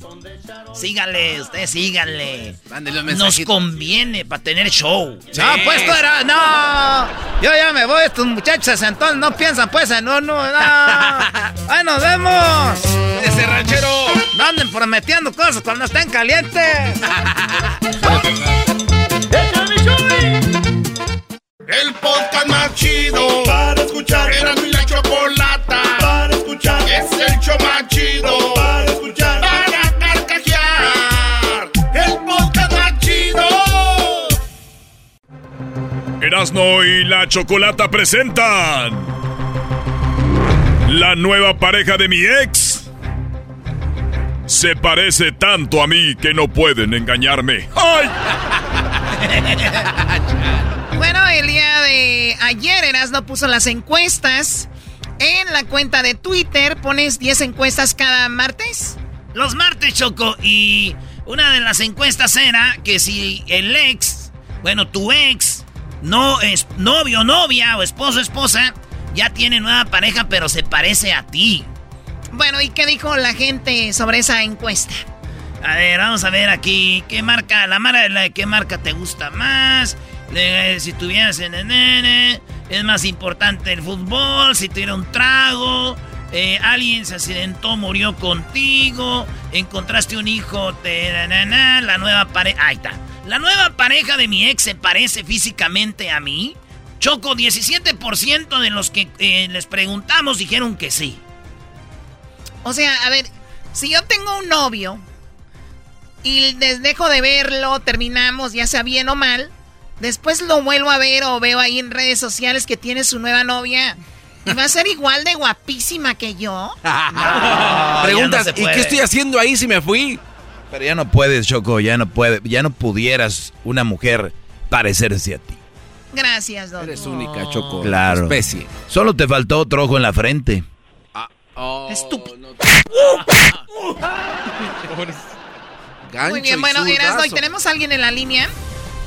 Sígale, usted sígale. Un Nos conviene para tener show. No, pues tú eras, no. Yo ya me voy, estos muchachos entonces no piensan pues en uno, no. Ahí nos vemos. Ese ranchero. No anden prometiendo cosas cuando estén calientes. El podcast más chido para escuchar. Era mi la chocolata para escuchar. Es el show más chido para escuchar. Para carcajear. El podcast más chido. Erasno y la Chocolata presentan La nueva pareja de mi ex Se parece tanto a mí que no pueden engañarme ¡Ay! Bueno, el día de ayer Erasno puso las encuestas en la cuenta de Twitter. ¿Pones 10 encuestas cada martes? Los martes, Choco. Y una de las encuestas era que si el ex, bueno, tu ex, no es novio, novia o esposo, esposa, ya tiene nueva pareja, pero se parece a ti. Bueno, ¿y qué dijo la gente sobre esa encuesta? A ver, vamos a ver aquí. ¿Qué marca? La mara la qué marca te gusta más. Si tuvieras el nene, es más importante el fútbol. Si tuviera un trago, eh, alguien se accidentó, murió contigo. Encontraste un hijo, la nueva pareja. La nueva pareja de mi ex se parece físicamente a mí. Choco, 17% de los que eh, les preguntamos dijeron que sí. O sea, a ver, si yo tengo un novio y les dejo de verlo, terminamos, ya sea bien o mal, después lo vuelvo a ver o veo ahí en redes sociales que tiene su nueva novia. ¿Y va a ser igual de guapísima que yo? Preguntas, no se ¿y qué estoy haciendo ahí si me fui? Pero ya no puedes, Choco, ya no puede, ya no pudieras una mujer parecerse a ti. Gracias, Don. Eres única, Choco. Claro. Especie. Solo te faltó otro ojo en la frente. Estúpido. Gancho Muy bien, bueno. Erasno, ¿y tenemos a alguien en la línea?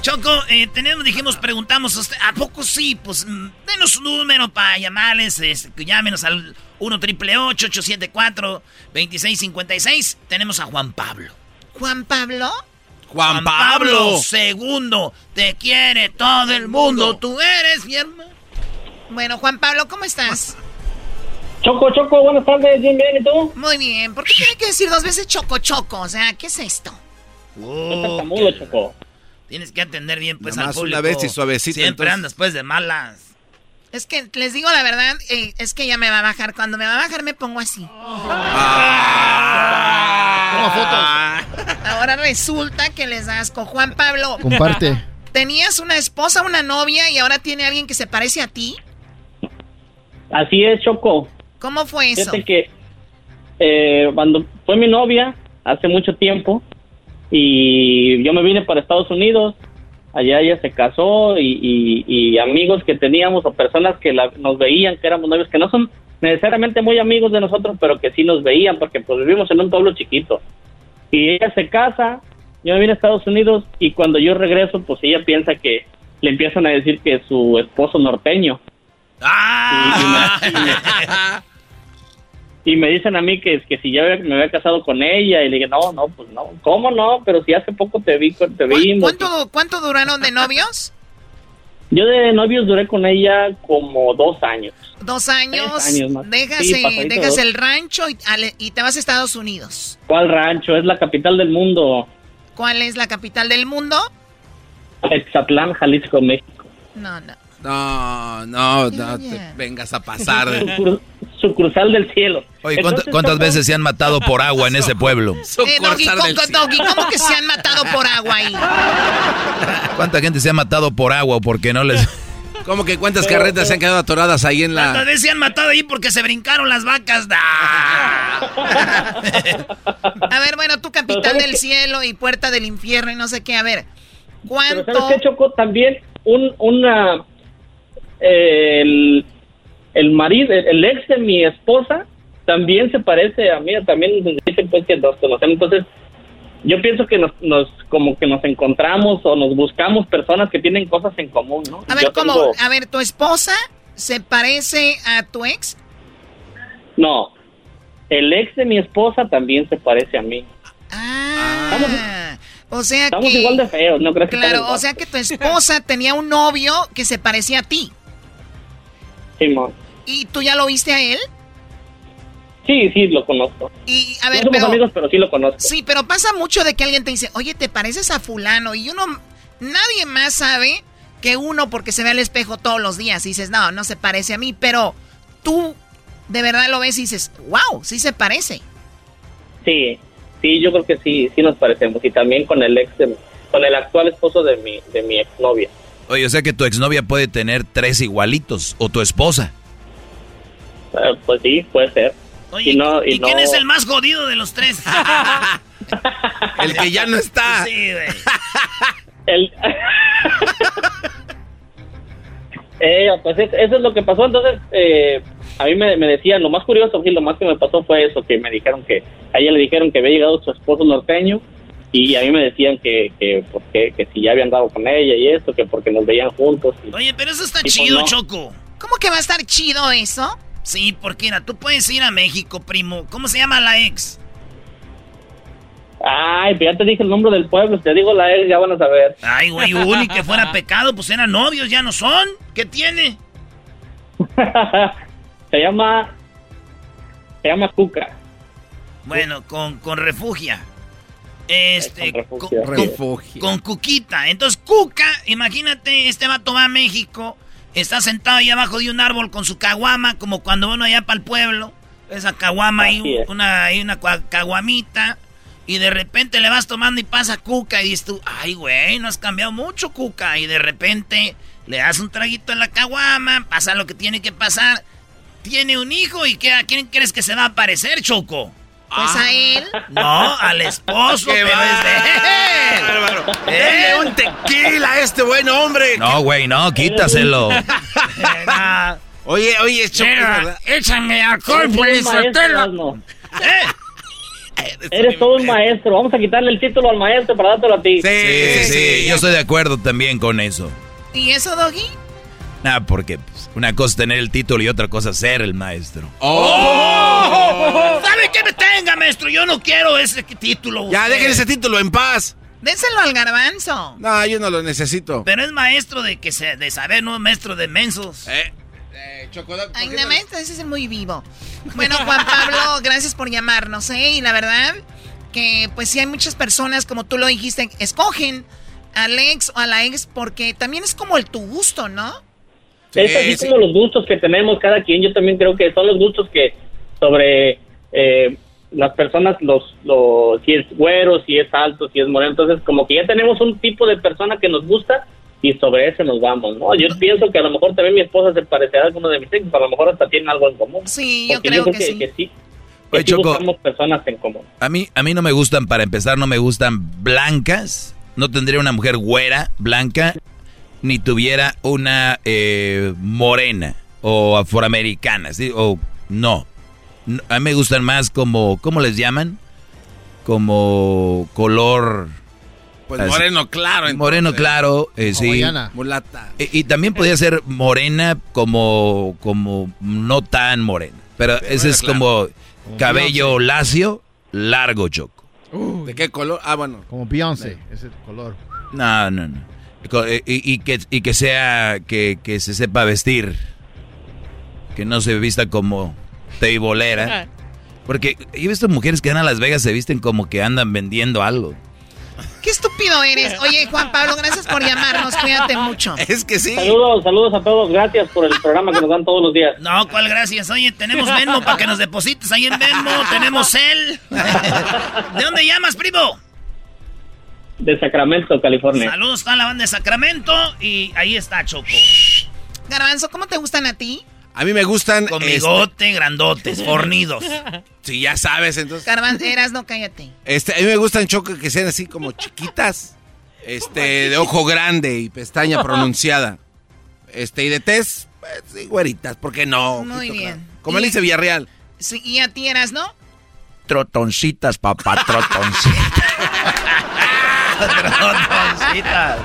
Choco, eh, tenemos, dijimos, preguntamos, a usted, ¿a poco sí? Pues mm, denos su número para llamarles, este, llámenos al 1 triple 874 2656 Tenemos a Juan Pablo. ¿Juan Pablo? Juan Pablo. segundo, te quiere todo el mundo, tú eres mi hermano. Bueno, Juan Pablo, ¿cómo estás? Choco, Choco, buenas tardes, bien, bien, ¿y tú? Muy bien. ¿Por qué tiene que decir dos veces choco choco? O sea, ¿qué es esto? tartamudo, Choco. Tienes que atender bien, pues, Nada al más una vez y suavecito, Siempre entonces. andas, pues, de malas. Es que les digo la verdad, eh, es que ya me va a bajar. Cuando me va a bajar me pongo así. Ah. Toma fotos. Ahora resulta que les das con Juan Pablo. Comparte. ¿Tenías una esposa, una novia y ahora tiene alguien que se parece a ti? Así es, Choco. ¿Cómo fue eso? Fíjate que eh, cuando fue mi novia hace mucho tiempo y yo me vine para Estados Unidos, allá ella se casó y, y- y amigos que teníamos o personas que la- nos veían que éramos novios, que no son necesariamente muy amigos de nosotros, pero que sí nos veían porque pues vivimos en un pueblo chiquito. Y ella se casa, yo me vine a Estados Unidos y cuando yo regreso pues ella piensa que le empiezan a decir que es su esposo norteño. Y me dicen a mí que, que si ya me había casado con ella y le dije, no, no, pues no, ¿cómo no? Pero si hace poco te vi, te vimos. ¿Cuánto, ¿Cuánto duraron de novios? Yo de novios duré con ella como dos años. Dos años. Años. Dejas, Sí, dejas el rancho y, ale- y te vas a Estados Unidos. ¿Cuál rancho? Es la capital del mundo. ¿Cuál es la capital del mundo? Exatlán, Jalisco, México. No, no. No, no, no te vengas a pasar. de- Sucur- Sucursal del cielo. Oye, ¿cuánta- Entonces, ¿cuántas Choco, veces se han matado por agua en ese pueblo? Eh, Doggy, ¿cómo, Doggy, ¿cómo que se han matado por agua ahí? ¿Cuánta gente se ha matado por agua o porque no les... ¿Cómo que cuántas carretas se han quedado atoradas ahí en ¿Cuántas la... veces se han matado ahí porque se brincaron las vacas? A ver, bueno, tú capital del cielo y puerta del infierno y no sé qué. A ver, Pero ¿cuánto? ¿sabes qué, Choco? También un, una... el, el marido, el, el ex de mi esposa también se parece a mí, también dicen pues que nos conocemos, entonces yo pienso que nos, nos como que nos encontramos o nos buscamos personas que tienen cosas en común, ¿no? A ver, Yo ¿cómo? tengo- A ver, ¿tu esposa se parece a tu ex? No, el ex de mi esposa también se parece a mí. Ah, o sea Estamos que... igual de feos, ¿no crees que Claro, estamos o sea que tu esposa tenía un novio que se parecía a ti. Simón. ¿Y tú ya lo viste a él? Sí, sí, lo conozco. Y, a ver, no somos pero... amigos, pero sí lo conozco. Sí, pero pasa mucho de que alguien te dice, oye, te pareces a fulano. Y uno, nadie más sabe que uno porque se ve al espejo todos los días. Y dices, no, no se parece a mí. Pero tú de verdad lo ves y dices, wow, sí se parece. Sí, sí, yo creo que sí, sí nos parecemos. Y también con el ex, de- con el actual esposo de mi, de mi exnovia. Oye, o sea que tu exnovia puede tener tres igualitos, o tu esposa. Eh, pues sí, puede ser. Oye, y no, y ¿y quién es el más jodido de los tres? El que ya no está. Sí, güey. El... Eh, pues es- eso es lo que pasó. Entonces, eh, a mí me, me decían, lo más curioso, sí, lo más que me pasó fue eso, que me dijeron que, a ella le dijeron que había llegado su esposo norteño y a mí me decían que, que, pues, que, que si ya habían dado con ella y esto, que porque nos veían juntos. y- Oye, pero eso está pues chido, no. Choco. ¿Cómo que va a estar chido eso? Sí, porque mira, tú puedes ir a México, primo. ¿Cómo se llama la ex? Ay, pues ya te dije el nombre del pueblo, te digo la ex, ya van a saber. Ay, güey, Uni, que fuera pecado, pues eran novios, ya no son. ¿Qué tiene? se llama, se llama Cuca. Bueno, con, con refugia. Este, con, Cuquita. Entonces, Cuca, imagínate, este vato va a México, está sentado ahí abajo de un árbol con su caguama, como cuando uno allá para el pueblo. Esa caguama ahí, es. una, ahí una caguamita. Y de repente le vas tomando y pasa Cuca y dices tú, ay, güey, no has cambiado mucho, Cuca. Y de repente le das un traguito en la caguama, pasa lo que tiene que pasar. Tiene un hijo y ¿qué, ¿a quién crees que se va a parecer, Choco? Pues a él. No, al esposo, ¡Qué pero es de él. bárbaro! ¿Eh? ¡Denle un tequila a este buen hombre! No, güey, no, quítaselo. Oye, oye, Choco, Mira, ¿verdad? échame alcohol, eso, maestro. ¿Eh? Eres todo un maestro. Vamos a quitarle el título al maestro para dártelo a ti. Sí, Sí, sí, yo estoy de acuerdo también con eso. ¿Y eso, Doggy? Nada, porque pues, una cosa es tener el título y otra cosa es ser el maestro. ¡Oh! ¿Sabe qué me tenga, maestro? Yo no quiero ese título. Ya, usted. dejen ese título en paz. Déselo al garbanzo. No, yo no lo necesito. Pero es maestro de que se, de saber, no es maestro de mensos. Eh, eh, Chocolate. Ay, nada más, ese es muy vivo. Bueno, Juan Pablo, gracias por llamarnos, ¿eh? Y la verdad que, pues sí hay muchas personas, como tú lo dijiste, escogen al ex o a la ex porque también es como el tu gusto, ¿no? Es así sí. como los gustos que tenemos cada quien. Yo también creo que son los gustos que sobre eh, las personas, los, los, si es güero, si es alto, si es moreno, entonces como que ya tenemos un tipo de persona que nos gusta y sobre ese nos vamos, ¿no? Yo pienso que a lo mejor también mi esposa se parecerá a alguno de mis hijos, a lo mejor hasta tienen algo en común. Sí, yo creo que, que, sí. que sí. Oye, que sí Choco. buscamos personas en común. A mí, a mí no me gustan, para empezar, no me gustan blancas. No tendría una mujer güera, blanca, ni tuviera una eh, morena o afroamericana, ¿sí? O no. A mí me gustan más como, ¿cómo les llaman? Como color... Pues así. moreno claro. entonces. Moreno claro, eh, sí. Mulata. Y, y también podría ser morena como, como no tan morena. Pero ese es claro. como Como cabello lacio, largo, choco. ¿De qué color? Ah, bueno. Como Beyoncé, ese color. No, no, no. Eh, Y, y que, y que sea, que, que se sepa vestir. Que no se vista como teibolera. Porque yo he visto mujeres que van a Las Vegas se visten como que andan vendiendo algo. Qué estúpido eres. Oye, Juan Pablo, gracias por llamarnos. Cuídate mucho. Es que sí. Saludos, saludos a todos, gracias por el programa que nos dan todos los días. No, ¿cuál gracias? Oye, tenemos Venmo para que nos deposites ahí en Venmo. Tenemos él. ¿De dónde llamas, primo? De Sacramento, California. Saludos a la banda de Sacramento. Y ahí está Choco. Garbanzo, ¿cómo te gustan a ti? A mí me gustan. Con este, bigote, grandotes, fornidos. Sí, ya sabes, entonces. Garbanzo, eras, no cállate. Este, a mí me gustan choco que sean así como chiquitas. Este, de ojo grande y pestaña pronunciada. Este, y de tez, pues, sí, güeritas, ¿por qué no? Muy bien. claro. Como Alice Villarreal. Sí, y a ti eras, ¿no? Trotoncitas, papá, trotoncitas. Trotoncitas.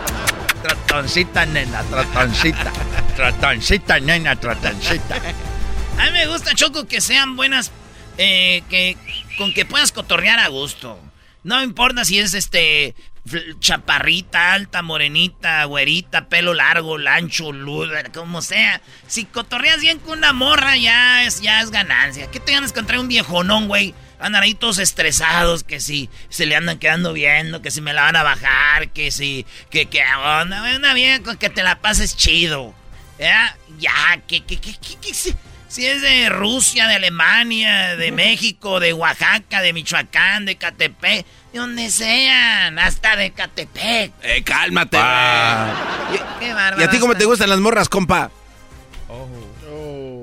Trotoncita, nena, trotoncita. Trotoncita, nena, trotoncita. A mí me gusta, Choco, que sean buenas, eh, que con que puedas cotorrear a gusto. No importa si es este chaparrita, alta, morenita, güerita, pelo largo, lancho, luda, como sea. Si cotorreas bien con una morra, ya es, ya es ganancia. ¿Qué te ganas contra un viejonón, güey? Andan ahí todos estresados, que si se le andan quedando viendo, que si me la van a bajar, que si, que, que, onda, una bien con que te la pases chido. ¿Ya? Ya, que, que, que, que, que si, si es de Rusia, de Alemania, de México, de Oaxaca, de Michoacán, de Catepec, de donde sean, hasta de Catepec. Eh, cálmate. Qué ¿Y bárbaro. a ti cómo te gustan las morras, compa?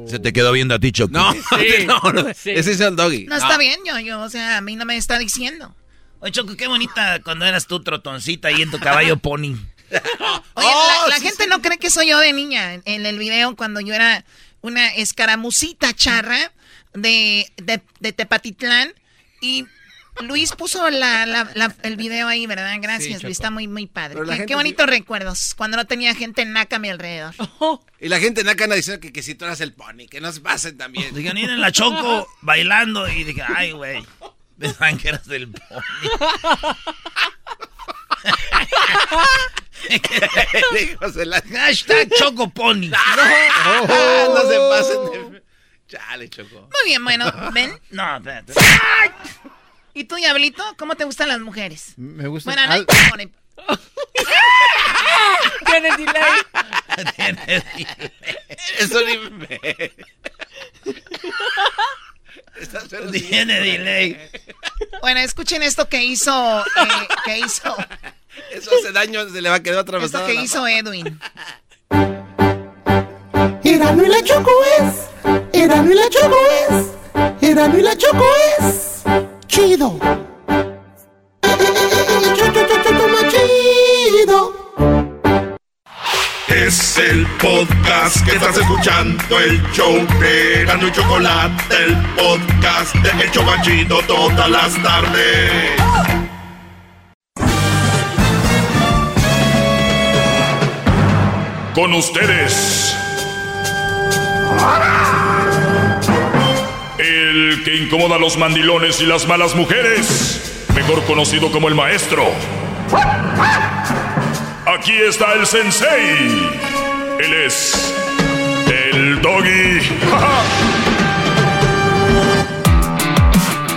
Se te quedó viendo a ti, Choco. No, no, no. Ese es el doggy. No, está bien, yo, yo, o sea, a mí no me está diciendo. Oye, Choco, qué bonita cuando eras tú trotoncita ahí en tu caballo pony. Oye, Oh, la, la gente no cree que soy yo de niña. En, en el video, cuando yo era una escaramucita charra de, de, de Tepatitlán. Y Luis puso la, la- la- el video ahí, ¿verdad? Gracias. Luis. Está muy, muy padre. Qué, bonitos recuerdos. Cuando no tenía gente naca a mi alrededor. Y la gente naca anda diciendo que, que si tú eras el pony, que no se pasen también. Digan, miren la Choco bailando y dije, ay, güey, pensaban que eras del pony. Hashtag Choco Pony. Ah, no se pasen de... Chale, Choco. Muy bien, bueno, ven. No, espérate. ¿Y tú, Diablito? ¿Cómo te gustan las mujeres? Me gusta. Bueno, no hay- al- Tiene delay. Tiene delay. Eso ni Tiene delay. Bueno, escuchen esto que hizo, eh, que hizo, Eso hace daño, se le va a quedar esto atravesado. que la- hizo Edwin. Erano y la Choco es, Erano y la Choco es, Erano y la Choco es chido. Es el podcast que estás escuchando, el show de y Chocolate, el podcast de El Chobachito todas las tardes. Con ustedes. Que incomoda a los mandilones y las malas mujeres, mejor conocido como el maestro. Aquí está el sensei. Él es el doggy.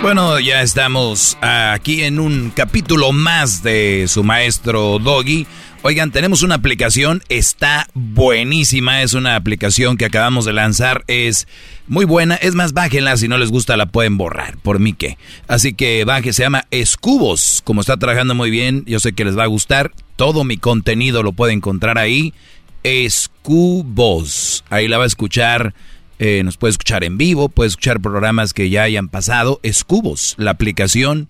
Bueno, ya estamos aquí en un capítulo más de su maestro Doggy. Oigan, tenemos una aplicación, está buenísima, es una aplicación que acabamos de lanzar, es muy buena, es más, bájenla, si no les gusta la pueden borrar, por mí que. Así que baje, se llama Escubos, como está trabajando muy bien, yo sé que les va a gustar, todo mi contenido lo puede encontrar ahí, Escubos, ahí la va a escuchar, eh, nos puede escuchar en vivo, puede escuchar programas que ya hayan pasado, Escubos, la aplicación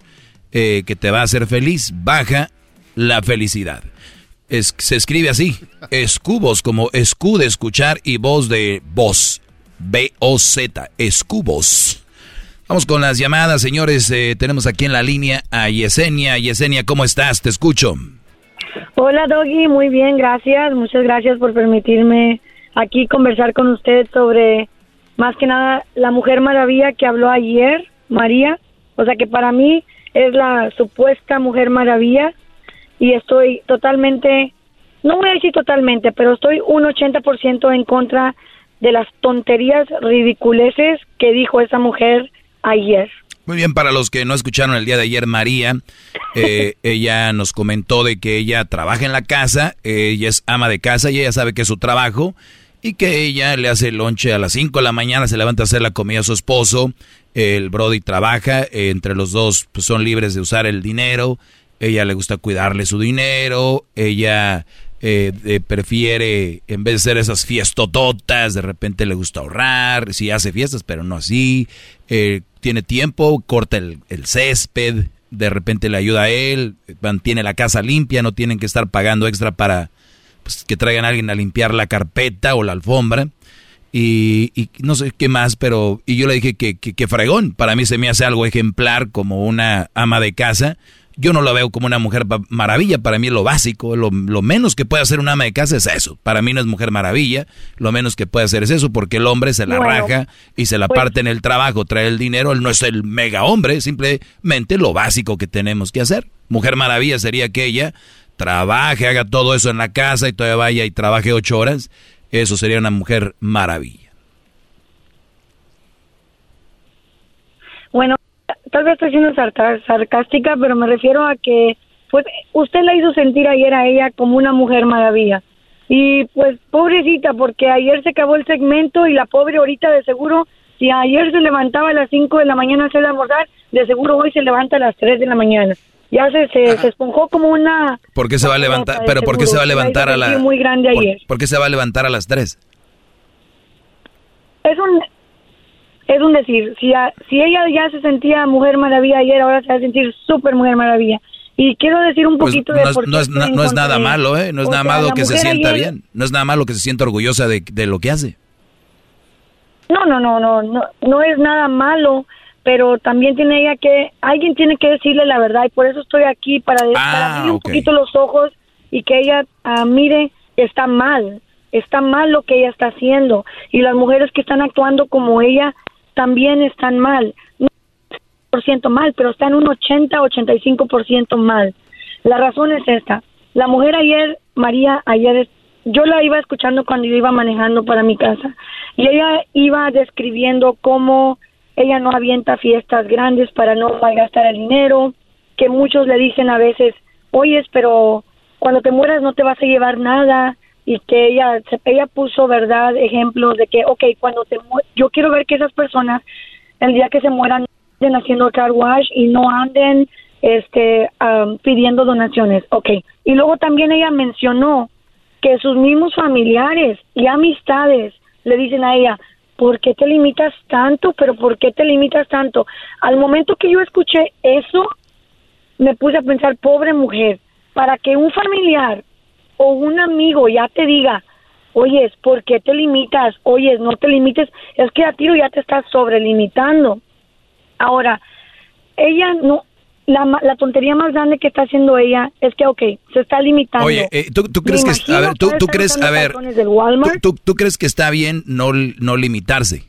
eh, que te va a hacer feliz, baja la felicidad se escribe así, escubos como escu de escuchar y voz de voz, B-O-Z, escubos. Vamos con las llamadas, señores. Eh, tenemos aquí en la línea a Yesenia. Yesenia, ¿cómo estás? Te escucho. Hola, Doggy. Muy bien, gracias. Muchas gracias por permitirme aquí conversar con usted sobre, más que nada, la Mujer Maravilla que habló ayer, María. O sea que para mí es la supuesta Mujer Maravilla y estoy totalmente, no voy a decir totalmente, pero estoy un 80% en contra de las tonterías ridiculeces que dijo esa mujer ayer. Muy bien, para los que no escucharon el día de ayer, María, eh, ella nos comentó de que ella trabaja en la casa, ella es ama de casa y ella sabe que es su trabajo y que ella le hace el lonche a las 5 de la mañana, se levanta a hacer la comida a su esposo, el Brody trabaja, entre los dos pues, son libres de usar el dinero, ella le gusta cuidarle su dinero, ella eh, eh, prefiere, en vez de hacer esas fiestototas, de repente le gusta ahorrar, sí hace fiestas, pero no así, eh, tiene tiempo, corta el, césped, de repente le ayuda a él, mantiene la casa limpia, no tienen que estar pagando extra para pues, que traigan a alguien a limpiar la carpeta o la alfombra. Y, y, no sé qué más, pero y yo le dije que, que, que, fregón, para mí se me hace algo ejemplar como una ama de casa, yo no lo veo como una mujer maravilla, para mí es lo básico, lo, menos que puede hacer una ama de casa es eso. Para mí no es mujer maravilla, lo menos que puede hacer es eso, porque el hombre se la raja y se la pues parte en el trabajo, trae el dinero, él no es el mega hombre, simplemente lo básico que tenemos que hacer. Mujer maravilla sería que ella trabaje, haga todo eso en la casa y todavía vaya y trabaje ocho horas. Eso sería una mujer maravilla. Bueno, tal vez estoy siendo sarcástica, pero me refiero a que pues usted la hizo sentir ayer a ella como una mujer maravilla. Y pues pobrecita, porque ayer se acabó el segmento y la pobre ahorita de seguro, si ayer se levantaba a las 5 de la mañana a hacer almorzar, de seguro hoy se levanta a las 3 de la mañana. Ya se, se, esponjó como una... ¿Por qué se va a levantar? ¿Pero por qué se va a levantar a las... Muy grande ayer. ¿Por qué se va a levantar a las 3? Es un es un decir, si, si ella ya se sentía mujer maravilla ayer, ahora se va a sentir súper mujer maravilla. Y quiero decir un pues poquito de... No, es, no, es nada malo, ¿eh? No es nada malo que se sienta bien. No es nada malo que se sienta orgullosa de, de lo que hace. No, no, no, no, no, no es nada malo, pero también tiene ella que, alguien tiene que decirle la verdad y por eso estoy aquí para, ah, abrir un poquito los ojos y que ella uh, mire está mal, está mal lo que ella está haciendo y las mujeres que están actuando como ella también están mal. No por ciento mal, pero están un 80-85% mal. La razón es esta. La mujer ayer, María, ayer, yo la iba escuchando cuando yo iba manejando para mi casa y ella iba describiendo cómo ella no avienta fiestas grandes para no malgastar el dinero, que muchos le dicen a veces, oyes, pero cuando te mueras no te vas a llevar nada, y que ella ella puso verdad ejemplos de que ok cuando te yo quiero ver que esas personas el día que se mueran anden haciendo car wash y no anden este pidiendo donaciones ok y luego también ella mencionó que sus mismos familiares y amistades le dicen a ella ¿por qué te limitas tanto? pero ¿por qué te limitas tanto? al momento que yo escuché eso me puse a pensar pobre mujer para que un familiar o un amigo ya te diga, oyes, ¿por qué te limitas? Oyes, no te limites, es que a tiro ya te estás sobrelimitando. Ahora, ella no, la, la, tontería más grande que está haciendo ella es que, ok, se está limitando. Oye, eh, ¿tú, ¿tú, crees que, a ver, tú, tú crees, a ver, tú, tú, crees que está bien no, no limitarse?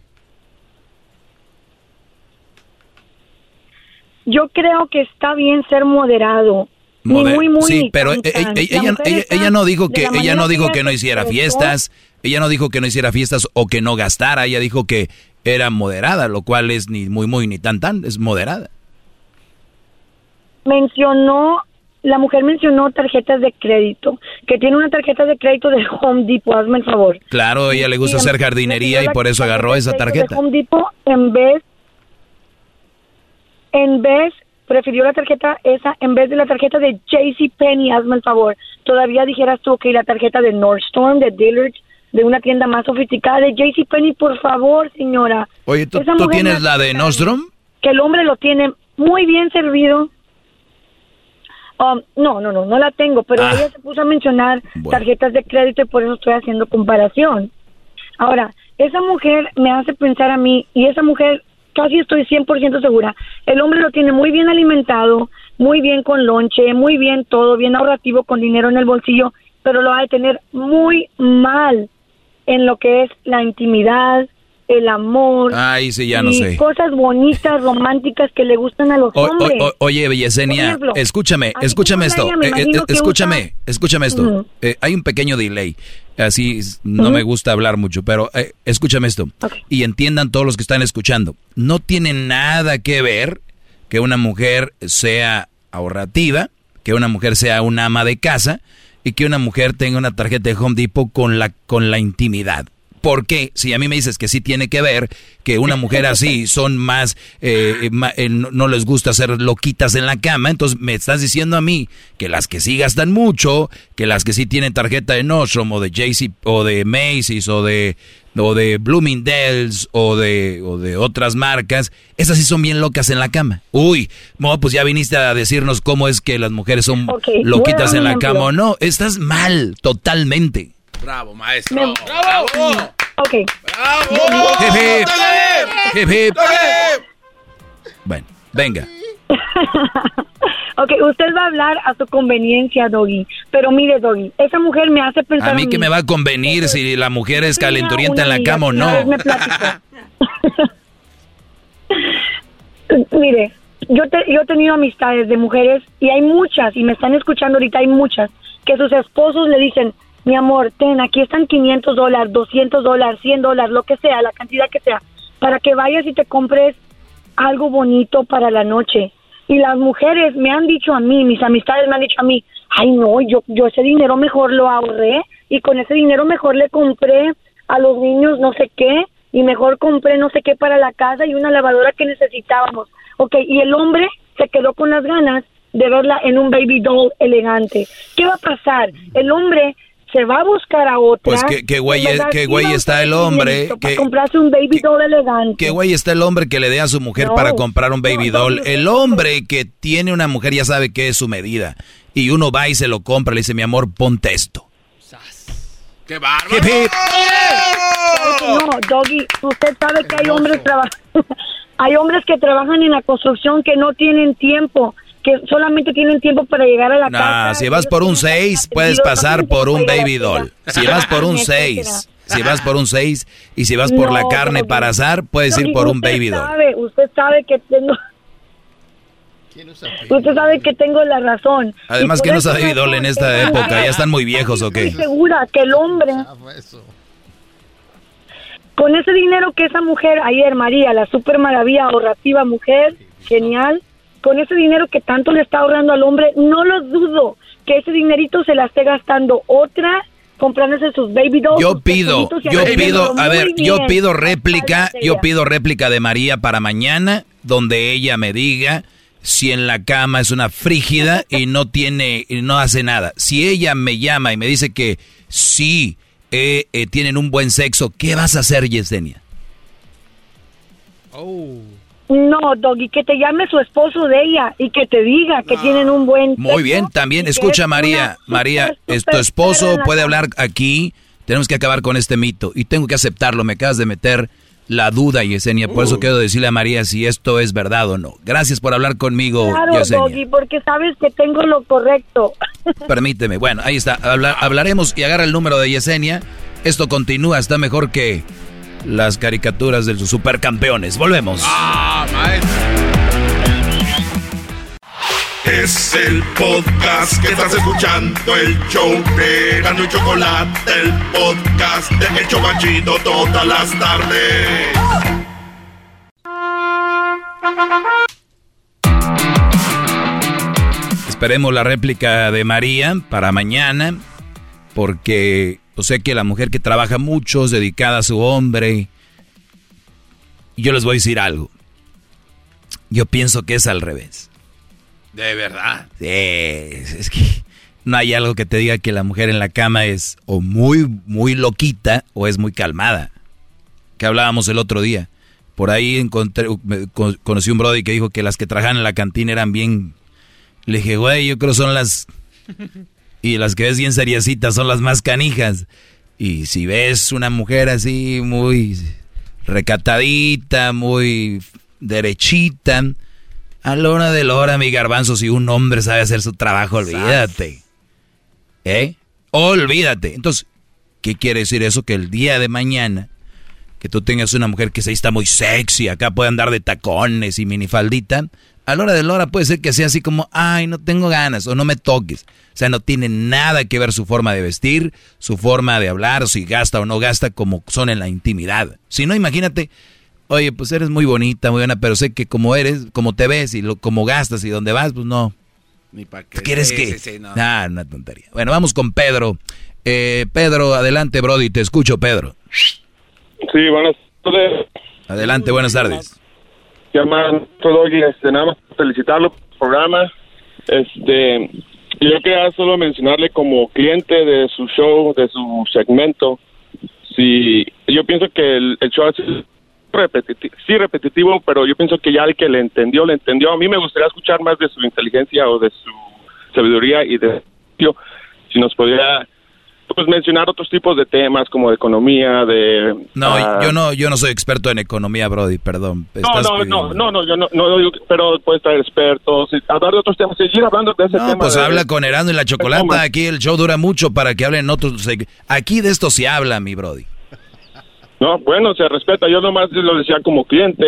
Yo creo que está bien ser moderado muy, muy, sí, pero e, e, ella, ella, no dijo que ella no dijo que no hiciera fiestas, ella no dijo que no hiciera fiestas o que no gastara, ella dijo que era moderada, lo cual es ni muy muy ni tan tan, es moderada. Mencionó la mujer mencionó tarjetas de crédito, que tiene una tarjeta de crédito de Home Depot, hazme el favor. Claro, ella le gusta hacer jardinería y por eso agarró esa tarjeta. De Home Depot en vez, en vez, prefirió la tarjeta esa en vez de la tarjeta de JC Penny, hazme el favor. Todavía dijeras tú que la tarjeta de Nordstrom, de Dillard's, de una tienda más sofisticada, de JC Penny, por favor, señora. Oye, ¿tú, ¿tú tienes la de Nordstrom? Que el hombre lo tiene muy bien servido Um, no, no, no, no la tengo, pero ah. ella se puso a mencionar tarjetas de crédito y por eso estoy haciendo comparación. Ahora, esa mujer me hace pensar a mí, y esa mujer casi estoy 100% segura, el hombre lo tiene muy bien alimentado, muy bien con lonche, muy bien todo, bien ahorrativo con dinero en el bolsillo, pero lo va a tener muy mal en lo que es la intimidad, el amor. Ay, sí, ya no sé. Cosas bonitas, románticas que le gustan a los hombres. oye, Bellesenia, escúchame, escúchame esto. Eh, eh, escúchame, escúchame esto. Eh, hay un pequeño delay. Así no me gusta hablar mucho, pero escúchame esto. Y entiendan todos los que están escuchando. No tiene nada que ver que una mujer sea ahorrativa, que una mujer sea una ama de casa y que una mujer tenga una tarjeta de Home Depot con la, con la intimidad. ¿Por qué? Si a mí me dices que sí tiene que ver, que una mujer así son más, eh, eh, no les gusta hacer loquitas en la cama, entonces me estás diciendo a mí que las que sí gastan mucho, que las que sí tienen tarjeta de Nordstrom o de JC o de Macy's o de o de Bloomingdale's o de, o de otras marcas, esas sí son bien locas en la cama. Uy, pues ya viniste a decirnos cómo es que las mujeres son loquitas en la cama o no. Estás mal, totalmente. Bravo, maestro. Bravo. Ok. Bravo. Hip, hip. Bueno, venga. ok, usted va a hablar a su conveniencia, Doggy. Pero mire, Doggy, esa mujer me hace pensar. A mí que me va a convenir si la mujer es calenturienta en la cama o no. mire, yo, yo he tenido amistades de mujeres y hay muchas, y me están escuchando ahorita, hay muchas, que sus esposos le dicen, mi amor, ten, aquí están 500 dólares, 200 dólares, 100 dólares, lo que sea, la cantidad que sea, para que vayas y te compres algo bonito para la noche. Y las mujeres me han dicho a mí, mis amistades me han dicho a mí, ay no, yo, yo ese dinero mejor lo ahorré y con ese dinero mejor le compré a los niños no sé qué y mejor compré no sé qué para la casa y una lavadora que necesitábamos. Ok, y el hombre se quedó con las ganas de verla en un baby doll elegante. ¿Qué va a pasar? El hombre se va a buscar a otra. Pues qué, güey, qué güey está el hombre. Que comprarse un baby doll elegante. Qué güey está el hombre que le dé a su mujer para comprar un baby doll. el hombre que tiene una mujer ya sabe qué es su medida. Y uno va y se lo compra, le dice, mi amor, ponte esto. ¡Qué bárbaro! No, Doggy, usted sabe que hay hombres, hay hombres que trabajan en la construcción que no tienen tiempo que solamente tienen tiempo para llegar a la casa. Si vas por un 6, puedes pasar por un baby doll. Si vas por un 6, si vas por un 6 y si vas por la carne para asar, puedes ir por un baby doll. usted sabe que tengo... Usted sabe que tengo la razón. Además, ¿quién usa baby doll en esta época? ¿Ya están muy viejos o qué? Estoy segura que el hombre... Con ese dinero que esa mujer ayer, María, la super maravilla ahorrativa mujer, genial, con ese dinero que tanto le está ahorrando al hombre, no lo dudo que ese dinerito se la esté gastando otra comprándose sus baby dolls. Yo pido, yo pido, a ver, yo pido réplica, yo pido réplica de María para mañana, donde ella me diga si en la cama es una frígida y no tiene, y no hace nada. Si ella me llama y me dice que sí eh, eh, tienen un buen sexo, ¿qué vas a hacer, Yesenia? Oh. No, Doggy, que te llame su esposo de ella y que te diga que tienen un buen... Muy bien, también escucha María, María, es tu esposo puede hablar aquí, tenemos que acabar con este mito y tengo que aceptarlo, me acabas de meter la duda, Yesenia, por eso uh. quiero decirle a María si esto es verdad o no. Gracias por hablar conmigo, claro, Doggy, porque sabes que tengo lo correcto. Permíteme, bueno, ahí está, hablaremos y agarra el número de Yesenia, esto continúa, está mejor que las caricaturas de los supercampeones. Volvemos. Ah, Es el podcast que estás escuchando, el show de Gano y Chocolate, el podcast de Hecho Machito todas las tardes. esperemos la réplica de María para mañana, porque yo sé que la mujer que trabaja mucho es dedicada a su hombre. Y yo les voy a decir algo. Yo pienso que es al revés. De verdad. Sí, es que no hay algo que te diga que la mujer en la cama es o muy, muy loquita o es muy calmada. Que hablábamos el otro día. Por ahí encontré, conocí un brody que dijo que las que trabajan en la cantina eran bien. Le dije, güey, yo creo son las. Y las que ves bien seriecitas son las más canijas. Y si ves una mujer así muy recatadita, muy derechita, a la hora de la hora, mi garbanzo, si un hombre sabe hacer su trabajo, olvídate. ¿Eh? Olvídate. Entonces, ¿qué quiere decir eso? Que el día de mañana, que tú tengas una mujer que se está muy sexy, acá puede andar de tacones y minifaldita, a la hora de la hora puede ser que sea así como, ay, no tengo ganas o no me toques. O sea, no tiene nada que ver su forma de vestir, su forma de hablar, si gasta o no gasta, como son en la intimidad. Si no, imagínate, oye, pues eres muy bonita, muy buena, pero sé que como eres, como te ves y lo, como gastas y dónde vas, pues no. Ni para qué. ¿Quieres que? no. Ah, una tontería. Bueno, vamos con Pedro. Eh, Pedro, adelante, Brody, te escucho, Pedro. Sí, buenas tardes. Adelante, buenas tardes. Llaman todo este, nada más felicitarlo por el programa. Este, yo quería solo mencionarle como cliente de su show, de su segmento, si yo pienso que el, el show es repetitivo, sí repetitivo, pero yo pienso que ya el que le entendió, le entendió. A mí me gustaría escuchar más de su inteligencia o de su sabiduría y de si nos podría pues mencionar otros tipos de temas como de economía, de No, uh, yo no yo no soy experto en economía, Brody, perdón. No, no, no, no, no, yo no, no pero puedes traer expertos, hablar de otros temas, seguir hablando de ese no, tema. pues de, habla con Herando y la Chocolata, aquí el show dura mucho para que hablen otros. Aquí de esto se habla, mi Brody. No, bueno, se respeta. Yo nomás lo decía como cliente,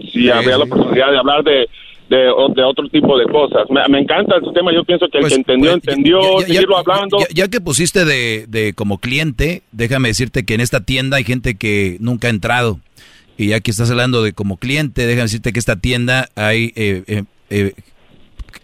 si sí, había sí. la oportunidad de hablar de, de, de, otro tipo de cosas. Me, me encanta el tema. Yo pienso que pues, el que entendió, pues, entendió, ya, ya, seguirlo ya, hablando. Ya, que pusiste de, de como cliente, déjame decirte que en esta tienda hay gente que nunca ha entrado. Y ya que estás hablando de como cliente, déjame decirte que esta tienda hay eh, eh, eh,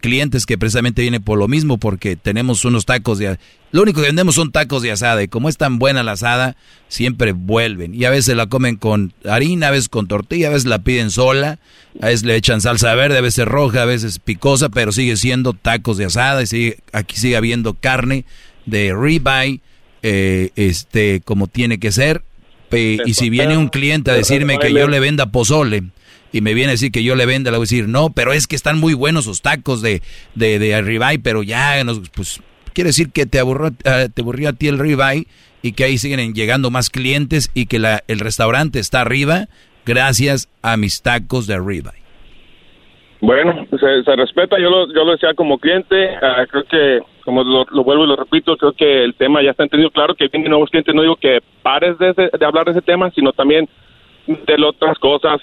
clientes que precisamente vienen por lo mismo, porque tenemos unos tacos de... Lo único que vendemos son tacos de asada, y como es tan buena la asada, siempre vuelven. Y a veces la comen con harina, a veces con tortilla, a veces la piden sola, a veces le echan salsa verde, a veces roja, a veces picosa, pero sigue siendo tacos de asada, y sigue, aquí sigue habiendo carne de ribeye, eh, este, como tiene que ser. y si viene un cliente a decirme que yo le venda pozole, y me viene a decir que yo le venda, le voy a decir, no, pero es que están muy buenos sus tacos de, de, de ribeye, pero ya, nos, pues, quiere decir que te aburrió, uh, te aburrió a ti el ribeye y que ahí siguen llegando más clientes y que la, el restaurante está arriba gracias a mis tacos de ribeye. Bueno, se, se, respeta, yo lo, yo lo decía como cliente, uh, creo que, como lo, lo, vuelvo y lo repito, creo que el tema ya está entendido, claro que vienen nuevos clientes, no digo que pares de, ese, de hablar de ese tema, sino también de otras cosas,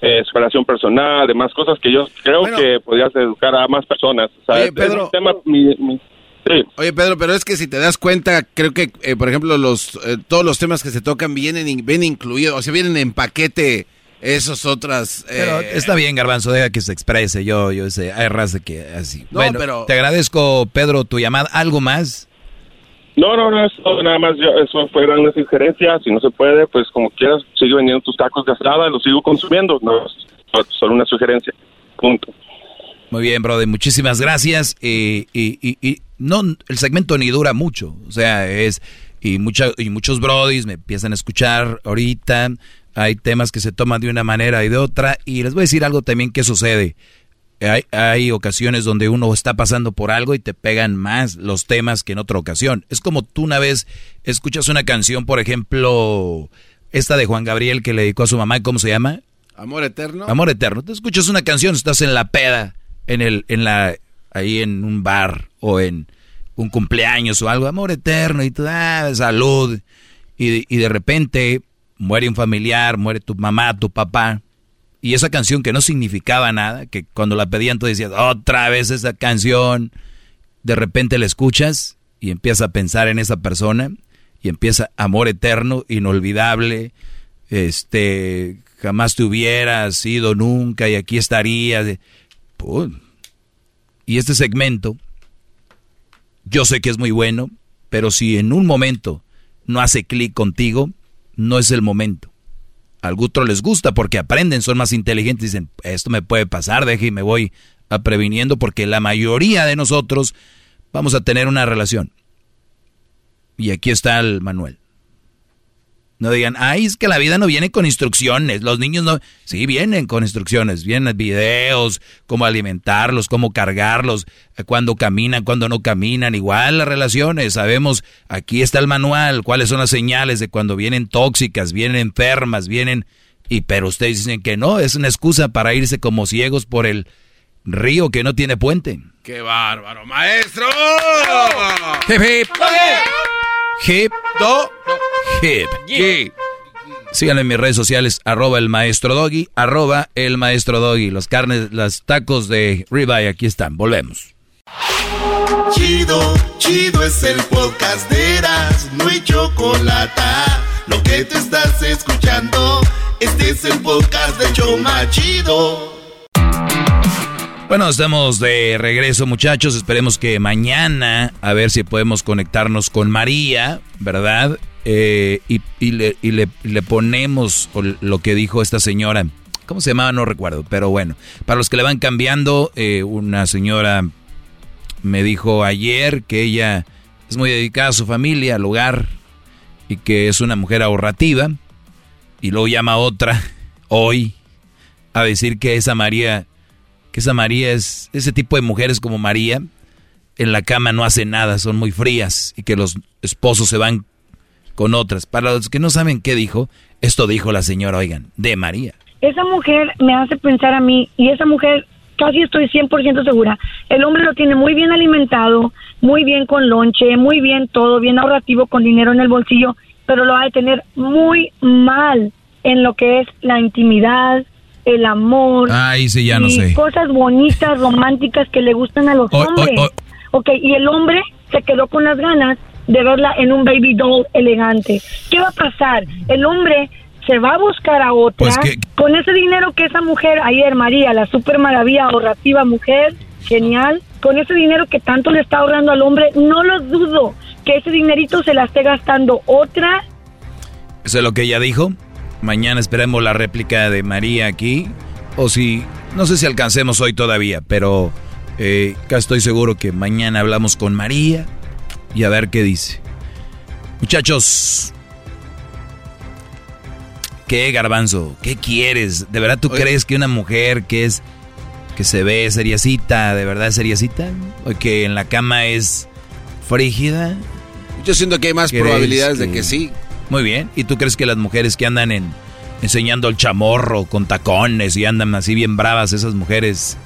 eh, superación personal, demás cosas que yo creo bueno, que podrías educar a más personas. O sea, oye, Pedro, tema, mi, mi, sí. oye, Pedro, pero es que si te das cuenta, creo que, eh, por ejemplo, los eh, todos los temas que se tocan vienen, vienen incluidos, o sea, vienen en paquete esos otras... Pero está bien, Garbanzo, deja que se exprese, yo, yo sé, hay raza que así. No, bueno, pero... te agradezco, Pedro, tu llamada. ¿Algo más? No, no, no, eso, nada más, yo, eso fuera una sugerencia, si no se puede, pues como quieras, sigue vendiendo tus tacos de asada, los sigo consumiendo, no, solo una sugerencia, punto. Muy bien, brother, muchísimas gracias, y, y, y, y, no, el segmento ni dura mucho, o sea, es, y, mucha, y muchos brodis me empiezan a escuchar ahorita, hay temas que se toman de una manera y de otra, y les voy a decir algo también que sucede, hay, hay, ocasiones donde uno está pasando por algo y te pegan más los temas que en otra ocasión. Es como tú una vez escuchas una canción, por ejemplo, esta de Juan Gabriel que le dedicó a su mamá, ¿cómo se llama? Amor eterno. Amor eterno. Te escuchas una canción, estás en la peda, en el, en la, ahí en un bar o en un cumpleaños o algo, amor eterno y tú, ah, salud. Y, y de repente muere un familiar, muere tu mamá, tu papá y esa canción que no significaba nada, que cuando la pedían tú decías, otra vez esa canción, de repente la escuchas y empiezas a pensar en esa persona y empieza amor eterno, inolvidable, este, jamás te hubieras ido nunca y aquí estarías. Y este segmento, yo sé que es muy bueno, pero si en un momento no hace clic contigo, no es el momento. A otros les gusta porque aprenden, son más inteligentes, dicen, esto me puede pasar, deje y me voy a previniendo porque la mayoría de nosotros vamos a tener una relación. Y aquí está el Manuel. No digan, ay, es que la vida no viene con instrucciones. Los niños no. Sí, vienen con instrucciones. Vienen videos, cómo alimentarlos, cómo cargarlos, cuándo caminan, cuándo no caminan. Igual las relaciones. Sabemos, aquí está el manual, cuáles son las señales de cuando vienen tóxicas, vienen enfermas, vienen. Y pero ustedes dicen que no, es una excusa para irse como ciegos por el río que no tiene puente. ¡Qué bárbaro, maestro! Hip, hip. Hip, do, hip. Síganme en mis redes sociales, arroba el maestro doggy, arroba el maestro doggy. Los carnes, los tacos de ribeye, aquí están. Volvemos. Chido, chido es el podcast de Eras, no hay chocolate. Lo que te estás escuchando, este es el podcast de Choma Chido. Bueno, estamos de regreso muchachos, esperemos que mañana a ver si podemos conectarnos con María, ¿verdad? Eh, y, le, le, ponemos lo que dijo esta señora, ¿cómo se llamaba? No recuerdo, pero bueno, para los que le van cambiando, eh, una señora me dijo ayer que ella es muy dedicada a su familia, al hogar, y que es una mujer ahorrativa, y luego llama a otra hoy a decir que esa María que esa María es ese tipo de mujeres como María, en la cama no hace nada, son muy frías y que los esposos se van con otras. Para los que no saben qué dijo, esto dijo la señora, oigan, de María. Esa mujer me hace pensar a mí y esa mujer casi estoy 100% segura, el hombre lo tiene muy bien alimentado, muy bien con lonche, muy bien todo, bien ahorrativo con dinero en el bolsillo, pero lo va a tener muy mal en lo que es la intimidad, el amor. Ay, sí, ya no y sé. Cosas bonitas, románticas que le gustan a los hombres. Ok, y el hombre se quedó con las ganas de verla en un baby doll elegante. ¿Qué va a pasar? El hombre se va a buscar a otra Pues con ese dinero que esa mujer ayer, María, la super maravilla ahorrativa mujer, genial, con ese dinero que tanto le está ahorrando al hombre, no lo dudo que ese dinerito se la esté gastando otra. ¿Eso es lo que ella dijo? Mañana esperemos la réplica de María aquí. O si, no sé si alcancemos hoy todavía, pero eh, acá estoy seguro que mañana hablamos con María y a ver qué dice. Muchachos, ¿qué garbanzo? ¿Qué quieres? ¿De verdad tú crees que una mujer que es que se ve seriecita, de verdad es seriecita? ¿O que en la cama es frígida? Yo siento que hay más probabilidades de que sí. Muy bien. ¿Y tú crees que las mujeres que andan en enseñando el chamorro con tacones y andan así bien bravas, esas mujeres,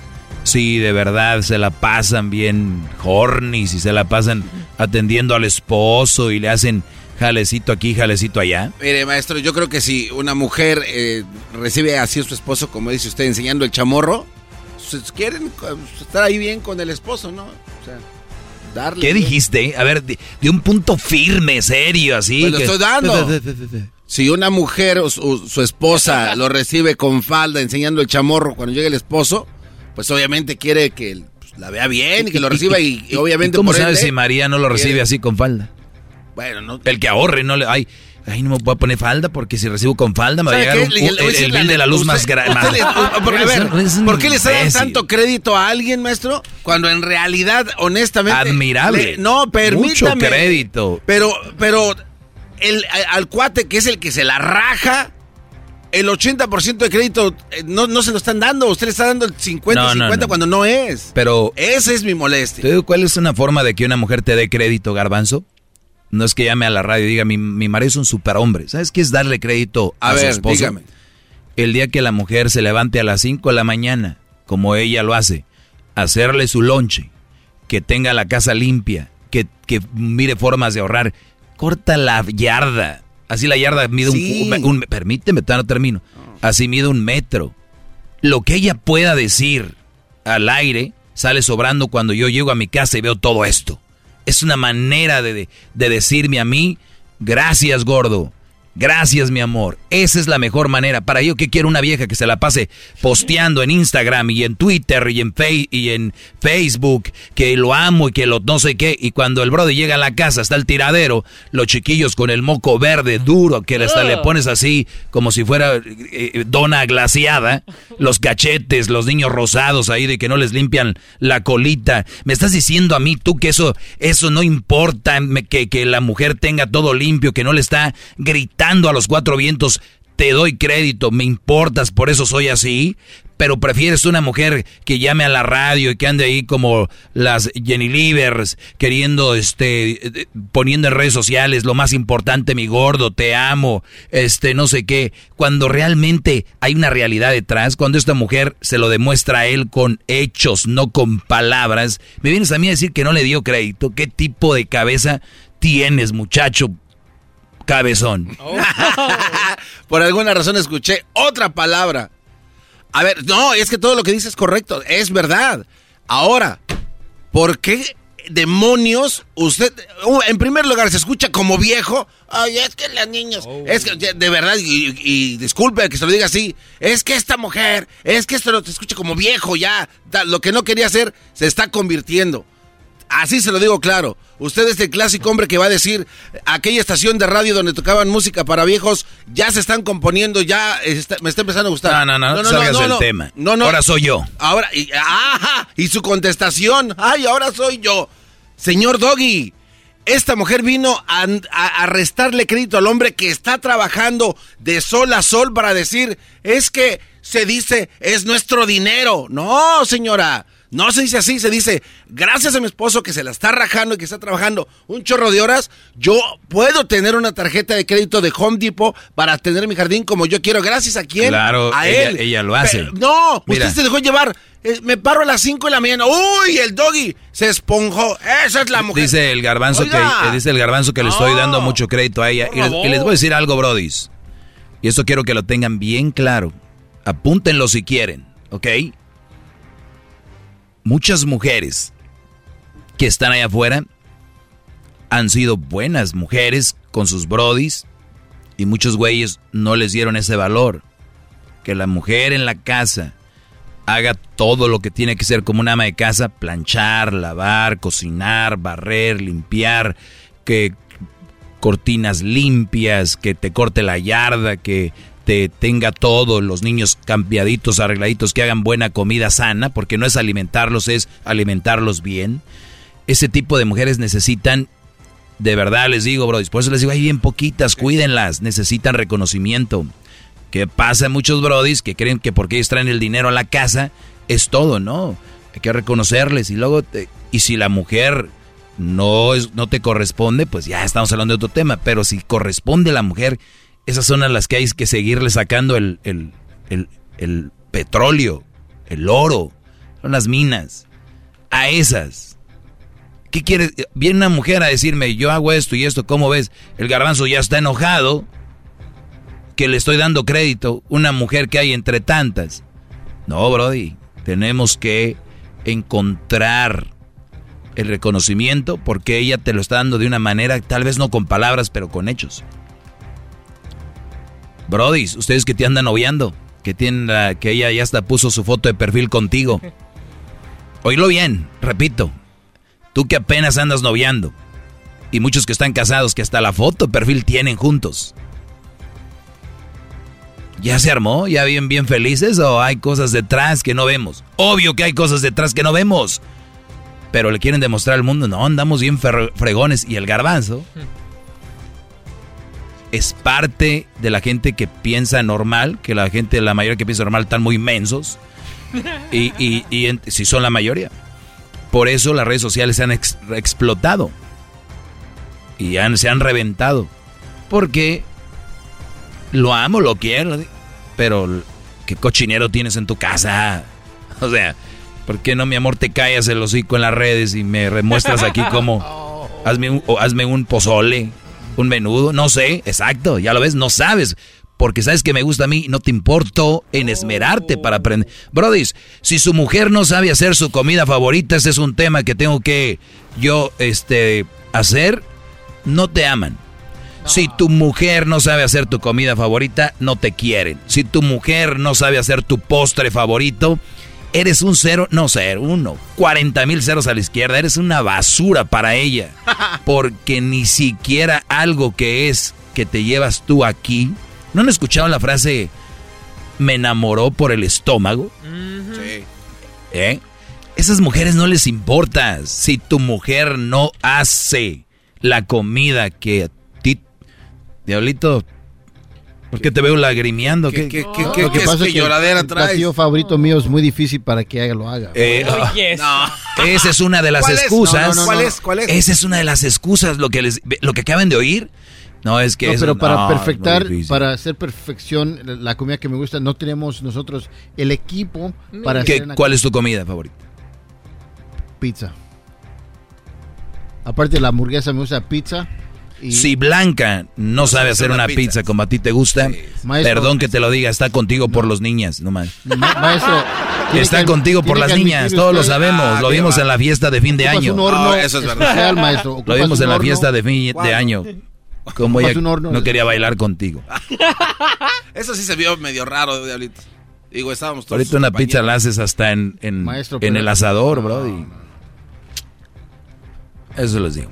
sí, de verdad se la pasan bien horny, y se la pasan atendiendo al esposo y le hacen jalecito aquí, jalecito allá? Mire, maestro, yo creo que si una mujer eh, recibe así a su esposo, como dice usted, enseñando el chamorro, pues, quieren estar ahí bien con el esposo, ¿no? O sea, darle. ¿Qué dijiste? A ver, de, de un punto firme, serio, así. Pues lo estoy dando. Si una mujer o su, su esposa lo recibe con falda enseñando el chamorro cuando llega el esposo, pues obviamente quiere que pues, la vea bien y que lo reciba y, y obviamente ¿Cómo por sabes ende- si María no lo recibe quiere- así con falda? Bueno, no. El que ahorre, no le. Ay, ay, no me voy a poner falda porque si recibo con falda me va a ¿Sabe llegar un- Le- le el, el bill de la luz más grande. por- a ver, ¿Por qué le está dando imbécil. tanto crédito a alguien, maestro? Cuando en realidad, honestamente. Admirable. le- no, permítame. Mucho crédito. Pero, pero, el, al cuate que es el que se la raja, el 80% de crédito eh, no, no se lo están dando. Usted le está dando el 50, No, no, 50 no. cuando no es. Pero. Esa es mi molestia. ¿Te digo cuál es una forma de que una mujer te dé crédito, garbanzo? No es que llame a la radio y diga, mi, mi marido es un superhombre. ¿Sabes qué es darle crédito a, A su ver, esposo? dígame. El día que la mujer se levante a las 5 de la mañana, como ella lo hace, hacerle su lonche, que tenga la casa limpia, que, que mire formas de ahorrar, corta la yarda. Así la yarda mide un- Sí. un, un- Permíteme, no termino. Así mide un metro. Lo que ella pueda decir al aire sale sobrando cuando yo llego a mi casa y veo todo esto. Es una manera de, de- de decirme a mí, gracias gordo. Gracias, mi amor. Esa es la mejor manera. Para yo que quiero una vieja que se la pase posteando en Instagram y en Twitter y en, y en Facebook, que lo amo y que lo no sé qué. Y cuando el brother llega a la casa, está el tiradero, los chiquillos con el moco verde duro, que hasta le pones así como si fuera eh, eh, dona glaciada, los cachetes, los niños rosados ahí de que no les limpian la colita. Me estás diciendo a mí tú que eso, eso no importa, que, que la mujer tenga todo limpio, que no le está gritando a los cuatro vientos, te doy crédito, me importas, por eso soy así, pero prefieres una mujer que llame a la radio y que ande ahí como las Jenny Livers, queriendo, este, poniendo en redes sociales lo más importante, mi gordo, te amo, este, no sé qué, cuando realmente hay una realidad detrás, cuando esta mujer se lo demuestra a él con hechos, no con palabras, me vienes a mí a decir que no le dio crédito, qué tipo de cabeza tienes, muchacho, cabezón. Oh. Por alguna razón escuché otra palabra. A ver, no, es que todo lo que dices es correcto, es verdad. Ahora, ¿por qué demonios usted, uh, en primer lugar, se escucha como viejo? Ay, es que las niños, oh. es que de verdad, y, disculpe que se lo diga así, es que esta mujer, es que esto lo te escucha como viejo ya, lo que no quería hacer se está convirtiendo. Así se lo digo claro. Usted es el clásico hombre que va a decir, aquella estación de radio donde tocaban música para viejos, ya se están componiendo, ya me está empezando a gustar. No, no, no, no, no salgas del tema. No, no. Ahora soy yo. Ahora, y, ajá, y su contestación, ay, ahora soy yo. Señor Doggy, esta mujer vino a, a, restarle crédito al hombre que está trabajando de sol a sol para decir, es que se dice, es nuestro dinero. No, señora. No se dice así, se dice, gracias a mi esposo que se la está rajando y que está trabajando un chorro de horas, yo puedo tener una tarjeta de crédito de Home Depot para tener mi jardín como yo quiero. Gracias a quién? Claro, a ella, él. Ella lo hace. no, usted se dejó llevar. Eh, me paro a las 5 de la mañana. ¡Uy! El doggy se esponjó. Esa es la mujer. Dice el garbanzo, que, dice el garbanzo que le estoy dando mucho crédito a ella. Y les, y les, voy a decir algo, brodis. Y esto quiero que lo tengan bien claro. Apúntenlo si quieren, ¿ok? Muchas mujeres que están allá afuera han sido buenas mujeres con sus brodis y muchos güeyes no les dieron ese valor. Que la mujer en la casa haga todo lo que tiene que ser como una ama de casa, planchar, lavar, cocinar, barrer, limpiar, que cortinas limpias, que te corte la yarda, que te tenga todo, los niños cambiaditos, arregladitos, que hagan buena comida sana, porque no es alimentarlos, es alimentarlos bien. Ese tipo de mujeres necesitan, de verdad les digo, bro, por eso les digo, hay bien poquitas, cuídenlas, necesitan reconocimiento. ¿Qué pasa muchos brodis que creen que porque ellos traen el dinero a la casa es todo, no. Hay que reconocerles y luego, y si la mujer no, es, no te corresponde, pues ya estamos hablando de otro tema, pero si corresponde a la mujer, esas son a las que hay que seguirle sacando el, el, petróleo, el oro, son las minas. A esas. ¿Qué quiere? Viene una mujer a decirme, yo hago esto y esto, ¿cómo ves? El garbanzo ya está enojado, que le estoy dando crédito, una mujer que hay entre tantas. No, Brody, tenemos que encontrar el reconocimiento porque ella te lo está dando de una manera, tal vez no con palabras, pero con hechos. Brody, ustedes que te andan noviando, que, tienen que ella ya hasta puso su foto de perfil contigo. Oílo bien, repito. Tú que apenas andas noviando. Y muchos que están casados que hasta la foto de perfil tienen juntos. ¿Ya se armó? ¿Ya viven bien felices o hay cosas detrás que no vemos? Obvio que hay cosas detrás que no vemos. Pero le quieren demostrar al mundo, no, andamos bien fregones. Y el garbanzo es parte de la gente que piensa normal, que la gente, la mayoría que piensa normal están muy inmensos. Y, si son la mayoría. Por eso las redes sociales se han explotado. Y se han reventado. Porque lo amo, lo quiero. Pero qué cochinero tienes en tu casa. O sea, ¿por qué no, mi amor, te callas el hocico en las redes y me remuestras aquí como... Hazme hazme un pozole un menudo, no sé, exacto, ya lo ves, no sabes. Porque sabes que me gusta a mí, no te importo en esmerarte para aprender. Brody, si su mujer no sabe hacer su comida favorita, ese es un tema que tengo que yo este, hacer, no te aman. Si tu mujer no sabe hacer tu comida favorita, no te quieren. Si tu mujer no sabe hacer tu postre favorito, eres un cero, no cero, uno, 40 mil ceros a la izquierda, eres una basura para ella. Porque ni siquiera algo que es que te llevas tú aquí. ¿No han escuchado la frase me enamoró por el estómago? Sí. ¿Eh? Esas mujeres no les importa si tu mujer no hace la comida que a ti, diablito, ¿por qué te veo lagrimeando? ¿Qué, qué, qué, qué, qué pasa es que lloradera el platillo favorito mío es muy difícil para que lo haga. Eh, Oh, no. Esa es una de las ¿Cuál es? excusas. No, no, no, ¿Cuál no. es? ¿Cuál es? Esa es una de las excusas, lo que les, lo que acaban de oír. No, es que No, eso- pero para no, perfectar, para hacer perfección la comida que me gusta, no tenemos nosotros el equipo para ¿Qué- hacer una ¿Cuál es tu comida favorita? pizza. Aparte de la hamburguesa me gusta pizza. Y Si Blanca no sabe hacer una pizza como a ti te gusta, Maestro. perdón que te lo diga, está contigo por los niñas, no más. Ma- maestro, Está que- contigo por las niñas, todos lo sabemos, Ah, lo vimos va. en la fiesta de fin de Ocupas año. un horno No, eso es verdad. maestro. Lo vimos en la fiesta de fin de año. Como ella horno. no quería bailar contigo. Eso sí se vio medio raro, Diablito. Digo, estábamos todos. Ahorita una compañeros. pizza la haces hasta en, en, Maestro, en pero- el asador, bro. y- Eso les digo.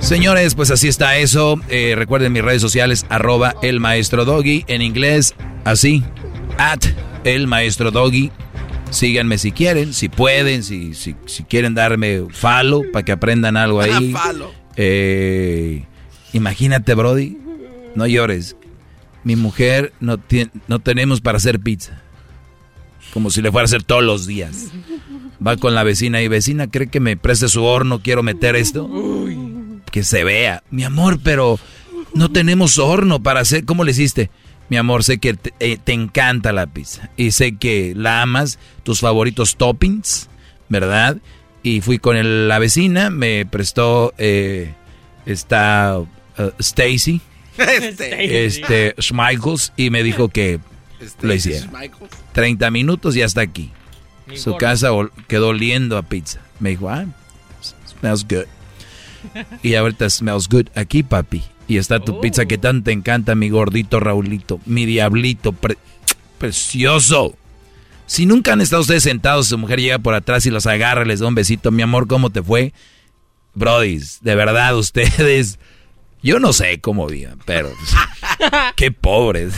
Señores, pues así está eso. Eh, recuerden mis redes sociales, arroba el maestro doggy. En inglés, así, at el maestro doggy. Síganme si quieren, si pueden, si, si, si quieren darme follow para que aprendan algo ahí. Follow. Eh, imagínate, Brody, no llores. Mi mujer no, tiene, no tenemos para hacer pizza. Como si le fuera a hacer todos los días. Va con la vecina y vecina, ¿cree que me preste su horno? Quiero meter esto. Que se vea. Mi amor, pero no tenemos horno para hacer. ¿Cómo le hiciste? Mi amor, sé que te, eh, te encanta la pizza. Y sé que la amas, tus favoritos toppings, ¿verdad? Y fui con el- la vecina, me prestó eh, esta uh, Stacy, Este. este Schmeichels, y me dijo que Este, lo hiciera. Michael. 30 minutos y hasta aquí. Su casa quedó oliendo a pizza. Me dijo, ah, smells good. Y ahorita smells good aquí, papi. Y está tu pizza que tanto te encanta, mi gordito Raulito, mi diablito, pre- precioso. Si nunca han estado ustedes sentados, su mujer llega por atrás y los agarra, les da un besito, mi amor, ¿cómo te fue? Brodis, de verdad, ustedes, yo no sé cómo vivan, pero qué pobres.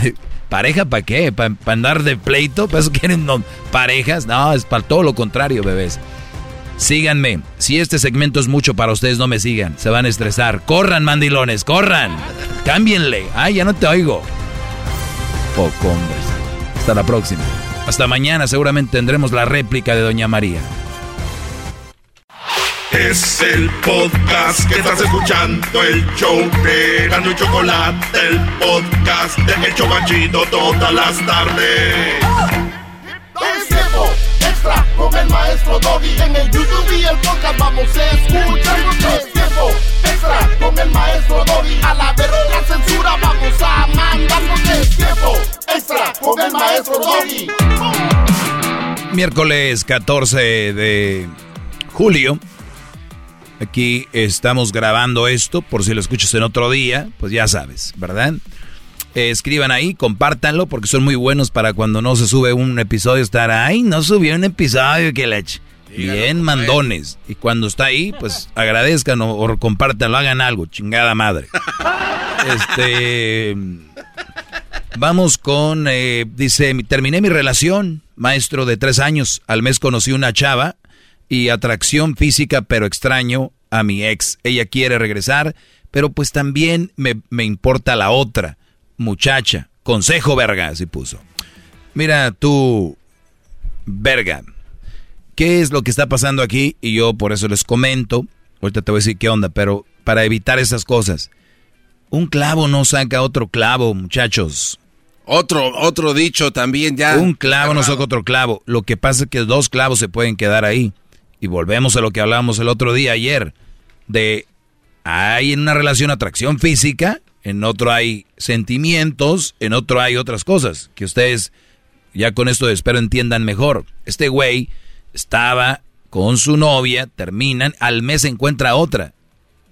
¿Pareja para qué? ¿Para andar de pleito? ¿Para eso quieren no, parejas? No, es para todo lo contrario, bebés. Síganme. Si este segmento es mucho para ustedes, no me sigan. Se van a estresar. Corran, mandilones, corran. Cámbienle. Ay, ya no te oigo. Poco, hombres. Hasta la próxima. Hasta mañana seguramente tendremos la réplica de Doña María. Es el podcast que estás escuchando, el show de Gano y Chocolate, el podcast de El Chobachito todas las tardes. Es tiempo extra con el maestro Doggy. En el YouTube y el podcast vamos a escuchar. Es tiempo extra con el maestro Doggy. A la verga censura vamos a mandar. Es tiempo extra con el maestro Doggy. Miércoles 14 de julio. Aquí estamos grabando esto, por si lo escuchas en otro día, pues ya sabes, ¿verdad? Eh, escriban ahí, compártanlo, porque son muy buenos para cuando no se sube un episodio estar, ay, no subió un episodio, que la ch-". Bien mandones. Y cuando está ahí, pues agradezcan o, o compártanlo, hagan algo, chingada madre. Este... Vamos con, eh, dice, terminé mi relación, maestro de tres años. Al mes conocí una chava y atracción física, pero extraño a mi ex. Ella quiere regresar, pero pues también me, me importa la otra muchacha. Consejo, verga, así puso. Mira, tú, verga, ¿qué es lo que está pasando aquí? Y yo por eso les comento. Ahorita te voy a decir qué onda, pero para evitar esas cosas. Un clavo no saca otro clavo, muchachos. Otro, otro dicho también ya. Un clavo no saca otro clavo. Lo que pasa es que dos clavos se pueden quedar ahí. Y volvemos a lo que hablábamos el otro día, ayer. De hay en una relación atracción física, en otro hay sentimientos, en otro hay otras cosas. Que ustedes ya con esto espero entiendan mejor. Este güey estaba con su novia, terminan, al mes encuentra otra.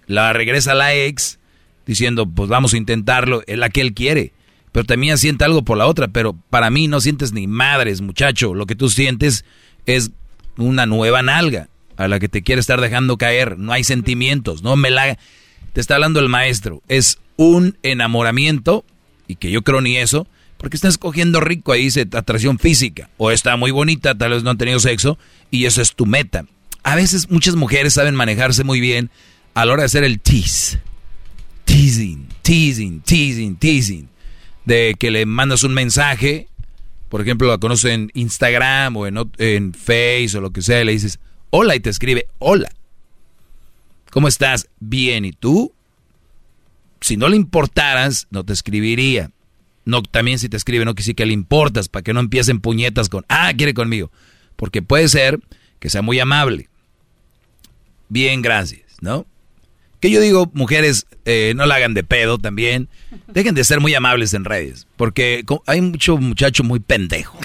La regresa la ex, diciendo, pues vamos a intentarlo, es la que él quiere. Pero también siente algo por la otra, pero para mí no sientes ni madres, muchacho. Lo que tú sientes es una nueva nalga a la que te quiere estar dejando caer. No hay sentimientos, no me la... Te está hablando el maestro. Es un enamoramiento, y que yo creo ni eso, porque estás escogiendo rico, ahí dice atracción física. O está muy bonita, tal vez no han tenido sexo, y eso es tu meta. A veces muchas mujeres saben manejarse muy bien a la hora de hacer el tease. Teasing, teasing, teasing, teasing. De que le mandas un mensaje, por ejemplo, la conoces en Instagram o en, en Face o lo que sea, y le dices, hola, y te escribe, hola. ¿Cómo estás? Bien, ¿y tú? Si no le importaras, no te escribiría. No, también si te escribe, no quisiera que le importas, para que no empiecen puñetas con, ah, quiere conmigo. Porque puede ser que sea muy amable. Bien, gracias, ¿no? Que yo digo, mujeres, eh, no la hagan de pedo también. Dejen de ser muy amables en redes. Porque hay mucho muchacho muy pendejo.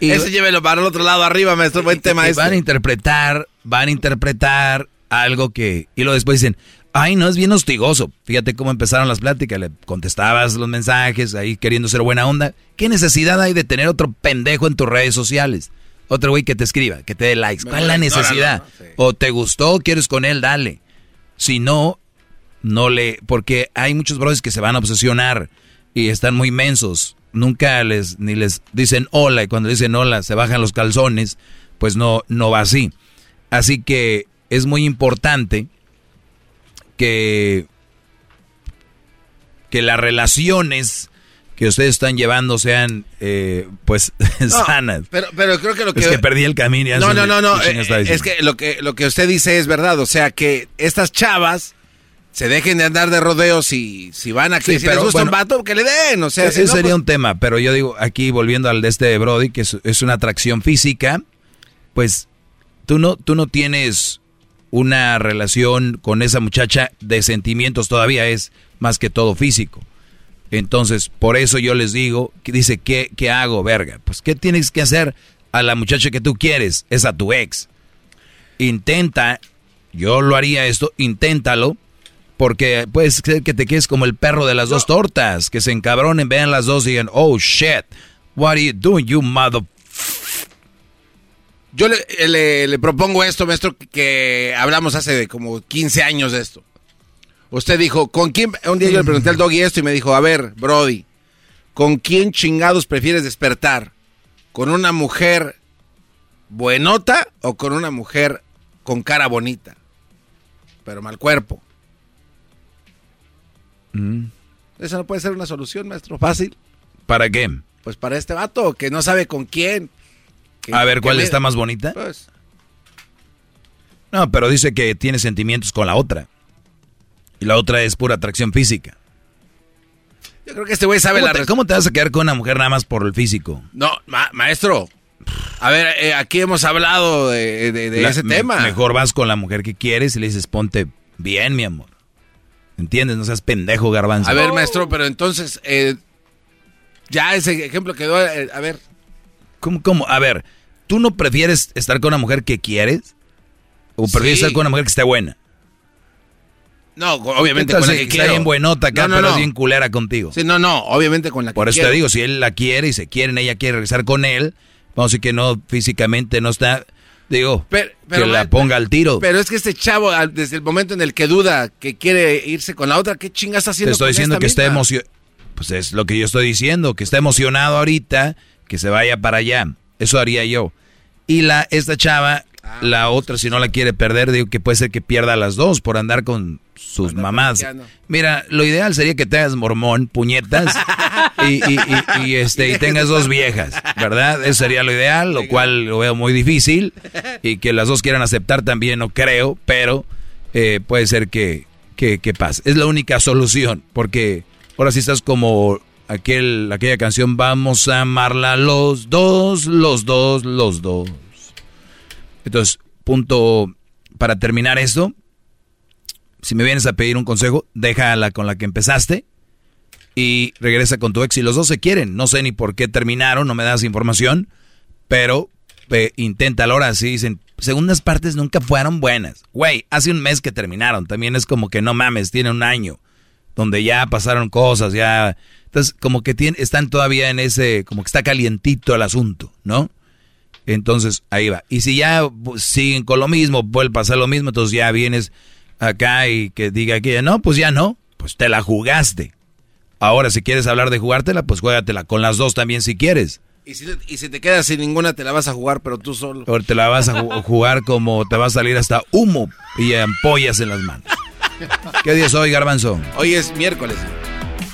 y, Ese llévelo para el otro lado arriba, maestro. Buen tema Van a interpretar, van a interpretar algo que... Y luego después dicen, ay, no, es bien hostigoso. Fíjate cómo empezaron las pláticas. Le contestabas los mensajes ahí queriendo ser buena onda. ¿Qué necesidad hay de tener otro pendejo en tus redes sociales? Otro güey que te escriba, que te dé likes. ¿Cuál es la necesidad? O te gustó, quieres con él, dale. Si no, no le... Porque hay muchos brothers que se van a obsesionar y están muy mensos. Nunca les ni les dicen hola y cuando dicen hola se bajan los calzones. Pues no, no va así. Así que es muy importante que, que las relaciones que ustedes están llevando sean eh, pues sanas. Pero, pero creo que lo que... Es que perdí el camino. no, no, no, no. Eh, es que lo, que lo que usted dice es verdad. O sea, que estas chavas se dejen de andar de rodeos y si van a... Sí, si les gusta un vato, que le den. O sea, ese sería pues un tema. Pero yo digo, aquí volviendo al de este de Brody, que es, una atracción física, pues tú no, tú no tienes una relación con esa muchacha de sentimientos todavía, es más que todo físico. Entonces, por eso yo les digo, que dice, ¿qué, ¿qué hago, verga? Pues, ¿qué tienes que hacer a la muchacha que tú quieres? Es a tu ex. Intenta, yo lo haría esto, inténtalo, porque puede ser que te quedes como el perro de las dos tortas, que se encabronen, vean las dos y digan, oh shit, what are you doing, you mother... Yo le, le propongo esto, maestro, que hablamos hace como 15 años de esto. Usted dijo, ¿con quién? Un día yo le pregunté al doggy esto y me dijo, a ver, Brody, ¿con quién chingados prefieres despertar? ¿Con una mujer buenota o con una mujer con cara bonita? Pero mal cuerpo. Mm. Esa no puede ser una solución, maestro. Fácil. ¿Para qué? Pues para este vato que no sabe con quién. A ver, ¿cuál está más bonita? Pues. No, pero dice que tiene sentimientos con la otra. Y la otra es pura atracción física. Yo creo que este güey sabe ¿Cómo la te, ¿Cómo te vas a quedar con una mujer nada más por el físico? No, maestro. A ver, eh, aquí hemos hablado de, ese tema. Mejor vas con la mujer que quieres y le dices, ponte bien, mi amor. ¿Entiendes? No seas pendejo, garbanzo. A ver, maestro, pero entonces, eh, ya ese ejemplo quedó, eh, a ver. ¿Cómo, ¿Cómo? A ver, ¿tú no prefieres estar con una mujer que quieres? ¿O prefieres estar con una mujer que esté buena? No, obviamente con la que quiere. bien buenota acá, pero es bien culera contigo. Sí, no, no, obviamente con la que Por eso te digo, si él la quiere y se quieren, ella quiere regresar con él, vamos a decir que no, físicamente no está, digo, que la ponga al tiro. Pero es que este chavo, desde el momento en el que duda que quiere irse con la otra, ¿qué chingas está haciendo Te estoy diciendo que está emocionado. Pues es lo que yo estoy diciendo, que está emocionado ahorita, que se vaya para allá. Eso haría yo. Y la, esta chava, ah, la otra, si no la quiere perder, digo que puede ser que pierda las dos por andar con sus mamás. Mira, lo ideal sería que te hagas mormón, puñetas, y, este, y tengas dos viejas, ¿verdad? Eso sería lo ideal, lo cual lo veo muy difícil, y que las dos quieran aceptar también, no creo, pero eh, puede ser que, que, que, pase. Es la única solución, porque ahora sí estás como aquel, aquella canción, vamos a amarla los dos, los dos, los dos. Entonces, punto para terminar esto, si me vienes a pedir un consejo, déjala con la que empezaste y regresa con tu ex. Y los dos se quieren. No sé ni por qué terminaron, no me das información, pero intenta inténtalo ahora. Si dicen, segundas partes nunca fueron buenas. Güey, hace un mes que terminaron. También es como que no mames, tiene un año. Donde ya pasaron cosas, ya. Entonces, como que tiene, están todavía en ese. Como que está calientito el asunto, ¿no? Entonces, ahí va. Y si ya pues, siguen con lo mismo, vuelve a pasar lo mismo, entonces ya vienes acá y que diga que no, pues ya no. Pues te la jugaste. Ahora, si quieres hablar de jugártela, pues juégatela con las dos también si quieres. Y si, te quedas sin ninguna, te la vas a jugar, pero tú solo. O te la vas a jugar como te va a salir hasta humo y ampollas en las manos. ¿Qué día es hoy, Garbanzo? Hoy es miércoles.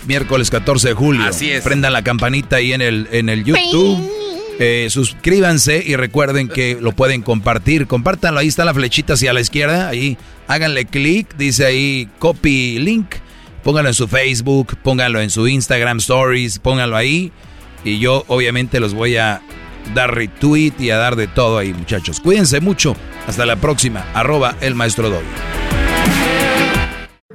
Miércoles 14 de julio. Así es. Prendan la campanita ahí en el, en el YouTube. Eh, suscríbanse y recuerden que lo pueden compartir. Compártanlo, ahí está la flechita hacia la izquierda. Ahí háganle clic, dice ahí copy link. Pónganlo en su Facebook, pónganlo en su Instagram Stories, pónganlo ahí. Y yo obviamente los voy a dar retweet y a dar de todo ahí, muchachos. Cuídense mucho. Hasta la próxima. Arroba el maestro Doggy.